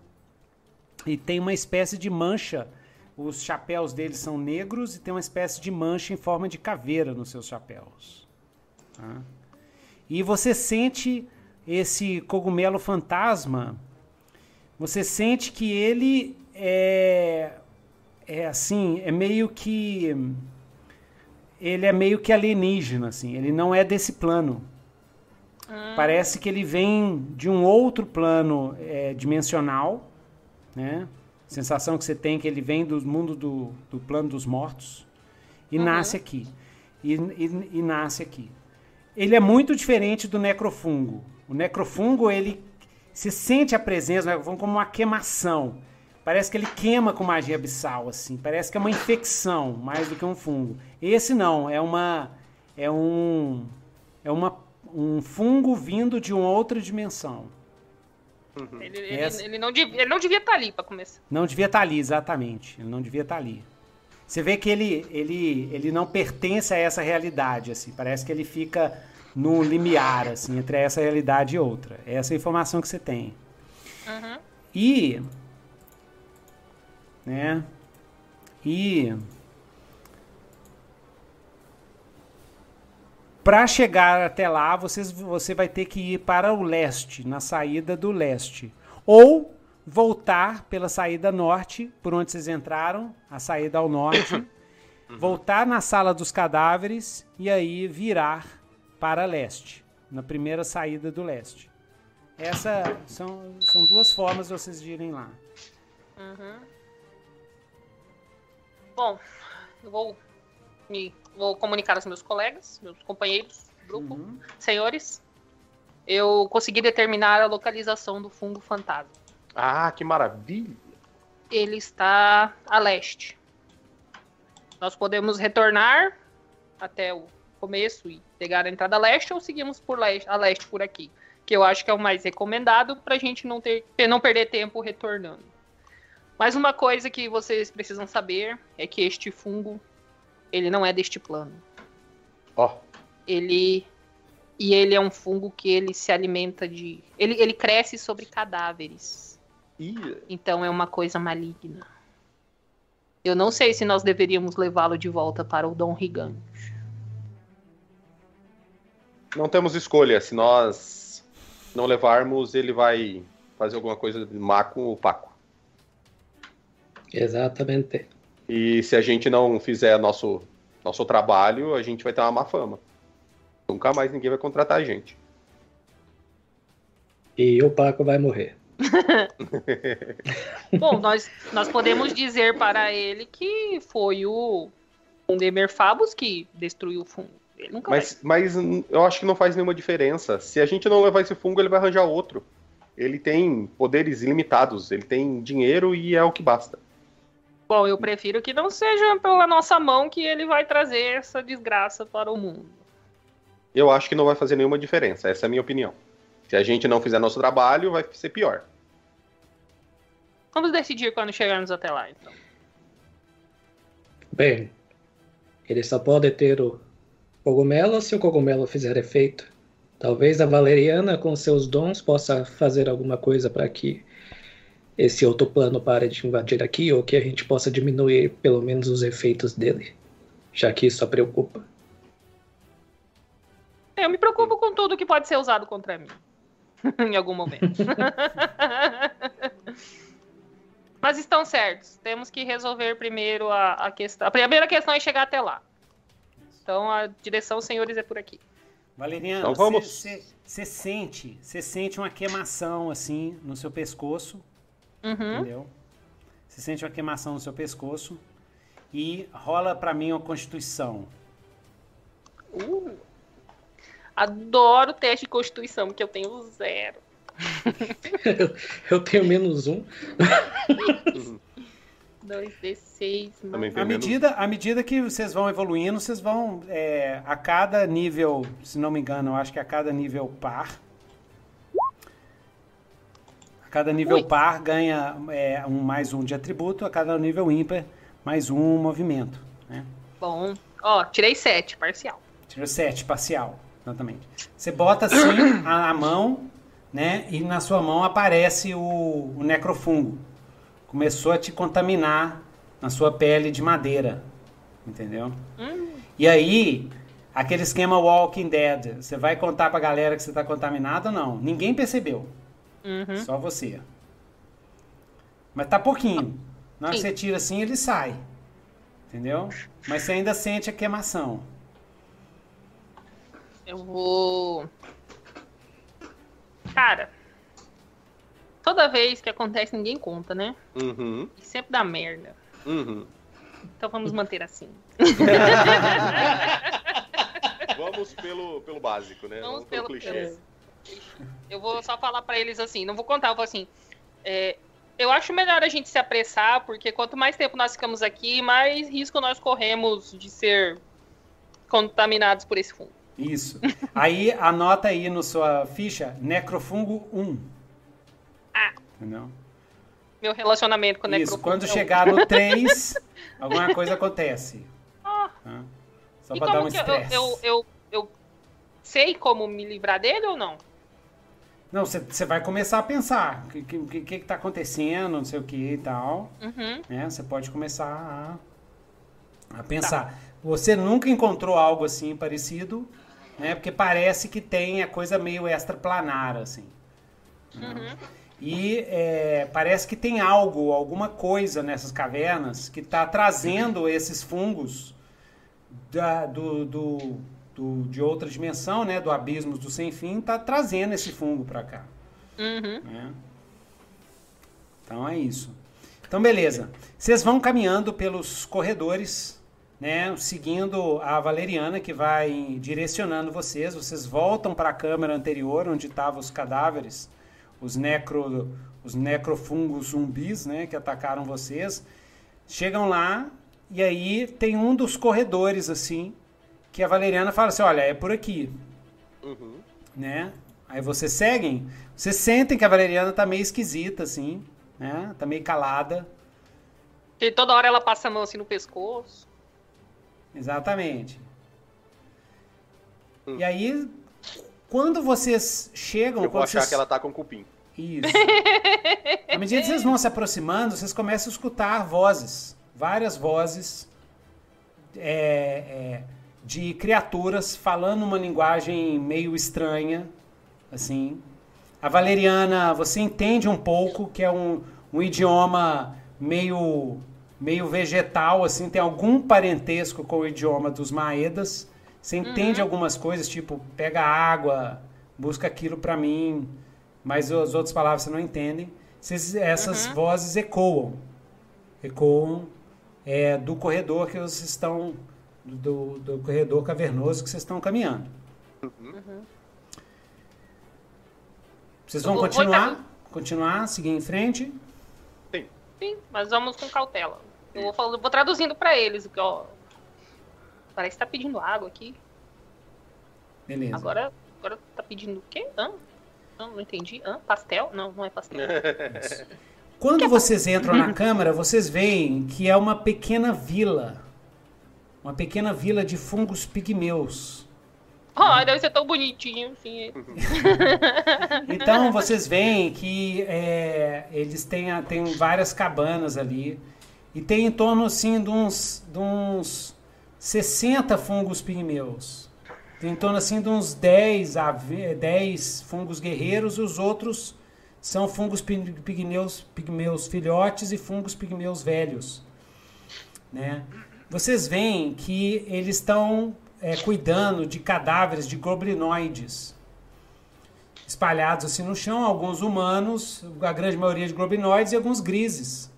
E tem uma espécie de mancha. Os chapéus deles são negros e tem uma espécie de mancha em forma de caveira nos seus chapéus. Tá? E você sente esse cogumelo fantasma, você sente que ele é, é assim, é meio que ele é meio que alienígena, assim, ele não é desse plano. Parece que ele vem de um outro plano é, dimensional, né? Sensação que você tem que ele vem do mundo do, do plano dos mortos e nasce aqui. E, e- e nasce aqui. Ele é muito diferente do necrofungo. O necrofungo, ele se sente a presença do necrofungo como uma queimação. Parece que ele queima com magia abissal, assim. Parece que é uma infecção, mais do que um fungo. Esse não, é uma é um é uma um fungo vindo de uma outra dimensão. Ele, ele- Essa- ele não devia, ele não devia estar ali pra começar. Não devia estar ali, exatamente. Ele não devia estar ali. Você vê que ele, ele, ele não pertence a essa realidade, assim. Parece que ele fica no limiar, assim, entre essa realidade e outra. É essa a informação que você tem. Uhum. E. Né? E. Para chegar até lá, vocês, você vai ter que ir para o leste, na saída do leste. Ou voltar pela saída norte, por onde vocês entraram, a saída ao norte. voltar na sala dos cadáveres e aí virar para leste, na primeira saída do leste. Essa são, são duas formas de vocês irem lá. Uhum. Bom, eu vou me vou comunicar aos meus colegas, meus companheiros grupo, Uhum. senhores. Eu consegui determinar a localização do fungo fantasma. Ah, que maravilha. Ele está a leste. Nós podemos retornar até o começo e pegar a entrada leste ou seguimos por leste, a leste por aqui, que eu acho que é o mais recomendado para a gente não ter não perder tempo retornando. Mas uma coisa que vocês precisam saber é que este fungo ele não é deste plano. Ó, Ele e ele é um fungo que ele se alimenta de ele, ele cresce sobre cadáveres. ih, Então é uma coisa maligna. Eu não sei se nós deveríamos levá-lo de volta para o Dom Rigante. não temos escolha. Se nós não levarmos, ele vai fazer alguma coisa má com o Paco. Exatamente. E se a gente não fizer nosso, nosso trabalho, a gente vai ter uma má fama. Nunca mais ninguém vai contratar a gente. E o Paco vai morrer. Bom, nós, nós podemos dizer para ele que foi o Demer Fabus que destruiu o fungo. Ele nunca Mas, mas eu acho que não faz nenhuma diferença. Se a gente não levar esse fungo, ele vai arranjar outro. Ele tem poderes ilimitados, ele tem dinheiro e é o que basta. Bom, eu prefiro que não seja pela nossa mão que ele vai trazer essa desgraça para o mundo. Eu acho que não vai fazer nenhuma diferença, essa é a minha opinião. Se a gente não fizer nosso trabalho, vai ser pior. Vamos decidir quando chegarmos até lá, então. Bem, ele só pode ter o cogumelo se o cogumelo fizer efeito. Talvez a Valeriana, com seus dons, possa fazer alguma coisa para que esse outro plano pare de invadir aqui, ou que a gente possa diminuir pelo menos os efeitos dele, já que isso a preocupa. Eu me preocupo com tudo que pode ser usado contra mim. em algum momento. Mas estão certos. Temos que resolver primeiro a, a questão. A primeira questão é chegar até lá. Então a direção, senhores, é por aqui. Valeriano, Então vamos. você sente, você sente uma queimação assim no seu pescoço, Uhum. entendeu? Você sente uma queimação no seu pescoço e rola pra mim uma constituição. Uh. Adoro teste de constituição, porque eu tenho zero. Eu tenho menos um. 2d6, Também mano. tem À medida, à medida que vocês vão evoluindo, vocês vão é, a cada nível, se não me engano, eu acho que a cada nível par, cada nível Ui. par ganha é, um mais um de atributo, a cada nível ímpar mais um movimento. Né? Bom, ó, tirei 7, parcial. Tirou 7, parcial, exatamente. Você bota assim a, a mão, né? E na sua mão aparece o, o necrofungo. Começou a te contaminar na sua pele de madeira. Entendeu? Hum, E aí, aquele esquema Walking Dead, você vai contar pra galera que você tá contaminado ou não? Ninguém percebeu. Uhum. Só você. Mas tá pouquinho. Na hora que você tira assim, ele sai. Entendeu? Mas você ainda sente a queimação. Eu vou. Cara, toda vez que acontece, ninguém conta, né? Uhum, E sempre dá merda. uhum. Então vamos manter assim. Vamos pelo, pelo básico, né? Vamos Vamos pelo pelo- clichê. Eu vou só falar pra eles assim, não vou contar, eu vou assim. é, eu acho melhor a gente se apressar, porque quanto mais tempo nós ficamos aqui, mais risco nós corremos de ser contaminados por esse fungo. Isso. Aí anota aí no sua ficha necrofungo 1. Ah. Entendeu? Meu relacionamento com o Isso. necrofungo Quando é chegar no 3, alguma coisa acontece. Ah. Tá? Só E pra dar um que eu, estresse. eu, eu, eu sei como me livrar dele ou não? Não, você vai começar a pensar o que, que, que, que tá acontecendo, não sei o que e tal. Uhum. né? Você pode começar a, a pensar. Você nunca encontrou algo assim parecido, né? Porque parece que tem a coisa meio extraplanar, assim. Uhum. E é, parece que tem algo, alguma coisa nessas cavernas que está trazendo esses fungos da- do, do, do, de outra dimensão, né, do abismo do sem fim, tá trazendo esse fungo para cá. Uhum. Né? Então é isso. Então beleza. Vocês vão caminhando pelos corredores, né, seguindo a Valeriana que vai direcionando vocês. Vocês voltam para a câmera anterior onde estavam os cadáveres, os necro os necrofungos zumbis, né, que atacaram vocês. Chegam lá e aí tem um dos corredores assim que a Valeriana fala assim, olha, é por aqui. Uhum. Né? Aí vocês seguem, vocês sentem que a Valeriana tá meio esquisita, assim, né? Tá meio calada. E toda hora ela passa a mão assim no pescoço. Exatamente. Hum. E aí, quando vocês chegam... Eu vou quando achar vocês... que ela tá com cupim. Isso. à medida que vocês vão se aproximando, vocês começam a escutar vozes. Várias vozes é, é, de criaturas falando uma linguagem meio estranha, assim. A valeriana, você entende um pouco que é um, um idioma meio meio vegetal, assim, tem algum parentesco com o idioma dos Maedas. Você entende algumas coisas, tipo, pega água, busca aquilo para mim, mas as outras palavras você não entende. Vocês- essas Uhum. vozes ecoam. Ecoam é, do corredor que vocês estão. Do, do corredor cavernoso que vocês estão caminhando. Vocês vão continuar? Continuar, seguir em frente? Sim, mas vamos com cautela. Eu vou, falando, vou traduzindo pra eles. que, Ó, parece que tá pedindo água aqui. Beleza. Agora, agora tá pedindo o quê? Hã? Hã? Não entendi. Hã? Pastel? Não, não é pastel. Quando vocês entram na câmara, vocês veem que é uma pequena vila. Uma pequena vila de fungos pigmeus. Ai, deve ser tão bonitinho, assim. Então vocês veem que é, eles têm, têm várias cabanas ali. E tem em torno assim de uns, de uns 60 fungos pigmeus. Tem em torno assim de uns 10, a ve- 10 fungos guerreiros, e os outros são fungos pi- pigmeus, pigmeus filhotes e fungos pigmeus velhos. Né? Vocês veem que eles estão é, cuidando de cadáveres de goblinoides espalhados assim no chão, alguns humanos, a grande maioria de globinoides e alguns grises.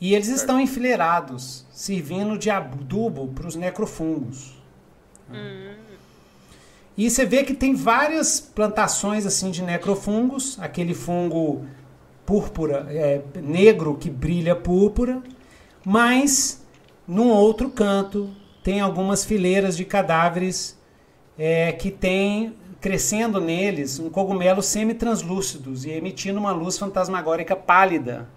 E eles estão enfileirados, servindo de adubo para os necrofungos. E você vê que tem várias plantações assim de necrofungos, aquele fungo púrpura, é, negro que brilha púrpura, mas num outro canto tem algumas fileiras de cadáveres é, que tem crescendo neles um cogumelo semi-translúcidos e emitindo uma luz fantasmagórica pálida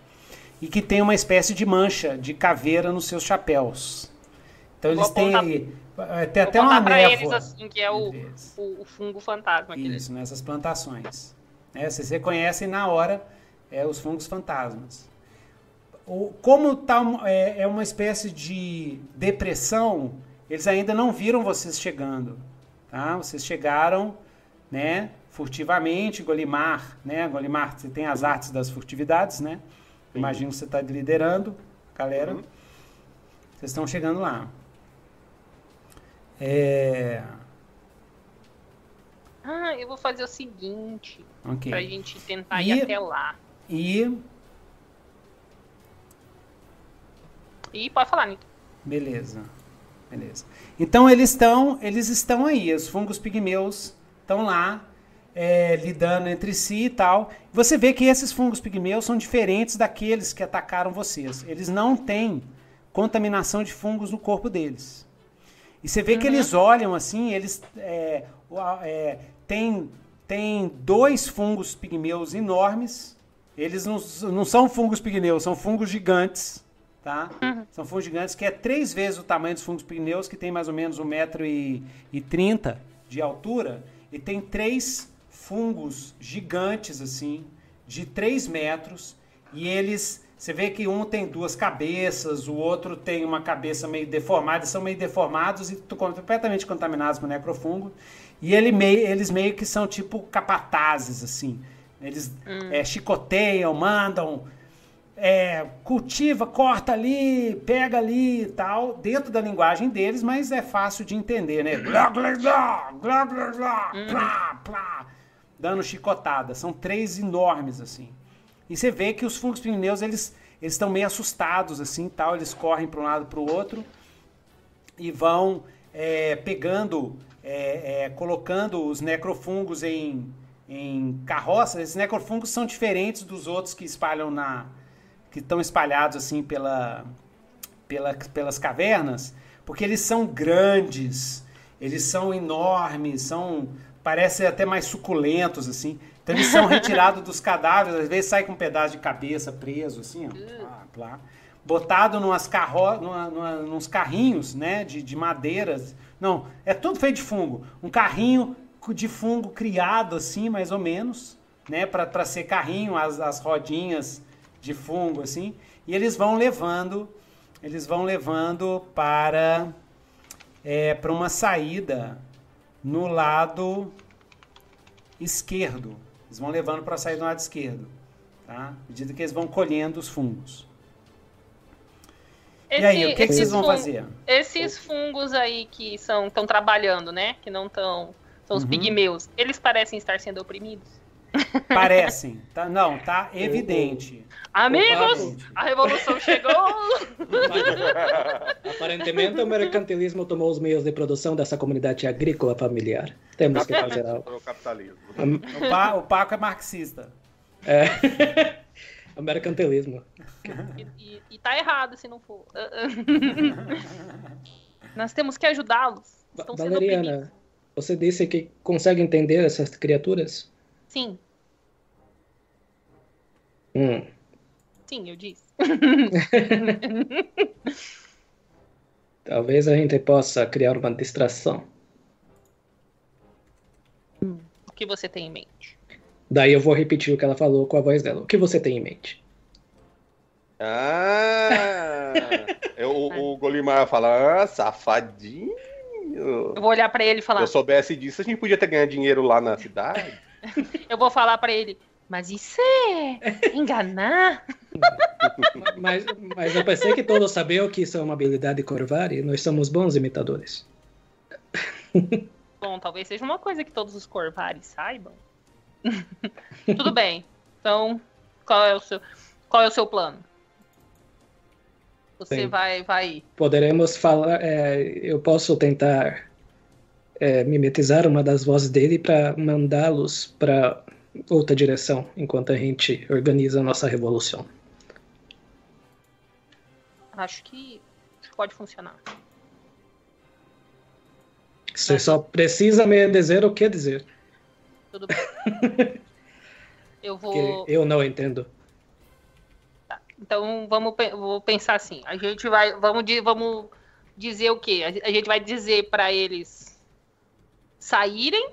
e que tem uma espécie de mancha de caveira nos seus chapéus. Então eles têm, apontar- é, tem até uma névoa. eles assim, que é o, o, o fungo fantasma. aquele. Isso, nessas plantações. Né? Vocês reconhecem na hora é, os fungos fantasmas. O, como tá, é, é uma espécie de depressão, eles ainda não viram vocês chegando. Tá? Vocês chegaram né, furtivamente, Golimar, né? Golimar, você tem as artes das furtividades, né? Imagino que você está liderando, galera. Uhum. Vocês estão chegando lá. É... Ah, eu vou fazer o seguinte, Ok. pra gente tentar E- ir até lá. E E pode falar, Nito. Beleza. Beleza. Então eles estão, eles estão aí, os fungos pigmeus estão lá é, lidando entre si e tal. Você vê que esses fungos pigmeus são diferentes daqueles que atacaram vocês. Eles não têm contaminação de fungos no corpo deles. E você vê que eles olham assim, eles é, é, tem, tem dois fungos pigmeus enormes. Eles não, não são fungos pigmeus, são fungos gigantes, tá? São fungos gigantes que é três vezes o tamanho dos fungos pigmeus, que tem mais ou menos 1,30m de altura. E tem três fungos gigantes, assim, de 3 metros. E eles, você vê que um tem duas cabeças, o outro tem uma cabeça meio deformada, são meio deformados e completamente contaminados por necrofungo. E ele meio, eles meio que são tipo capatazes, assim. Eles é, chicoteiam, mandam. É, cultiva, corta ali, pega ali e tal, dentro da linguagem deles, mas é fácil de entender, né? Blá, blá, blá, blá, blá, blá, plá, plá, dando chicotada. São três enormes, assim. E você vê que os fungos pigmeus, eles eles estão meio assustados, assim, tal. Eles correm para um lado para o outro e vão é, pegando, é, é, colocando os necrofungos em, em carroças. Esses necrofungos são diferentes dos outros que espalham na, que estão espalhados assim pela, pela, pelas cavernas, porque eles são grandes, eles são enormes, são parecem até mais suculentos assim. Então eles são retirados dos cadáveres, às vezes sai com um pedaço de cabeça preso, assim, ó, plá, plá, botado numas carro, numa, numa, nos carrinhos, né, de, de madeiras. Não, é tudo feito de fungo. Um carrinho de fungo criado assim, mais ou menos, né, para ser carrinho, as, as rodinhas de fungo assim, e eles vão levando, eles vão levando para é, para uma saída no lado esquerdo eles vão levando para sair do lado esquerdo, tá? À medida que eles vão colhendo os fungos. Esse, e aí, o que, que vocês vão fazer? Esses fungos aí que estão trabalhando, né? Que não estão são os uhum. pigmeus. Eles parecem estar sendo oprimidos? Parecem. Tá, não, tá evidente. Amigos, a revolução chegou! Aparentemente, o mercantilismo tomou os meios de produção dessa comunidade agrícola familiar. Temos que fazer algo. O capitalismo. O, pa, o Paco é marxista. É. o mercantilismo. E, e, e tá errado se não for. Nós temos que ajudá-los. Valeriana, você disse que consegue entender essas criaturas? Sim. Hum. Sim, eu disse. Talvez a gente possa criar uma distração. Hum. O que você tem em mente? Daí eu vou repetir o que ela falou com a voz dela. O que você tem em mente? Ah! eu, o, o Golimar fala, ah, safadinho. Eu vou olhar para ele e falar. Se eu soubesse disso, a gente podia ter ganhado dinheiro lá na cidade. Eu vou falar para ele. Mas isso é enganar? mas, mas eu pensei que todos sabiam que isso é uma habilidade Corvari. Nós somos bons imitadores. Bom, talvez seja uma coisa que todos os Corvares saibam. Tudo bem. Então, qual é o seu, qual é o seu plano? Você vai, vai. Poderemos falar. É, eu posso tentar é, mimetizar uma das vozes dele para mandá-los para outra direção enquanto a gente organiza a nossa revolução. Acho que pode funcionar. Você Mas... só precisa me dizer o que dizer. Tudo bem. Eu vou. Que eu não entendo. Tá. Então vamos vou pensar assim. A gente vai vamos vamos dizer o quê? A gente vai dizer para eles saírem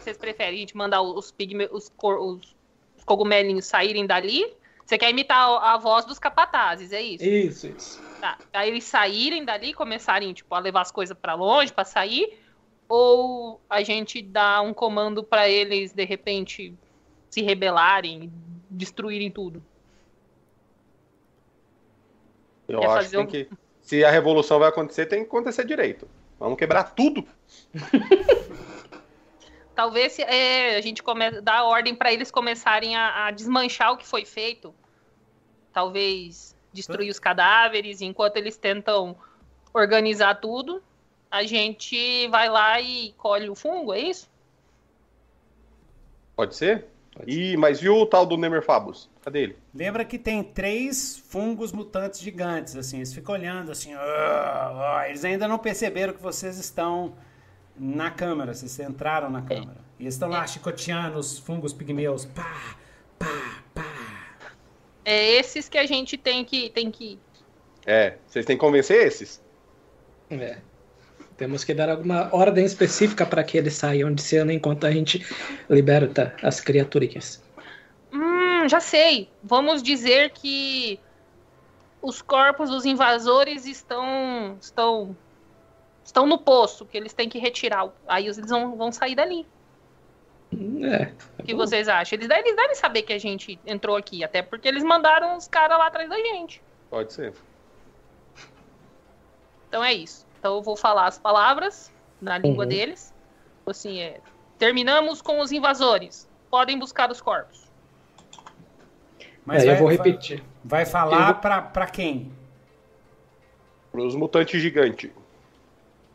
que vocês preferem? A gente mandar os, pigme, os, os, os cogumelinhos saírem dali? Você quer imitar a, a voz dos capatazes, é isso? Isso, isso. Tá. Aí eles saírem dali, começarem, tipo, a levar as coisas para longe, para sair? Ou a gente dá um comando para eles, de repente, se rebelarem, destruírem tudo? Eu Quer acho que, um... que se a revolução vai acontecer, tem que acontecer direito. Vamos quebrar tudo. Talvez é, a gente come, dá ordem para eles começarem a, a, desmanchar o que foi feito. Talvez destruir os cadáveres, enquanto eles tentam organizar tudo, a gente vai lá e colhe o fungo, é isso? Pode ser? Pode ser. mas viu o tal do Nemerfabus? Cadê ele? Lembra que tem três fungos mutantes gigantes, assim, eles ficam olhando assim, oh, oh. eles ainda não perceberam que vocês estão na câmara, vocês entraram na câmara. É. E eles estão lá é. chicoteando os fungos pigmeus. Pá, pá, pá. É esses que a gente tem que. Tem que... É, vocês têm que convencer esses. É. Temos que dar alguma ordem específica para que eles saiam de cena enquanto a gente liberta as criaturinhas. Hum, já sei. Vamos dizer que os corpos dos invasores estão estão estão no poço, que eles têm que retirar. Aí eles vão, vão sair dali. É. O que vocês acham? Eles devem, eles devem saber que a gente entrou aqui, até porque eles mandaram os caras lá atrás da gente. Pode ser. Então é isso. Então eu vou falar as palavras na língua Uhum. deles. Assim, é. Terminamos com os invasores. Podem buscar os corpos. Mas É, eu vai, vou vai- repetir. Vai falar Eu vou- pra, pra quem? Pros mutantes gigantes.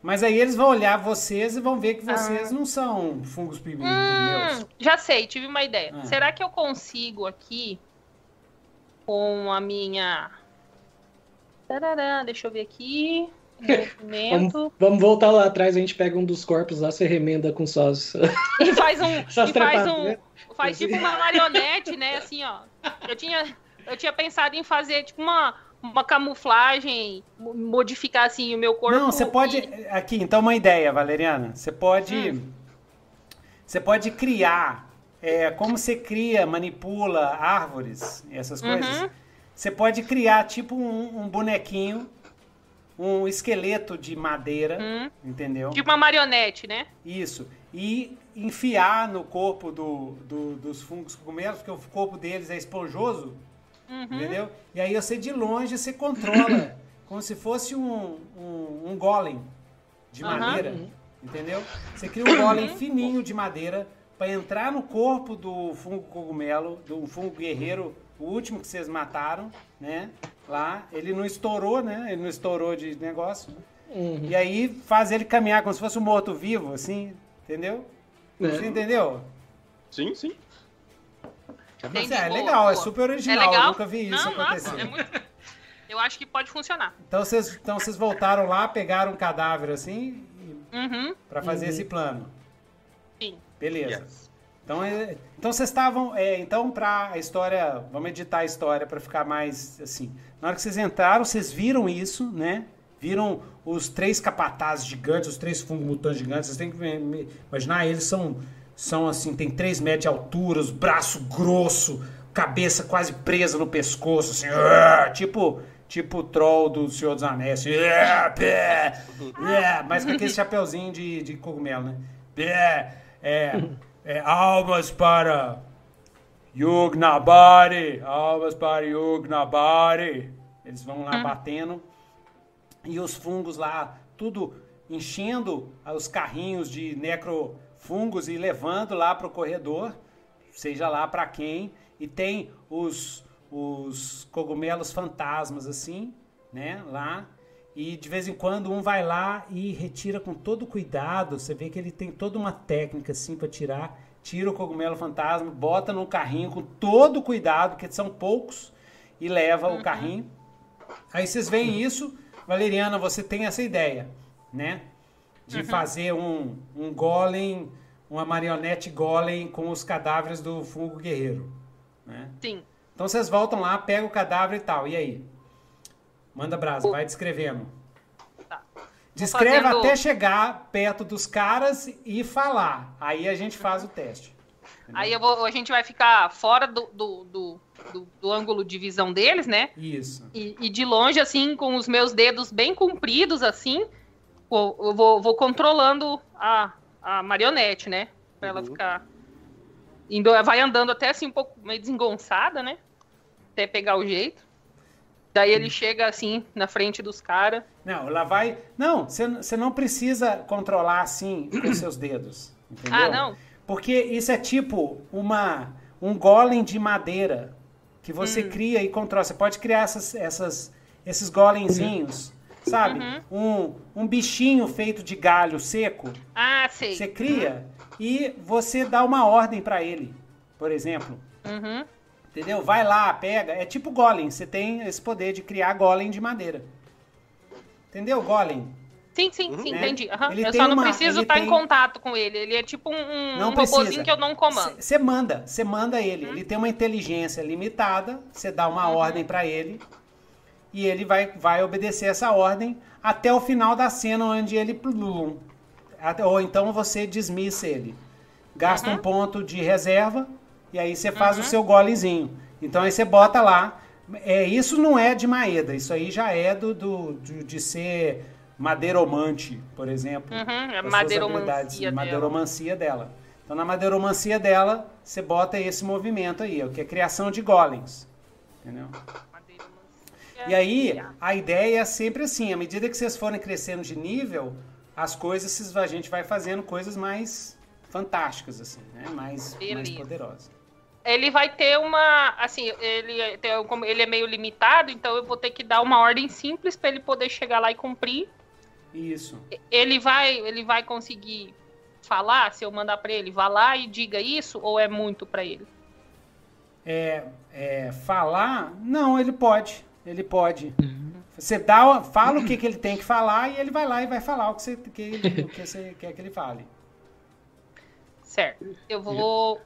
Mas aí eles vão olhar vocês e vão ver que Ah. vocês não são fungos pigme- Hum, já sei, tive uma ideia. Ah. Será que eu consigo aqui com a minha. Tarará, deixa eu ver aqui. Movimento. Vamos voltar lá atrás, a gente pega um dos corpos lá, você remenda com sós. E faz um. E faz trepadas, um. né? Faz tipo uma marionete, né? Assim, ó. Eu tinha, eu tinha pensado em fazer tipo uma, uma camuflagem, mo- modificar assim o meu corpo. Não, você pode. e- Aqui, então, uma ideia, Valeriana. Você pode. Hum. Você pode criar. é, como você cria, manipula árvores, essas coisas. Uhum. Você pode criar tipo um, um bonequinho, um esqueleto de madeira, Hum. entendeu? Tipo uma marionete, né? Isso. E enfiar no corpo do, do- dos fungos cogumelos, porque o corpo deles é esponjoso, Uhum. entendeu? E aí você de longe você controla, como se fosse um, um, um golem de Aham. madeira, entendeu? Você cria um golem fininho de madeira para entrar no corpo do fungo cogumelo, do fungo guerreiro, o último que vocês mataram, né? Lá, ele não estourou, né? Ele não estourou de negócio. Uhum. E aí faz ele caminhar como se fosse um morto-vivo, assim, entendeu? É. Você entendeu? Sim, sim. Entendi, é boa, legal, é boa. super É original, legal? eu nunca vi isso Não, acontecer. nossa, é muito... Eu acho que pode funcionar. Então vocês então vocês voltaram lá, pegaram um cadáver assim, Uhum, para fazer esse plano. sim. Beleza. Yes. Então, é, então vocês estavam. é, então, para a história. Vamos editar a história para ficar mais assim. Na hora que vocês entraram, vocês viram isso, né? Viram os três capatazes gigantes, os três fungos mutantes gigantes. Vocês têm que imaginar, eles são, são assim, tem 3 metros de altura, os braço grosso, cabeça quase presa no pescoço, assim, ah, tipo. Tipo o troll do Senhor dos Anéis, assim, ah, é, mas com aquele chapeuzinho de, de cogumelo, né? É, é, almas para Yugnabari, almas para Yugnabari. Eles vão lá batendo e os fungos lá, tudo enchendo os carrinhos de necrofungos e levando lá para o corredor, seja lá para quem. E tem os, os cogumelos fantasmas assim, né, lá. E de vez em quando um vai lá e retira com todo cuidado. Você vê que ele tem toda uma técnica assim para tirar. Tira o cogumelo fantasma, bota no carrinho com todo cuidado, porque são poucos, e leva o carrinho. Aí vocês veem isso, Valeriana, você tem essa ideia, né? De fazer um, um golem, uma marionete golem com os cadáveres do fungo guerreiro, né? Sim. Então vocês voltam lá, pegam o cadáver e tal, e aí? Manda brasa, vai descrevendo. Tá. Descreve fazendo- até chegar perto dos caras e falar. Aí a gente faz o teste. Aí eu vou, a gente vai ficar fora do, do, do, do- do ângulo de visão deles, né? Isso. E, e de longe, assim, com os meus dedos bem compridos, assim, eu eu vou, vou controlando a, a marionete, né? Pra ela Uhum. ficar. Indo, vai andando até assim um pouco meio desengonçada, né? Até pegar o jeito. Daí ele chega assim na frente dos caras. Não, lá vai. Não, você não precisa controlar assim com seus dedos. Entendeu? Ah, não? Porque isso é tipo uma um golem de madeira que você Hum. cria e controla. Você pode criar essas, essas, esses golemzinhos, sabe? Uhum. Um, um bichinho feito de galho seco. Ah, sei. Você cria e você dá uma ordem pra ele, por exemplo. Uhum. Entendeu? Vai lá, pega. É tipo golem. Você tem esse poder de criar golem de madeira. Entendeu? Golem. Sim, sim, sim, Né? entendi. Ele Eu tem só não uma- preciso estar tem- em contato com ele. Ele é tipo um, um, Não um precisa. robozinho que eu não comando. Você manda, você manda ele. Ele tem uma inteligência limitada. Você dá uma Uhum. ordem pra ele e ele vai, vai obedecer essa ordem até o final da cena onde ele ou então você dismissa ele. Gasta Uhum. um ponto de reserva e aí você faz o seu golezinho. Então aí você bota lá. É, isso não é de Maeda, isso aí já é do, do, de, de ser madeiromante, por exemplo. Uhum, é madeiromancia dela. madeiromancia dela. Então, na madeiromancia dela, você bota esse movimento aí, que é criação de golems. Entendeu? E aí, a ideia é sempre assim, à medida que vocês forem crescendo de nível, as coisas, a gente vai fazendo coisas mais fantásticas, assim, né? Mais, mais poderosas. Ele vai ter uma, assim, ele, como ele é meio limitado, então eu vou ter que dar uma ordem simples para ele poder chegar lá e cumprir. Isso. Ele vai, ele vai conseguir falar, se eu mandar para ele, vá lá e diga isso, ou é muito para ele? É, é, falar, não, ele pode. Ele pode. Uhum. Você dá, fala o que, que ele tem que falar e ele vai lá e vai falar o que você, que, o que você quer que ele fale. Certo. Eu vou.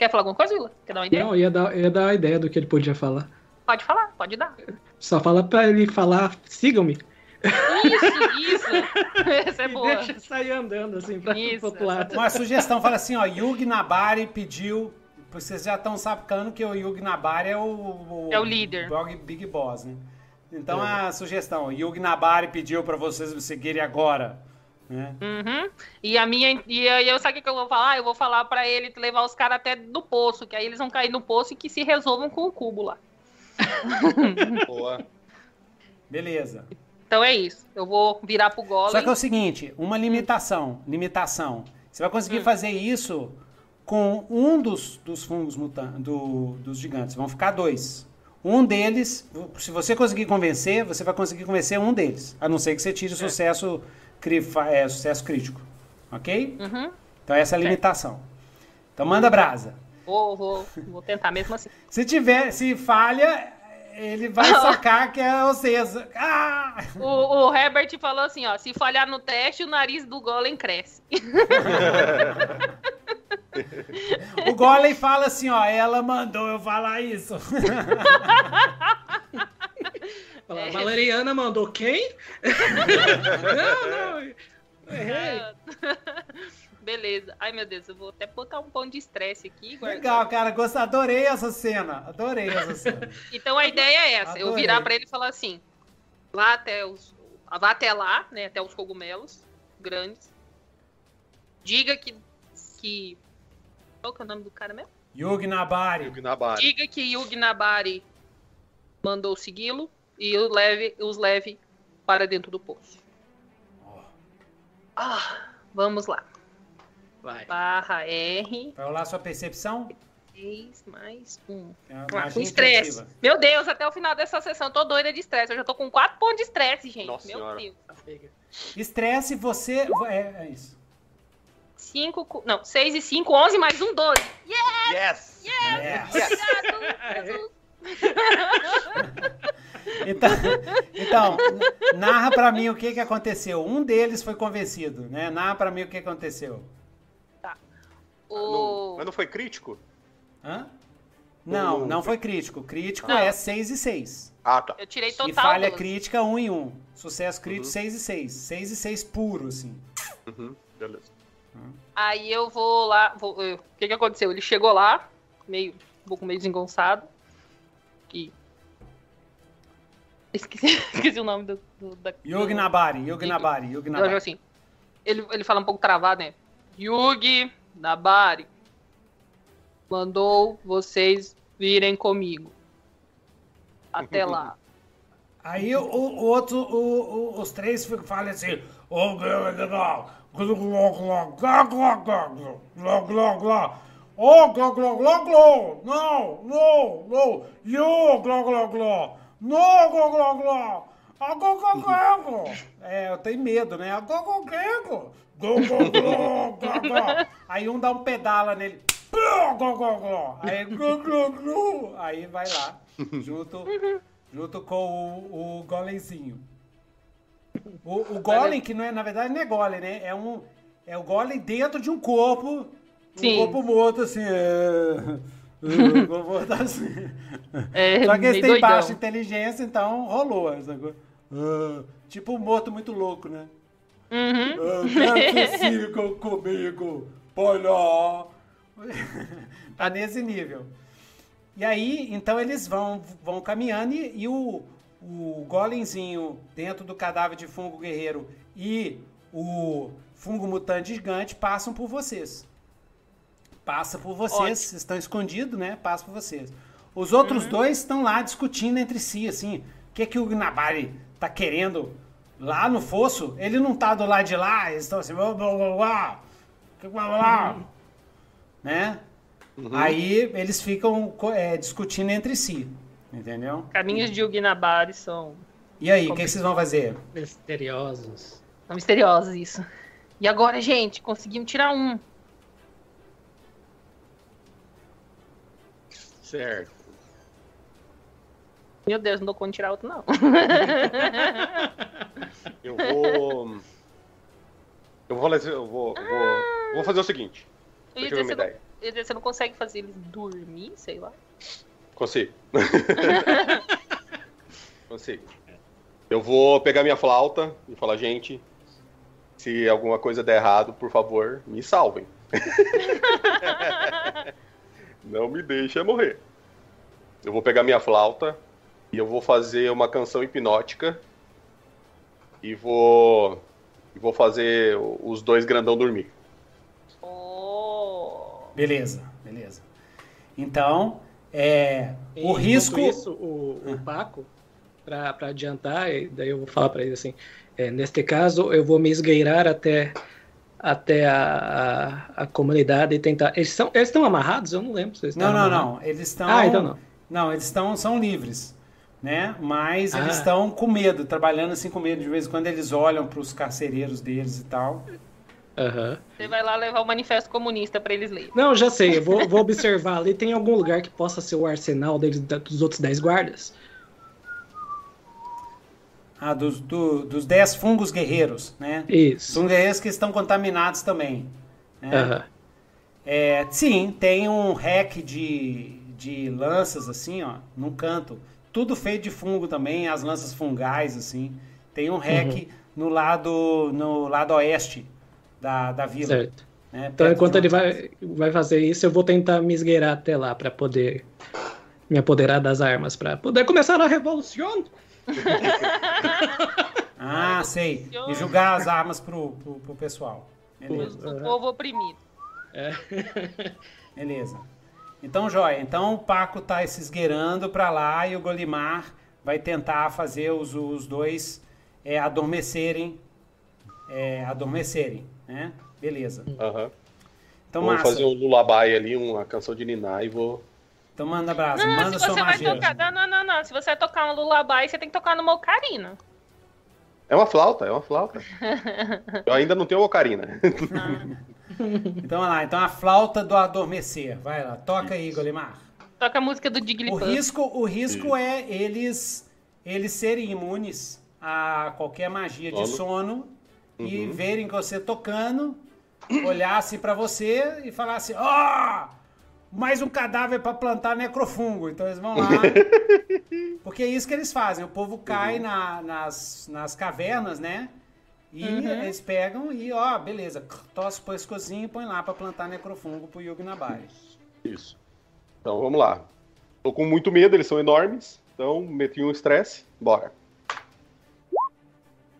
Quer falar alguma coisa, Willa? Quer dar uma ideia? Não, eu ia dar, ia dar uma ideia do que ele podia falar. Pode falar, pode dar. Só fala pra ele falar, sigam-me. Isso, isso. Essa é boa. Deixa sair andando assim pra isso, outro lado. Uma sugestão, fala assim, ó, Yugi Nabari pediu vocês já estão sacando que o Yugi Nabari é o, o, é o líder. Big, Big Boss, né? Então é. a sugestão, o Yugi Nabari pediu para vocês me seguirem agora. Né? Uhum. E a minha. E eu sabe o que eu vou falar? Eu vou falar para ele levar os caras até do poço, que aí eles vão cair no poço e que se resolvam com o cubo lá. Boa. Beleza. Então é isso. Eu vou virar pro Golem. Só que é o seguinte, uma limitação. Limitação. Você vai conseguir hum. fazer isso com um dos, dos fungos mutantes, do, dos gigantes. Vão ficar dois. Um deles, se você conseguir convencer, você vai conseguir convencer um deles. A não ser que você tire é. sucesso, é, sucesso crítico. Ok? Uhum. Então essa é a limitação. Então manda brasa. Vou, vou, vou tentar mesmo assim. se tiver, se falha, ele vai sacar que é o César. Ah! O, o Herbert falou assim, ó, se falhar no teste, o nariz do golem cresce. o golem fala assim, ó, ela mandou eu falar isso. Fala, é. Valeriana mandou quem? não, não. Errei. Beleza. Ai, meu Deus, eu vou até botar um pão de estresse aqui. Guarda. Legal, cara. Gosto, adorei essa cena. Adorei essa cena. então a ideia é essa. Adorei. Eu virar para ele e falar assim, vá até os... Vá até lá, né? Até os cogumelos grandes. Diga que... que... Qual que é o nome do cara mesmo? Yugi Nabari. Yugi Nabari. Diga que Yugi Nabari mandou segui-lo e os leve, os leve para dentro do poço. Oh. Ah, vamos lá. Vai. Barra R. Vai rolar sua percepção? 3 mais 1. É ah, com estresse. Meu Deus, até o final dessa sessão eu tô doida de estresse. Eu já tô com 4 pontos de estresse, gente. Nossa Meu senhora. Deus. Estresse, você. É, é isso. 5. Não, 6 e 5, 11 mais 1, 12. Yes! Yes! yes. yes. Obrigado, então, então, narra para mim o que, que aconteceu. Um deles foi convencido, né? Narra para mim o que aconteceu. Tá. O... Não, mas não foi crítico? Hã? Não, não foi crítico. Crítico não. é 6 e 6. Ah, tá. Eu tirei total. E falha crítica 1 e 1. Sucesso crítico uhum. 6 e 6. 6 e 6 puro, assim. Uhum, beleza. Aí eu vou lá. Vou, o que, que aconteceu? Ele chegou lá, meio, um pouco meio desengonçado. E. Esqueci, esqueci o nome do. do da, Yugi Nabari, Yugi Nabari, Yugi Nabari. assim, ele, ele fala um pouco travado, né? Yugi Nabari mandou vocês virem comigo. Até lá. Aí o, o outro, o, o, os três falam assim. Oh, glo, glo, glo, glo, não, não, não, you, glo, glo, glo gló, gló, gló. Não, gló, gló, gló. Agogogego. É, eu tenho medo, né? Agogogego. Gogoglo, gogó. Aí um dá um pedala nele. Gogoglo. Aí, gogoglo. Aí vai lá, junto, junto com o, o golemzinho. O, o golem, que não é, na verdade, não é golem, né? É, um, é o golem dentro de um corpo Sim. O corpo morto, assim. É... corpo morto assim. É, Só que eles têm baixa inteligência, então rolou. Uh, tipo um morto muito louco, né? Uhum. Uh, quero que sigam comigo, poló. tá nesse nível. E aí, então eles vão, vão caminhando e, e o, o golemzinho dentro do cadáver de fungo guerreiro e o fungo mutante gigante passam por vocês. Passa por vocês, Ótimo. vocês estão escondidos, né? Passa por vocês. Os outros dois estão lá discutindo entre si, assim, o que que o Gnabari tá querendo lá no fosso? Ele não tá do lado de lá, eles estão assim, blá, blá, blá, blá, blá, blá, né? Aí eles ficam é, discutindo entre si, entendeu? Caminhos de Ugnabari são, E aí, o que, que vocês vão fazer? Misteriosos. são misteriosos, isso. E agora, gente, conseguimos tirar um. Certo. Meu Deus, não dou conta de tirar outro, não. Eu vou. Eu vou fazer, eu vou, vou, vou fazer o seguinte. Eu Eu tive uma você, não, ideia. você não consegue fazer eles dormir, sei lá. Consigo. Consigo. Eu vou pegar minha flauta e falar, gente, se alguma coisa der errado, por favor, me salvem. Não me deixa morrer. Eu vou pegar minha flauta e eu vou fazer uma canção hipnótica e vou e vou fazer os dois grandão dormir. Oh. Beleza, beleza. Então, é, o Enquanto risco... Isso, o, o Paco, para adiantar, e daí eu vou falar para ele assim: é, neste caso, eu vou me esgueirar até, até a, a, a comunidade e tentar. Eles estão eles estão amarrados? Eu não lembro se eles Não, estão não, amarrados. não. Eles estão. Ah, então não. Não, eles estão são livres, né? Mas eles Ah. estão com medo, trabalhando assim com medo de vez em quando eles olham para os carcereiros deles e tal. Aham. Você vai lá levar o manifesto comunista pra eles lerem. Não, já sei, eu vou, vou observar ali. Tem algum lugar que possa ser o arsenal deles, dos outros 10 guardas? Ah, dos, do- dos dez fungos guerreiros, né? Isso. São guerreiros que estão contaminados também. Né? É, sim, tem um rack de, de lanças assim, ó, num canto. Tudo feito de fungo também, as lanças fungais assim. Tem um rack no lado no lado oeste da, da vila. Certo. né, Então, enquanto ele vai, vai fazer isso, eu vou tentar me esgueirar até lá para poder me apoderar das armas, para poder começar a revolução. Ah, sei. E jogar as armas pro, pro, pro pessoal. Beleza. O povo oprimido. Beleza. Então, joia. Então o Paco tá se esgueirando pra lá e o Golimar vai tentar fazer os, os dois é, adormecerem. É, adormecerem, né? Beleza. Aham. Então, vou massa. fazer um lullaby ali, uma canção de Niná e vou. Então manda abraço. Não, manda se sua você vai magia. tocar. Não, não, não. Se você vai tocar um lullaby, você tem que tocar numa ocarina. É uma flauta, é uma flauta. Eu ainda não tenho ocarina. Então, vai lá. Então a flauta do adormecer. Vai lá. Toca aí, Golimar. Toca a música do O Jigglypuff. risco, o risco é eles eles serem imunes a qualquer magia de Sono. sono e Uhum. verem que você tocando, olhasse pra você e falasse: "Ó, mais um cadáver pra plantar necrofungo". Então eles vão lá. Porque é isso que eles fazem. O povo cai Uhum. na- nas, nas cavernas, né? E Uhum. eles pegam e, ó, beleza, tosse o pescozinho e põe lá pra plantar necrofungo pro Yugi Nabari. Isso. Então vamos lá. Tô com muito medo, eles são enormes. Então meti um estresse. Bora.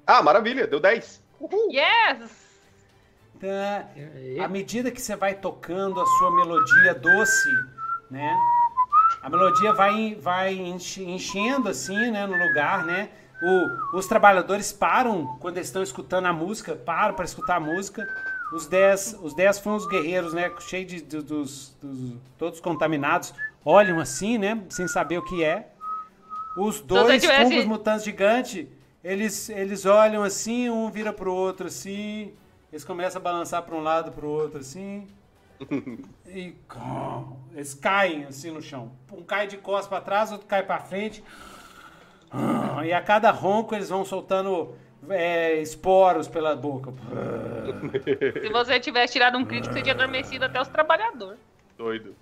Ah, maravilha, deu 10. Uhul. Yes! Então, E aí? à medida que você vai tocando a sua melodia doce, né? A melodia vai, vai enche- enchendo assim, né, no lugar, né? O- os trabalhadores param quando eles estão escutando a música, param para escutar a música. Os dez, os dez fungos guerreiros, né, cheios de, de- dos, dos- todos contaminados, olham assim, né, sem saber o que é. Os dois tivesse- fungos mutantes gigantes, eles, eles olham assim, um vira pro outro assim, eles começam a balançar para um lado pro outro assim. e eles caem assim no chão. Um cai de costas para trás, outro cai para frente. Ah, E a cada ronco eles vão soltando é, esporos pela boca. Se você tivesse tirado um crítico, você tinha adormecido até os trabalhadores. Doido.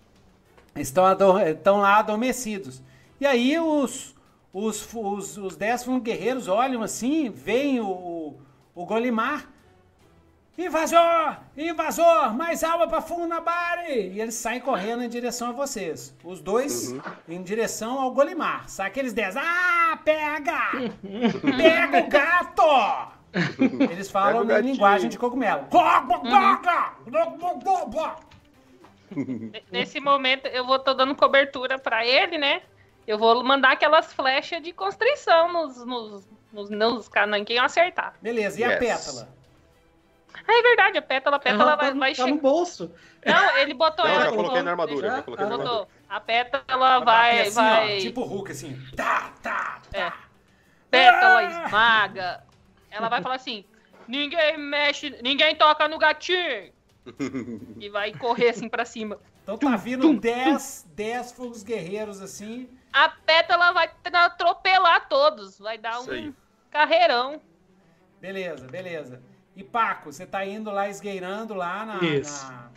Estão, ador- estão lá adormecidos. E aí os, os, os, os dez guerreiros olham assim, veem o, o, o Golimar. Invasor! Invasor! Mais alma pra Funabari! E eles saem correndo em direção a vocês. Os dois em direção ao Golimar. Sai aqueles dez. Ah, pega! Pega o gato! Eles falam na linguagem de cogumelo. Nesse momento, eu vou tô dando cobertura pra ele, né? Eu vou mandar aquelas flechas de constrição nos, nos, nos, nos canões, quem acertar. Beleza, e a Yes. pétala? Ah, é verdade, a pétala, a pétala Ela vai, tá, no- vai tá no chegar. bolso. Não, ele botou Não, ela. já coloquei na armadura, já coloquei na botou. armadura. A pétala bater vai. assim, vai... ó, tipo Hulk, assim. Tá, tá, tá. É. Pétala Ah! esmaga. Ela vai falar assim: ninguém mexe, ninguém toca no gatinho. E vai correr assim pra cima. Então tá vindo 10, 10 fogos guerreiros assim. A pétala vai atropelar todos. Vai dar Isso um aí. carreirão. Beleza, beleza. E Paco, você tá indo lá esgueirando lá na. Isso. na-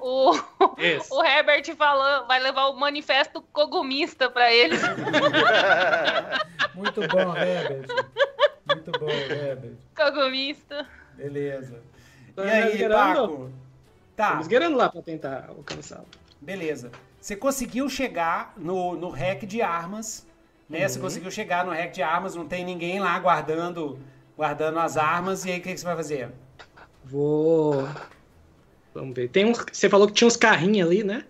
O, Isso. o Herbert falou, vai levar o manifesto cogumista pra ele. Muito bom, Herbert. Muito bom, Herbert. Cogumista. Beleza. Tá E aí, esgueirando? Paco? Tá, Estamos esgueirando lá pra tentar alcançá-lo. beleza. Você conseguiu chegar no, no rack de armas, né? Você conseguiu chegar no rack de armas, não tem ninguém lá guardando, guardando as armas. E aí, o que, que você vai fazer? Vou. Vamos ver. Tem uns... Você falou que tinha uns carrinhos ali, né?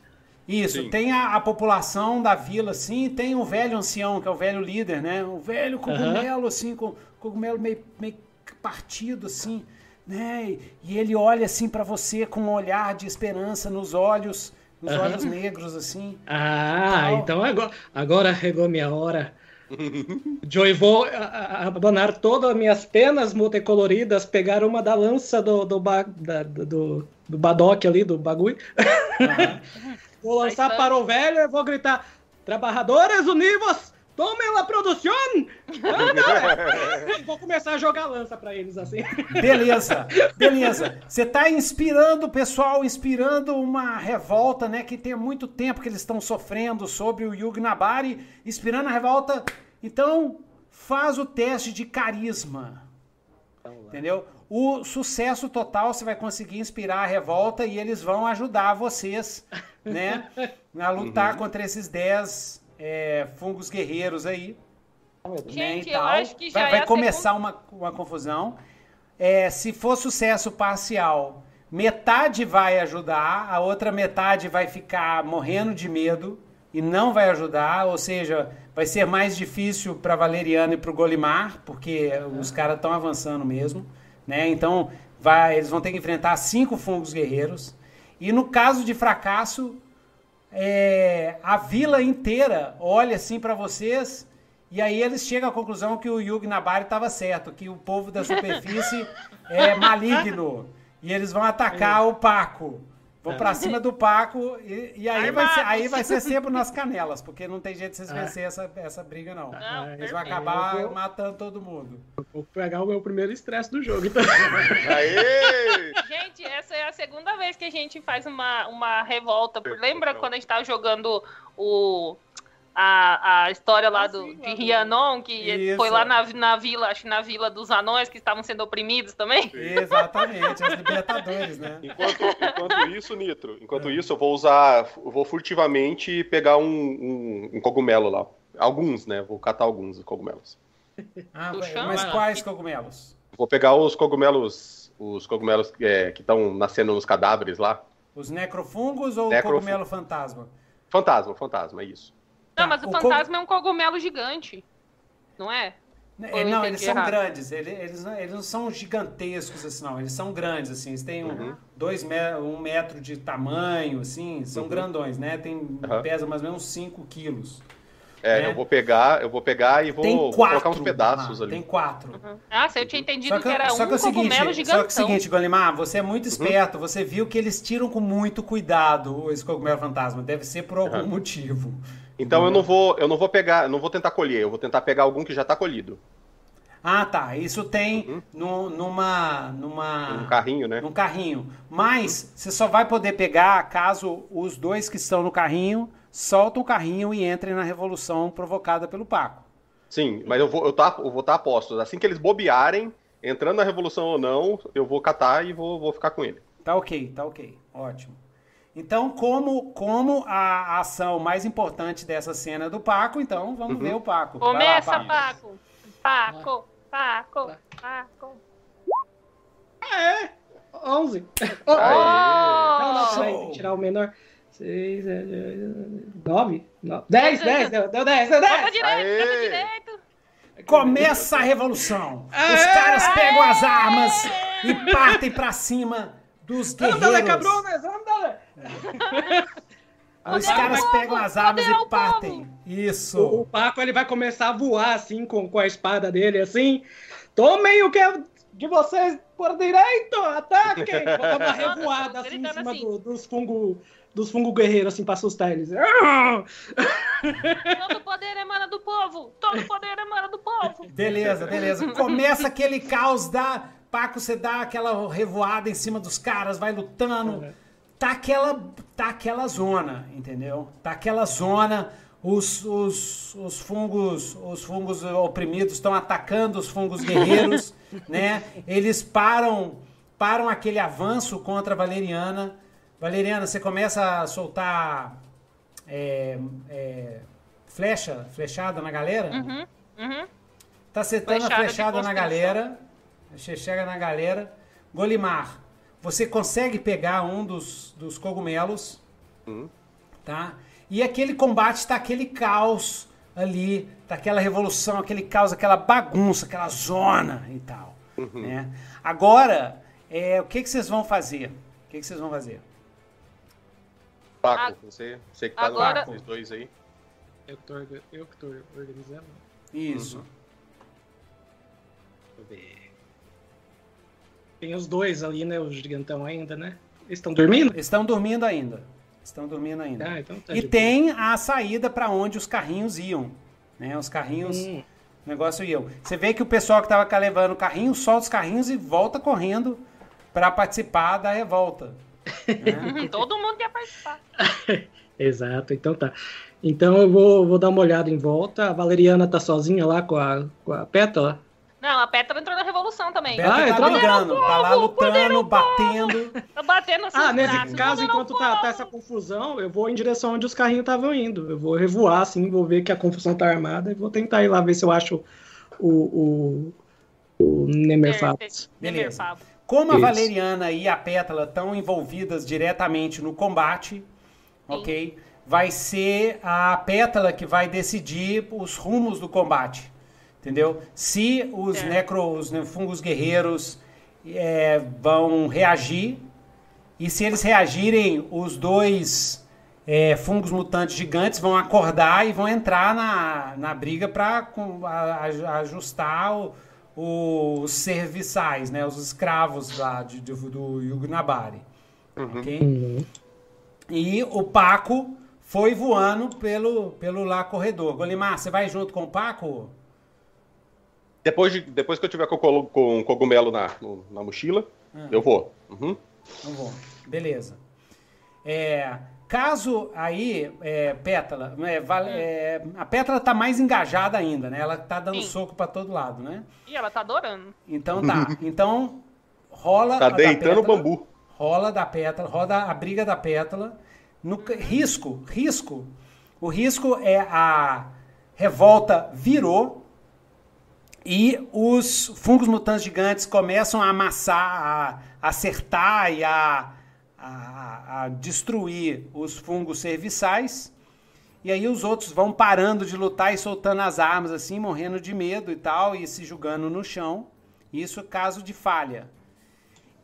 Isso, Sim. tem a, a população da vila, assim, e tem o velho ancião, que é o velho líder, né? O velho cogumelo, assim, com cogumelo meio, meio partido, assim, né? E, ele olha, assim, pra você com um olhar de esperança nos olhos, nos Aham. olhos negros, assim. Ah, então agora, agora chegou minha hora. Eu vou abanar todas as minhas penas multicoloridas, pegar uma da lança do, do, ba- da- do, do, ali, do bagulho. Vou lançar para o velho e vou gritar: Trabalhadores unidos, tomem a produção! Anda! vou começar a jogar lança para eles assim. Beleza, beleza. Você tá inspirando o pessoal, inspirando uma revolta, né? Que tem muito tempo que eles estão sofrendo sobre o Yugi Nabari, inspirando a revolta. Então, faz o teste de carisma. Entendeu? O sucesso total você vai conseguir inspirar a revolta e eles vão ajudar vocês, né? A lutar contra esses 10 é, fungos guerreiros aí. né, Gente, e eu acho que já vai, vai começar uma, uma confusão. É, se for sucesso parcial, metade vai ajudar, a outra metade vai ficar morrendo de medo e não vai ajudar, ou seja, vai ser mais difícil para Valeriano e para o Golimar, porque os caras estão avançando mesmo, né? Então, vai, eles vão ter que enfrentar cinco fungos guerreiros. E no caso de fracasso, é, a vila inteira olha assim pra vocês e aí eles chegam à conclusão que o Yugi Nabari estava certo, que o povo da superfície é maligno e eles vão atacar o Paco. Vão pra cima do Paco e, e aí, vai ser, aí vai ser sempre nas canelas, porque não tem jeito de vocês Ah. vencer essa, essa briga, não. Não, Eles vão acabar vou- matando todo mundo. Vou pegar o meu primeiro estresse do jogo. Então. Aê! Gente, essa é a segunda vez que a gente faz uma, uma revolta. Lembra quando a gente tava jogando o. A, a história lá Ah, do, de Rianon, que Isso. foi lá na, na vila, acho que na vila dos anões que estavam sendo oprimidos também. Exatamente, as Libertadores, né? Enquanto, enquanto isso, Nitro, enquanto isso, eu vou usar. Eu vou furtivamente pegar um, um- um cogumelo lá. Alguns, né? Vou catar alguns cogumelos. Ah, mas quais cogumelos? Vou pegar os cogumelos. Os cogumelos é, que estão nascendo nos cadáveres lá. Os necrofungos ou o cogumelo fantasma? Fantasma, fantasma, é isso. Não, Tá, mas o, o co- fantasma é um cogumelo gigante. Não é? Né, eu não, eles são errado? grandes. Eles, eles, não- eles não são gigantescos assim, não. Eles são grandes, assim. Eles têm um, Uhum. dois me- um metro de tamanho, assim. São Uhum. grandões, né? Tem, Uhum. Pesa mais ou menos uns 5 quilos. É, É. eu vou pegar, eu vou pegar e vou, vou colocar uns pedaços ah, ali. Tem quatro. Ah, se eu tinha entendido Só que, que, era só um que é o seguinte, cogumelo só gigantão. que é o seguinte, Golimar, você é muito Uhum. esperto. Você viu que eles tiram com muito cuidado esse cogumelo fantasma. Deve ser por algum Uhum. motivo. Então eu não vou, eu não vou pegar, eu não vou tentar colher, eu vou tentar pegar algum que já tá colhido. Ah, tá. Isso tem Uhum. no- numa, numa, Um carrinho, né? num carrinho. Mas você só vai poder pegar caso os dois que estão no carrinho soltam o carrinho e entrem na revolução provocada pelo Paco. Sim, mas eu vou eu tá, eu vou estar postos. Assim que eles bobearem, entrando na revolução ou não, eu vou catar e vou, vou ficar com ele. Tá ok, tá ok. Ótimo. Então, como, como a ação mais importante dessa cena é do Paco, então vamos Uhum. ver o Paco. Vai lá, Começa, Paco. Paco. Paco, Paco, Paco. 11. Oh! Não, não, peraí, tem que tirar o menor. 6, 9, 10, 10, deu 10, deu 10. Bota direito, Aê! bota direito. Começa a revolução. Os caras pegam as armas e partem pra cima dos Andale, guerreiros. cabrones, andale. Os Poder caras ao pegam as armas e partem. O, Isso. o Paco ele vai começar a voar assim com, com a espada dele, assim. Tomem o que é de vocês por direito, ataquem! Vou dar uma revoada assim em cima assim. do- dos fungos dos fungo guerreiros, assim, pra assustar eles. Todo poder emana do povo. Todo poder emana do povo. Beleza, beleza. Começa aquele caos da. Paco, você dá aquela revoada em cima dos caras, vai lutando. Tá aquela, tá aquela zona, entendeu? Tá aquela zona. Os, os, os fungos os fungos oprimidos estão atacando os fungos guerreiros, né? Eles param param aquele avanço contra a Valeriana. Valeriana, você começa a soltar é, é, flecha, flechada na galera? Uhum, uhum. Tá acertando Flechada a flechada na galera. Você chega na galera. Golimar, você consegue pegar um dos, dos cogumelos, Hum. tá? E aquele combate tá aquele caos ali, tá aquela revolução, aquele caos, aquela bagunça, aquela zona e tal, né? Agora, é, o que, que vocês vão fazer? O que, que vocês vão fazer? Paco, A- você, você que tá agora- no dois aí. Eu que tô, orga- eu que tô organizando. Isso. Deixa Tem os dois ali, né? O gigantão ainda, né? Eles estão dormindo? Estão dormindo ainda. Estão dormindo ainda. Ah, então tá. E de tem a saída para onde os carrinhos iam, né? Os carrinhos, Hum. o negócio iam. Você vê que o pessoal que tava levando o carrinho solta os carrinhos e volta correndo para participar da revolta. né? Uhum, Todo mundo quer participar. Exato, então tá. Então eu vou, vou dar uma olhada em volta. A Valeriana tá sozinha lá com a, com a pétala. Não, a Petra entrou na revolução também. Ah, tá entrou? ligando, tá lá lutando, batendo. Tá batendo assim. Ah, nesse braços, caso, ao enquanto tá, tá essa confusão, eu vou em direção onde os carrinhos estavam indo. Eu vou revoar, assim, vou ver que a confusão tá armada e vou tentar ir lá ver se eu acho o, o, o Nemerfatos. Beleza. Nemerfabo. Como a Isso. Valeriana e a Pétala estão envolvidas diretamente no combate, ok? Vai ser a Pétala que vai decidir os rumos do combate, entendeu? Se os Certo. necro, os fungos guerreiros é, vão reagir e se eles reagirem, os dois é, fungos mutantes gigantes vão acordar e vão entrar na, na briga para ajustar o- os serviçais, né, os escravos lá de, de- do Yugnabari. ok? Uhum. E o Paco foi voando pelo, pelo lá corredor. Golimar, você vai junto com o Paco? Depois, de, depois que eu tiver com o com o cogumelo na, no- na mochila, Ah. eu vou. Uhum. Não vou. Beleza. É, caso aí, é, Pétala, é, vale- é, a Pétala tá mais engajada ainda, né? Ela tá dando Sim. soco para todo lado, né? Ih, ela tá adorando. Então tá. Então rola Tá a da deitando o Pétala, bambu. Rola da pétala, roda a briga da pétala. No risco, risco. O risco é a revolta virou e os fungos mutantes gigantes começam a amassar, a acertar e a, a, a destruir os fungos serviçais. E aí os outros vão parando de lutar e soltando as armas assim, morrendo de medo e tal, e se jogando no chão. Isso é caso de falha.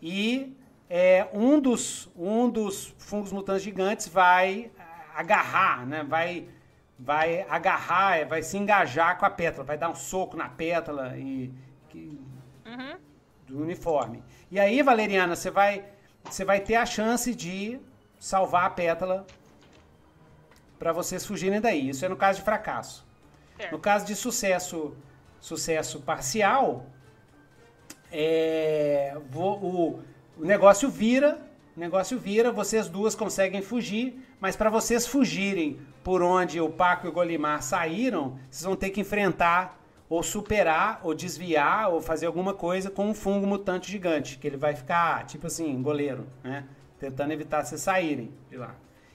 E é, um, dos, um dos fungos mutantes gigantes vai agarrar, né? Vai, vai agarrar, é, vai se engajar com a pétala, vai dar um soco na pétala e, que- Uhum. do uniforme. E aí, Valeriana, você vai, você vai ter a chance de salvar a pétala para vocês fugirem daí. Isso é no caso de fracasso. Certo. No caso de sucesso, sucesso parcial, é, o, o negócio vira, o negócio vira, vocês duas conseguem fugir, mas para vocês fugirem por onde o Paco e o Golimar saíram, vocês vão ter que enfrentar ou superar ou desviar ou fazer alguma coisa com um fungo mutante gigante, que ele vai ficar tipo assim, goleiro, né? Tentando evitar vocês saírem de lá.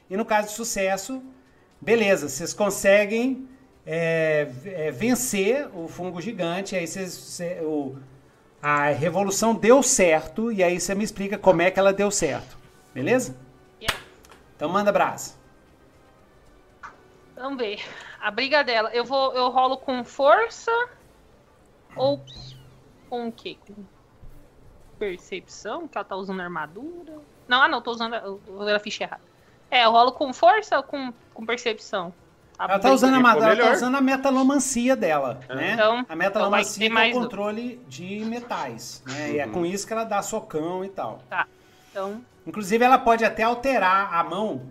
E no caso de sucesso, beleza, vocês conseguem é, é, vencer o fungo gigante, aí vocês, cê- o, a revolução deu certo e aí você me explica como é que ela deu certo. Beleza? Yeah. Então manda brasa. Vamos ver. A briga dela. Eu vou. Eu rolo com força ou com o quê? Com percepção? Que ela tá usando armadura? Não, ah não, tô usando. Eu a ficha errada. É, eu rolo com força ou com, com percepção? A Ela tá usando a, ela tá usando a metalomancia dela, né? Então, a metalomancia então é o controle de metais, né? E é com isso que ela dá socão e tal. Tá. Então. Inclusive, ela pode até alterar a mão,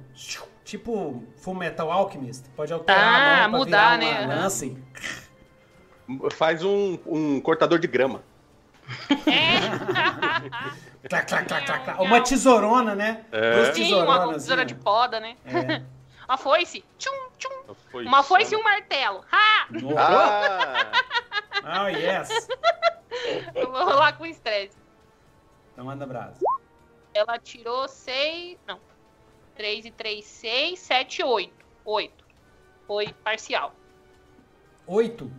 tipo Full Metal Alchemist. Pode alterar Ah, a mão pra mudar, virar né? lança e... Faz um, um cortador de grama. É. Clac, clac, clac, clac, clac. Uma tesourona, né? É. Duas Sim, uma tesouronas. tesoura de poda, né? É. Uma foice. Tchum, tchum. Foi Uma foice e um martelo. Ha! Ah! Oh, yes. Eu vou rolar com estresse. Então manda brasa. Ela tirou 6. Não. 3 e 3, 6, 7, 8. 8. Foi parcial. Oito.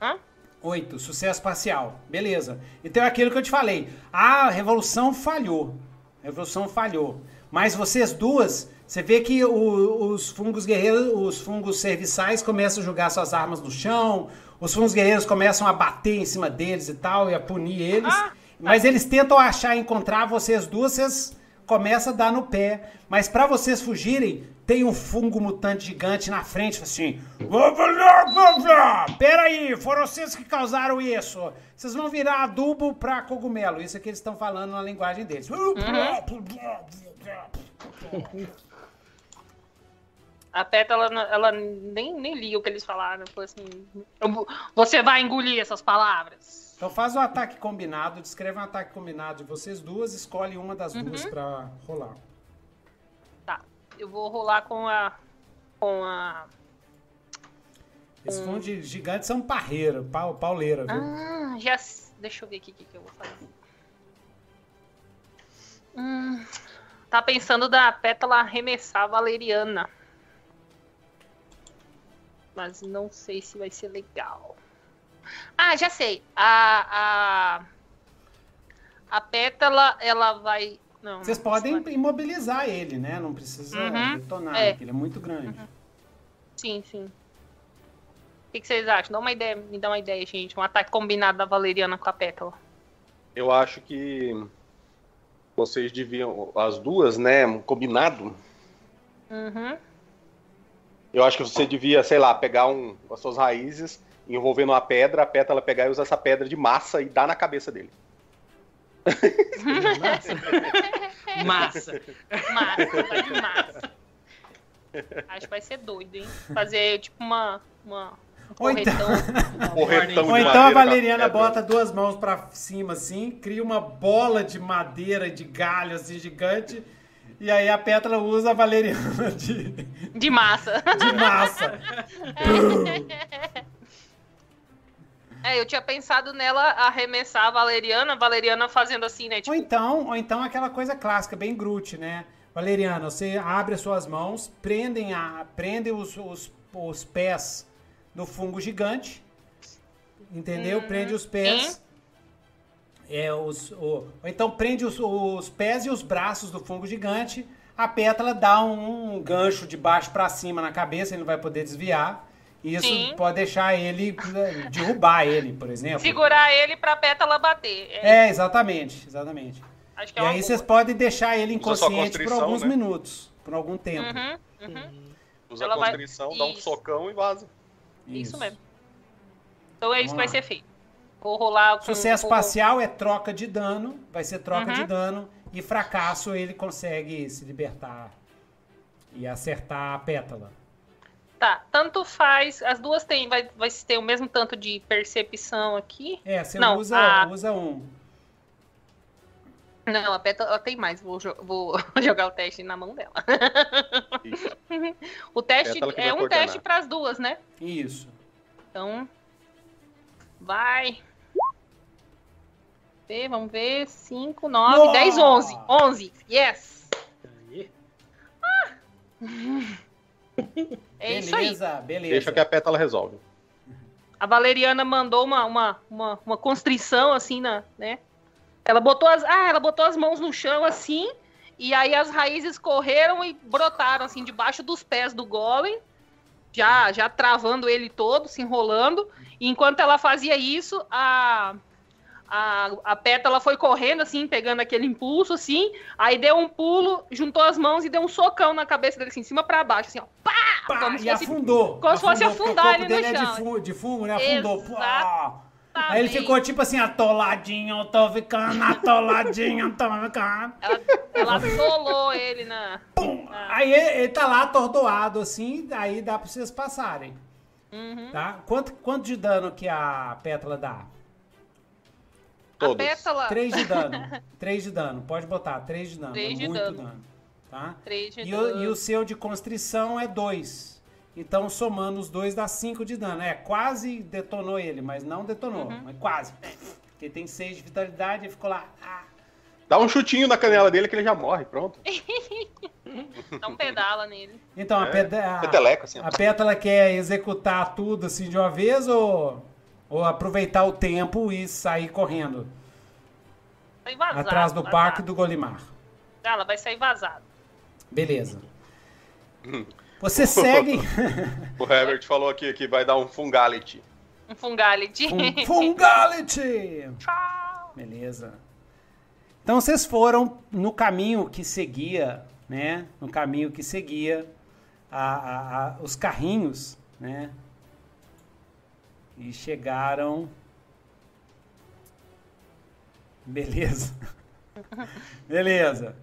Hã? Oito, sucesso parcial. Beleza. Então é aquilo que eu te falei. A revolução falhou. A revolução falhou. Mas vocês duas, você vê que o- os fungos guerreiros, os fungos serviçais começam a jogar suas armas no chão, os fungos guerreiros começam a bater em cima deles e tal, e a punir eles. Ah, Mas eles tentam achar, encontrar vocês duas, vocês começam a dar no pé. Mas pra vocês fugirem, tem um fungo mutante gigante na frente, assim. Pera aí, foram vocês que causaram isso. Vocês vão virar adubo pra cogumelo. Isso é que eles estão falando na linguagem deles. A Peta, ela, ela nem, nem liga o que eles falaram. Falou assim: "Eu vou- Você vai engolir essas palavras. Então faz o ataque combinado, descreve um ataque combinado de vocês duas, escolhe uma das duas pra rolar. Tá. Eu vou rolar com a. Com a. Esses fungos de- gigantes são parreira, pau, pauleira, viu? Ah, já. Deixa eu ver aqui o que, que eu vou fazer. Hum, tá pensando da pétala arremessar a valeriana. Mas não sei se vai ser legal. Ah, já sei. A. A, a pétala, ela vai. Não, Vocês não podem vai. imobilizar ele, né? Não precisa Uhum, detonar, é. porque ele é muito grande. Sim, sim. O que, que vocês acham? Dá uma ideia, me dá uma ideia, gente. Um ataque combinado da valeriana com a pétala. Eu acho que vocês deviam, as duas, né, combinado. Uhum. Eu acho que você devia, sei lá, pegar um, as suas raízes, envolver numa pedra, a pétala pegar e usar essa pedra de massa e dar na cabeça dele. Massa. Massa, de massa. Acho que vai ser doido, hein? Fazer tipo uma. uma um Ou então- corretão. Corretão Ou então a com Valeriana pedra. bota duas mãos pra cima assim, cria uma bola de madeira, de galho assim gigante, e aí a Pétala usa a Valeriana de, De massa. de massa. É, eu tinha pensado nela arremessar a Valeriana, a Valeriana fazendo assim, né? Ou Tipo, então, ou então aquela coisa clássica, bem Groot, né? Valeriana, você abre as suas mãos, prendem, a, prendem os, os, os pés no fungo gigante, entendeu? Prende os pés. É, os, o- ou então prende os, os pés e os braços do fungo gigante. A pétala dá um, um gancho de baixo pra cima na cabeça, ele não vai poder desviar. E isso Sim. pode deixar ele, né, derrubar ele, por exemplo. segurar ele pra pétala bater. É, É, exatamente, exatamente. acho que é E aí boa. vocês podem deixar ele inconsciente por alguns né? minutos, por algum tempo. Uhum, uhum. Usa Ela a vai- constrição, dá um Isso. socão e vaza. Isso mesmo. Então é isso que vai ser feito. Vou rolar com Sucesso vou- parcial é troca de dano, vai ser troca Uhum. de dano, e fracasso ele consegue se libertar e acertar a pétala. Tá, tanto faz. As duas têm, vai, vai ter o mesmo tanto de percepção aqui. É, você Não, usa, a- usa um. Não, a pétala ela tem mais. Vou, jo- vou jogar o teste na mão dela. O teste é um coordenar. teste para as duas, né? Isso. Então, vai. Vê, vamos ver. 5, 9, Nossa! 10, 11. 11, yes! Aí. É isso aí. beleza, beleza. Deixa que a pétala resolve. a Valeriana mandou uma, uma, uma, uma constrição, assim, na, né? Ela botou as. Ah, ela botou as mãos no chão assim. E aí as raízes correram e brotaram, assim, debaixo dos pés do golem. Já, já travando ele todo, se enrolando. E enquanto ela fazia isso, a, a, a pétala foi correndo, assim, pegando aquele impulso, assim. Aí deu um pulo, juntou as mãos e deu um socão na cabeça dele, assim, cima pra baixo, assim, ó. Pá! Pá, como se e fosse, afundou. como se fosse afundar ele no dele é chão. de fumo, de fumo né? Afundou. Aí ele ficou tipo assim, atoladinho, eu tô ficando atoladinho, tô ficando. Ela, ela atolou ele na. Pum. na- Aí ele, ele tá lá atordoado assim, aí dá pra vocês passarem. Uhum. Tá? Quanto, quanto de dano que a pétala dá? A Todos. pétala. 3 de dano. 3 de dano. Pode botar, 3 de dano. Três é de muito dano. dano. Tá? Três de E o, dano. e o seu de constrição é 2. Então, somando os dois, dá 5 de dano. É, quase detonou ele, mas não detonou. Uhum. Mas quase. Porque tem 6 de vitalidade e ficou lá. ah. Dá um chutinho na canela dele que ele já morre, pronto. Dá um pedala nele. Então, a, É, peda- a- Peteleco, assim. a pétala quer executar tudo assim de uma vez ou, ou aproveitar o tempo e sair correndo Sai vazado. atrás do vazado. parque do Golimar? Ela vai sair vazada. Beleza. Você segue. O Herbert falou aqui que vai dar um fungality. Um fungality. Fun- Fungality! Tchau. Beleza. Então vocês foram no caminho que seguia, né? No caminho que seguia a- a- a- os carrinhos, né? E chegaram. Beleza. Beleza.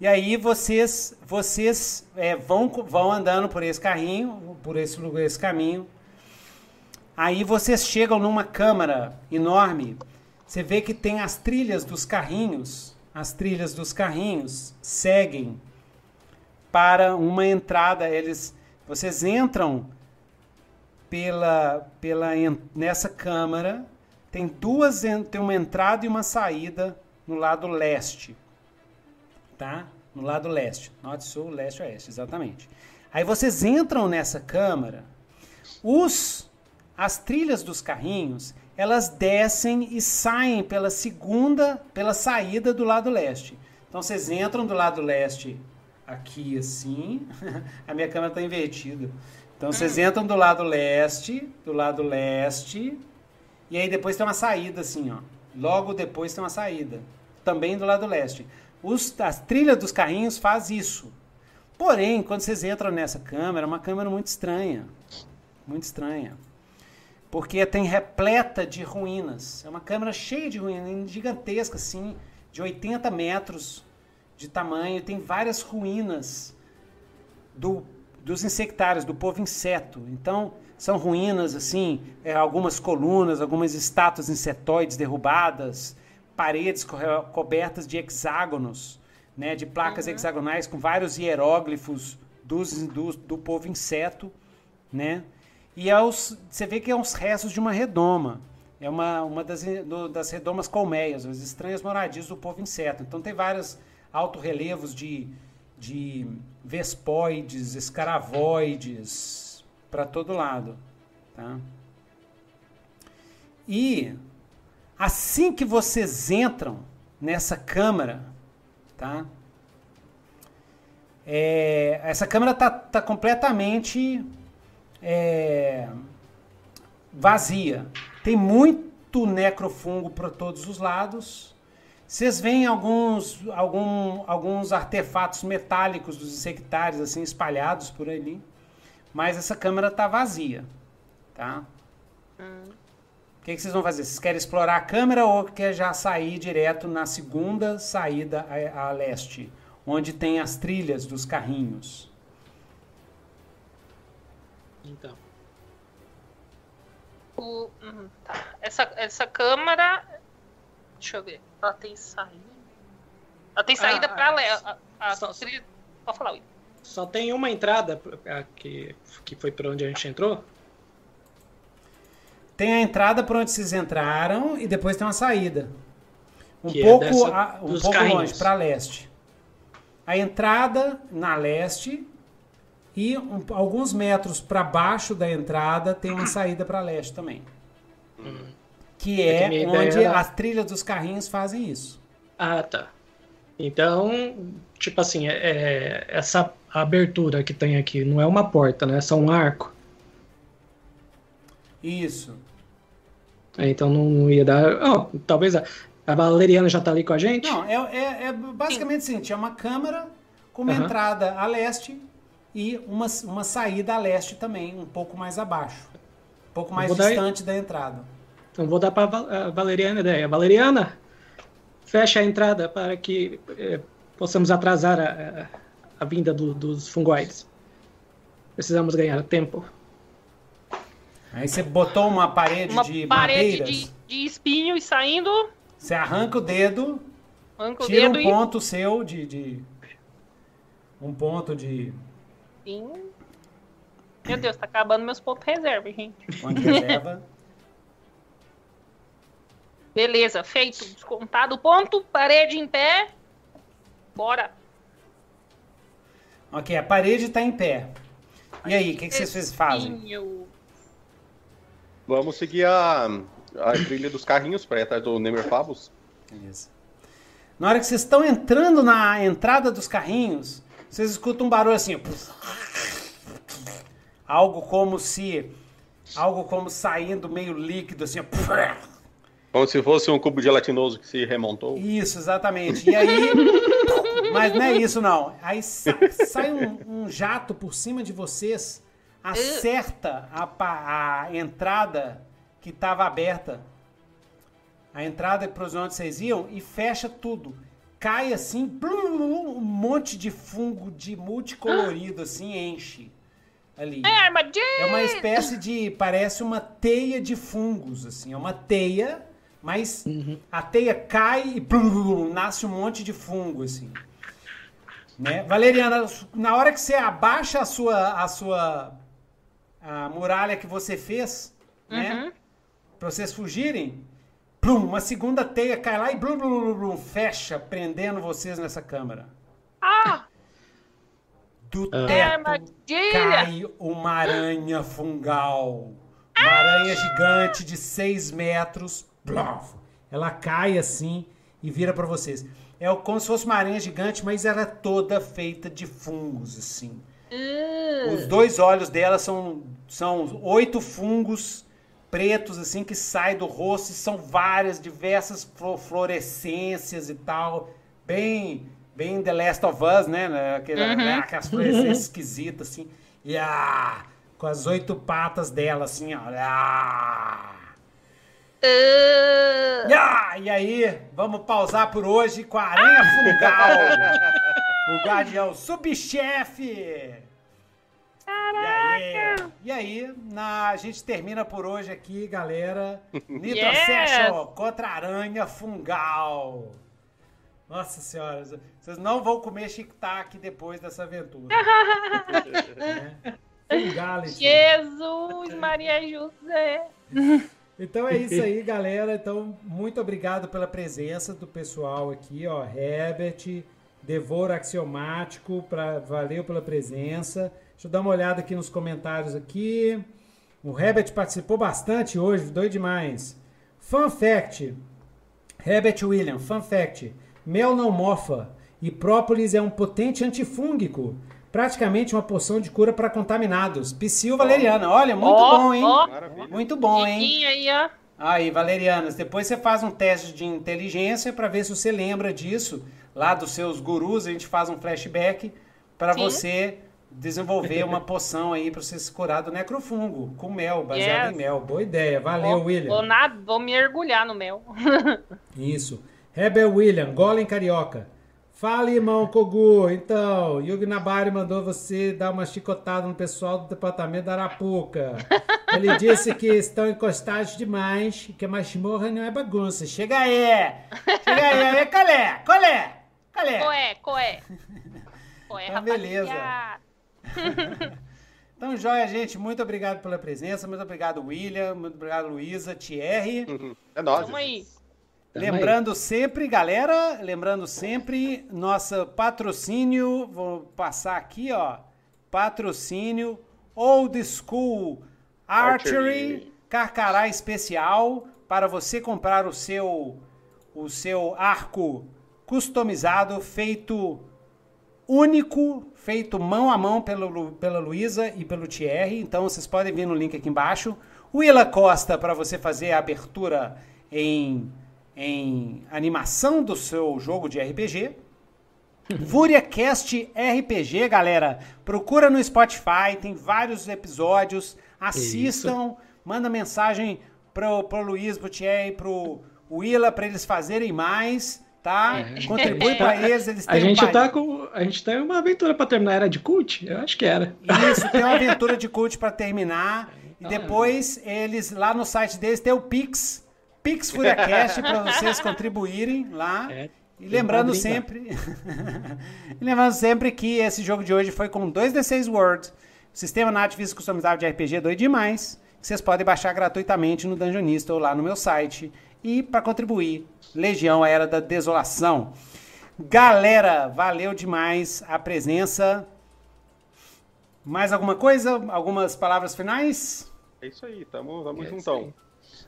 E aí vocês vocês é, vão vão andando por esse carrinho, por esse lugar, esse caminho. Aí vocês chegam numa câmara enorme. Você vê que tem as trilhas dos carrinhos. As trilhas dos carrinhos seguem para uma entrada. Eles, vocês entram pela, pela nessa câmara. Tem duas, tem uma entrada e uma saída no lado leste, tá? No lado leste, norte, sul, leste, oeste, exatamente. Aí vocês entram nessa câmara. Os as trilhas dos carrinhos, elas descem e saem pela segunda, pela saída do lado leste. Então vocês entram do lado leste aqui assim. A minha câmera está invertida. Então vocês entram do lado leste, do lado leste, e aí depois tem uma saída assim, ó. Logo depois tem uma saída, também do lado leste. Os, as trilhas dos carrinhos faz isso. Porém, quando vocês entram nessa câmera, é uma câmera muito estranha. Muito estranha. Porque tem repleta de ruínas. É uma câmera cheia de ruínas, gigantesca, assim, de 80 metros de tamanho. Tem várias ruínas do, dos insectários, do povo inseto. Então, são ruínas, assim, é, algumas colunas, algumas estátuas insetoides derrubadas, paredes co cobertas de hexágonos, né, de placas hexagonais com vários hieróglifos dos, do, do povo inseto, né? E aos, você vê que é uns restos de uma redoma. É uma, uma das, do- das redomas colmeias, as estranhas moradias do povo inseto. Então tem vários alto-relevos de, de vespoides, escaravoides, para todo lado. Tá? E assim que vocês entram nessa câmara, tá? É, essa câmara tá, tá completamente é, vazia. Tem muito necrofungo por todos os lados. Vocês veem alguns, algum, alguns artefatos metálicos dos insectários assim espalhados por ali, mas essa câmara está vazia, tá? O que, que vocês vão fazer? Vocês querem explorar a câmera ou quer já sair direto na segunda saída a, a leste, onde tem as trilhas dos carrinhos? Então. O- uhum, tá. Essa, essa câmara. Deixa eu ver. Ela tem saída. Ela tem saída Ah, pra ah, a, a só- trilha- Pode falar, Will. Só tem uma entrada que, que foi por onde a gente entrou. Tem a entrada por onde vocês entraram e depois tem uma saída. Um Que é pouco, dessa- a- um pouco carrinhos. longe, para leste. A entrada na leste e um- alguns metros para baixo da entrada tem uma saída para leste também. Que É que é ideia onde era- as trilhas dos carrinhos fazem isso. Ah, tá. Então, tipo assim, é- é, essa abertura que tem aqui não é uma porta, né? É só um arco. Isso. É, Então não, ia dar. Ó, talvez a, a Valeriana já tá ali com a gente? Não, é, é, é basicamente o seguinte: é uma câmara com uma Aham. entrada a leste e uma, uma saída a leste também, um pouco mais abaixo. Um pouco mais vou dar- distante da entrada. Então vou dar para a Valeriana a ideia. Valeriana, fecha a entrada para que eh, possamos atrasar a, a- a vinda do- dos fungoides. Precisamos ganhar tempo. Aí você botou uma parede Uma de parede madeiras, de, de espinho e saindo, você arranca o dedo, arranca o tira dedo um e. ponto seu de, de- Um ponto de. Sim. Meu Deus, tá acabando meus pontos reserva, gente. Onde reserva. Beleza, feito. Descontado o ponto, parede em pé. Bora. ok, a parede tá em pé. E aí, o que, que vocês fazem? Vamos seguir a, a trilha dos carrinhos para ir atrás do Nemerfabus. Beleza. Na hora que vocês estão entrando na entrada dos carrinhos, vocês escutam um barulho assim. Algo como se. Algo como saindo meio líquido, assim. Como se fosse um cubo gelatinoso que se remontou. Isso, exatamente. E aí. Mas não é isso, não. Aí sa- sai um, um jato por cima de vocês, acerta a, a entrada que estava aberta. A entrada para onde vocês iam e fecha tudo. Cai assim, blum, um monte de fungo de multicolorido, assim, enche ali. É! É uma espécie de. Parece uma teia de fungos, assim. É uma teia, mas a teia cai e blum, blum, blum, nasce um monte de fungo, assim. Né? Valeriana, na hora que você abaixa a sua. a sua. a muralha que você fez, né? Uhum. Pra vocês fugirem, plum, uma segunda teia cai lá e blum, blum, blum, blum, fecha, prendendo vocês nessa câmara. Ah! Do Ah. É teto armadilha! cai uma aranha fungal. Uma aranha gigante de 6 metros. Blof. Ela cai assim e vira pra vocês. É como se fosse uma aranha gigante, mas ela é toda feita de fungos, assim. Uh, Os dois olhos dela são, são oito fungos pretos, assim, que saem do rosto. E são várias, diversas fluorescências e tal. Bem, bem The Last of Us, né? né, Aquela, né, Aquelas fluorescências esquisitas, assim. E ah, com as oito patas dela, assim, ó. Ah. Uh, Ah, e aí, vamos pausar por hoje com a aranha fungal. o guardião subchefe. E aí, e aí na, a gente termina por hoje aqui, galera. Nitro Yes! Session contra a aranha fungal. Nossa senhora, vocês não vão comer tic-tac depois dessa aventura. né? Fungality. Jesus, Maria José. Então é isso aí, galera. Então, muito obrigado pela presença do pessoal aqui, ó. Herbert, Devoro Axiomático, pra, valeu pela presença. Deixa eu dar uma olhada aqui nos comentários aqui. O Herbert participou bastante hoje, doido demais. Fun fact. Herbert William, fun fact. Mel não mofa e própolis é um potente antifúngico. Praticamente uma poção de cura para contaminados. Psyll Valeriana. Olha, muito Ó, bom, hein? Maravilha. Muito bom, hein? Aí, ó. Aí, Valerianas, depois você faz um teste de inteligência para ver se você lembra disso. Lá dos seus gurus, a gente faz um flashback para você desenvolver uma poção aí para você se curar do necrofungo com mel, baseado Yes. em mel. Boa ideia. Valeu, Vou- William. Vou, nada, vou me mergulhar no mel. Isso. Rebel William, Golem Carioca. Fala, irmão Kogu. Então, Yugi Nabari mandou você dar uma chicotada no pessoal do departamento da Arapuca. Ele disse que estão encostados demais e que a masmorra não é bagunça. Chega aí! Chega aí, aí, colé! Colé! Colé! Coé, coé. Coé, Então, beleza. Então, joia, gente. Muito obrigado pela presença. Muito obrigado, William. Muito obrigado, Luísa, Thierry. Uhum. É nóis. Tamo aí. Lembrando sempre, galera, lembrando sempre, nosso patrocínio, vou passar aqui, ó, patrocínio Old School Archery, Archery. Carcará Especial, para você comprar o seu o seu arco customizado feito único, feito mão a mão pelo, pela Luísa e pelo Thierry. Então vocês podem ver no link aqui embaixo. Willa Costa para você fazer a abertura em, em animação do seu jogo de RPG. FúriaCast RPG, galera. Procura no Spotify, tem vários episódios. Assistam, Isso. manda mensagem pro, pro Luiz, pro Thierry, pro Willa para eles fazerem mais tá? É. Contribui para eles, eles têm a gente um tá com a gente tem uma aventura para terminar era de cult, eu acho que era. Isso, tem uma aventura de cult para terminar e depois eles lá no site deles tem o Pix, Pix FuriaCast para vocês contribuírem lá. É. E lembrando sempre, e lembrando sempre que esse jogo de hoje foi com 2D6 Words, sistema NAT físico customizável de RPG doido demais. Vocês podem baixar gratuitamente no Dungeonista ou lá no meu site. E para contribuir, Legião, a Era da Desolação. Galera, valeu demais a presença. Mais alguma coisa? Algumas palavras finais? É isso aí, tamo, tamo é juntão.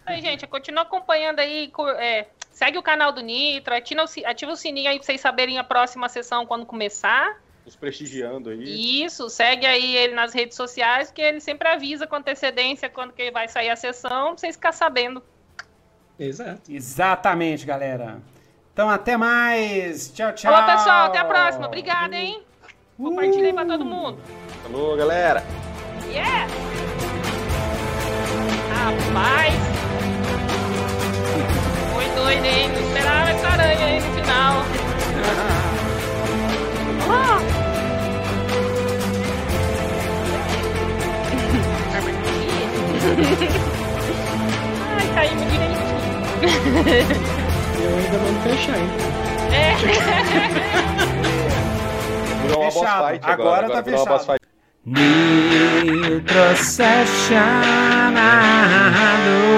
Aí, gente, continua acompanhando aí. É, segue o canal do Nitro, ativa, ativa o sininho aí pra vocês saberem a próxima sessão quando começar. Nos prestigiando aí. Isso, segue aí ele nas redes sociais, que ele sempre avisa com antecedência quando que vai sair a sessão, pra vocês ficarem sabendo. Exato. Exatamente, galera. Então, até mais. Tchau, tchau. Falou, pessoal. Até a próxima. Obrigada, hein? Uh. Compartilhei pra todo mundo. Falou, galera. Yeah! Rapaz! Doido, hein? Não esperava essa aranha aí no final. oh. Ai, caímos direitinho. Eu ainda não fechei. É. Virou uma boss fight agora. Agora, agora tá fechado. Nitro Session narrador.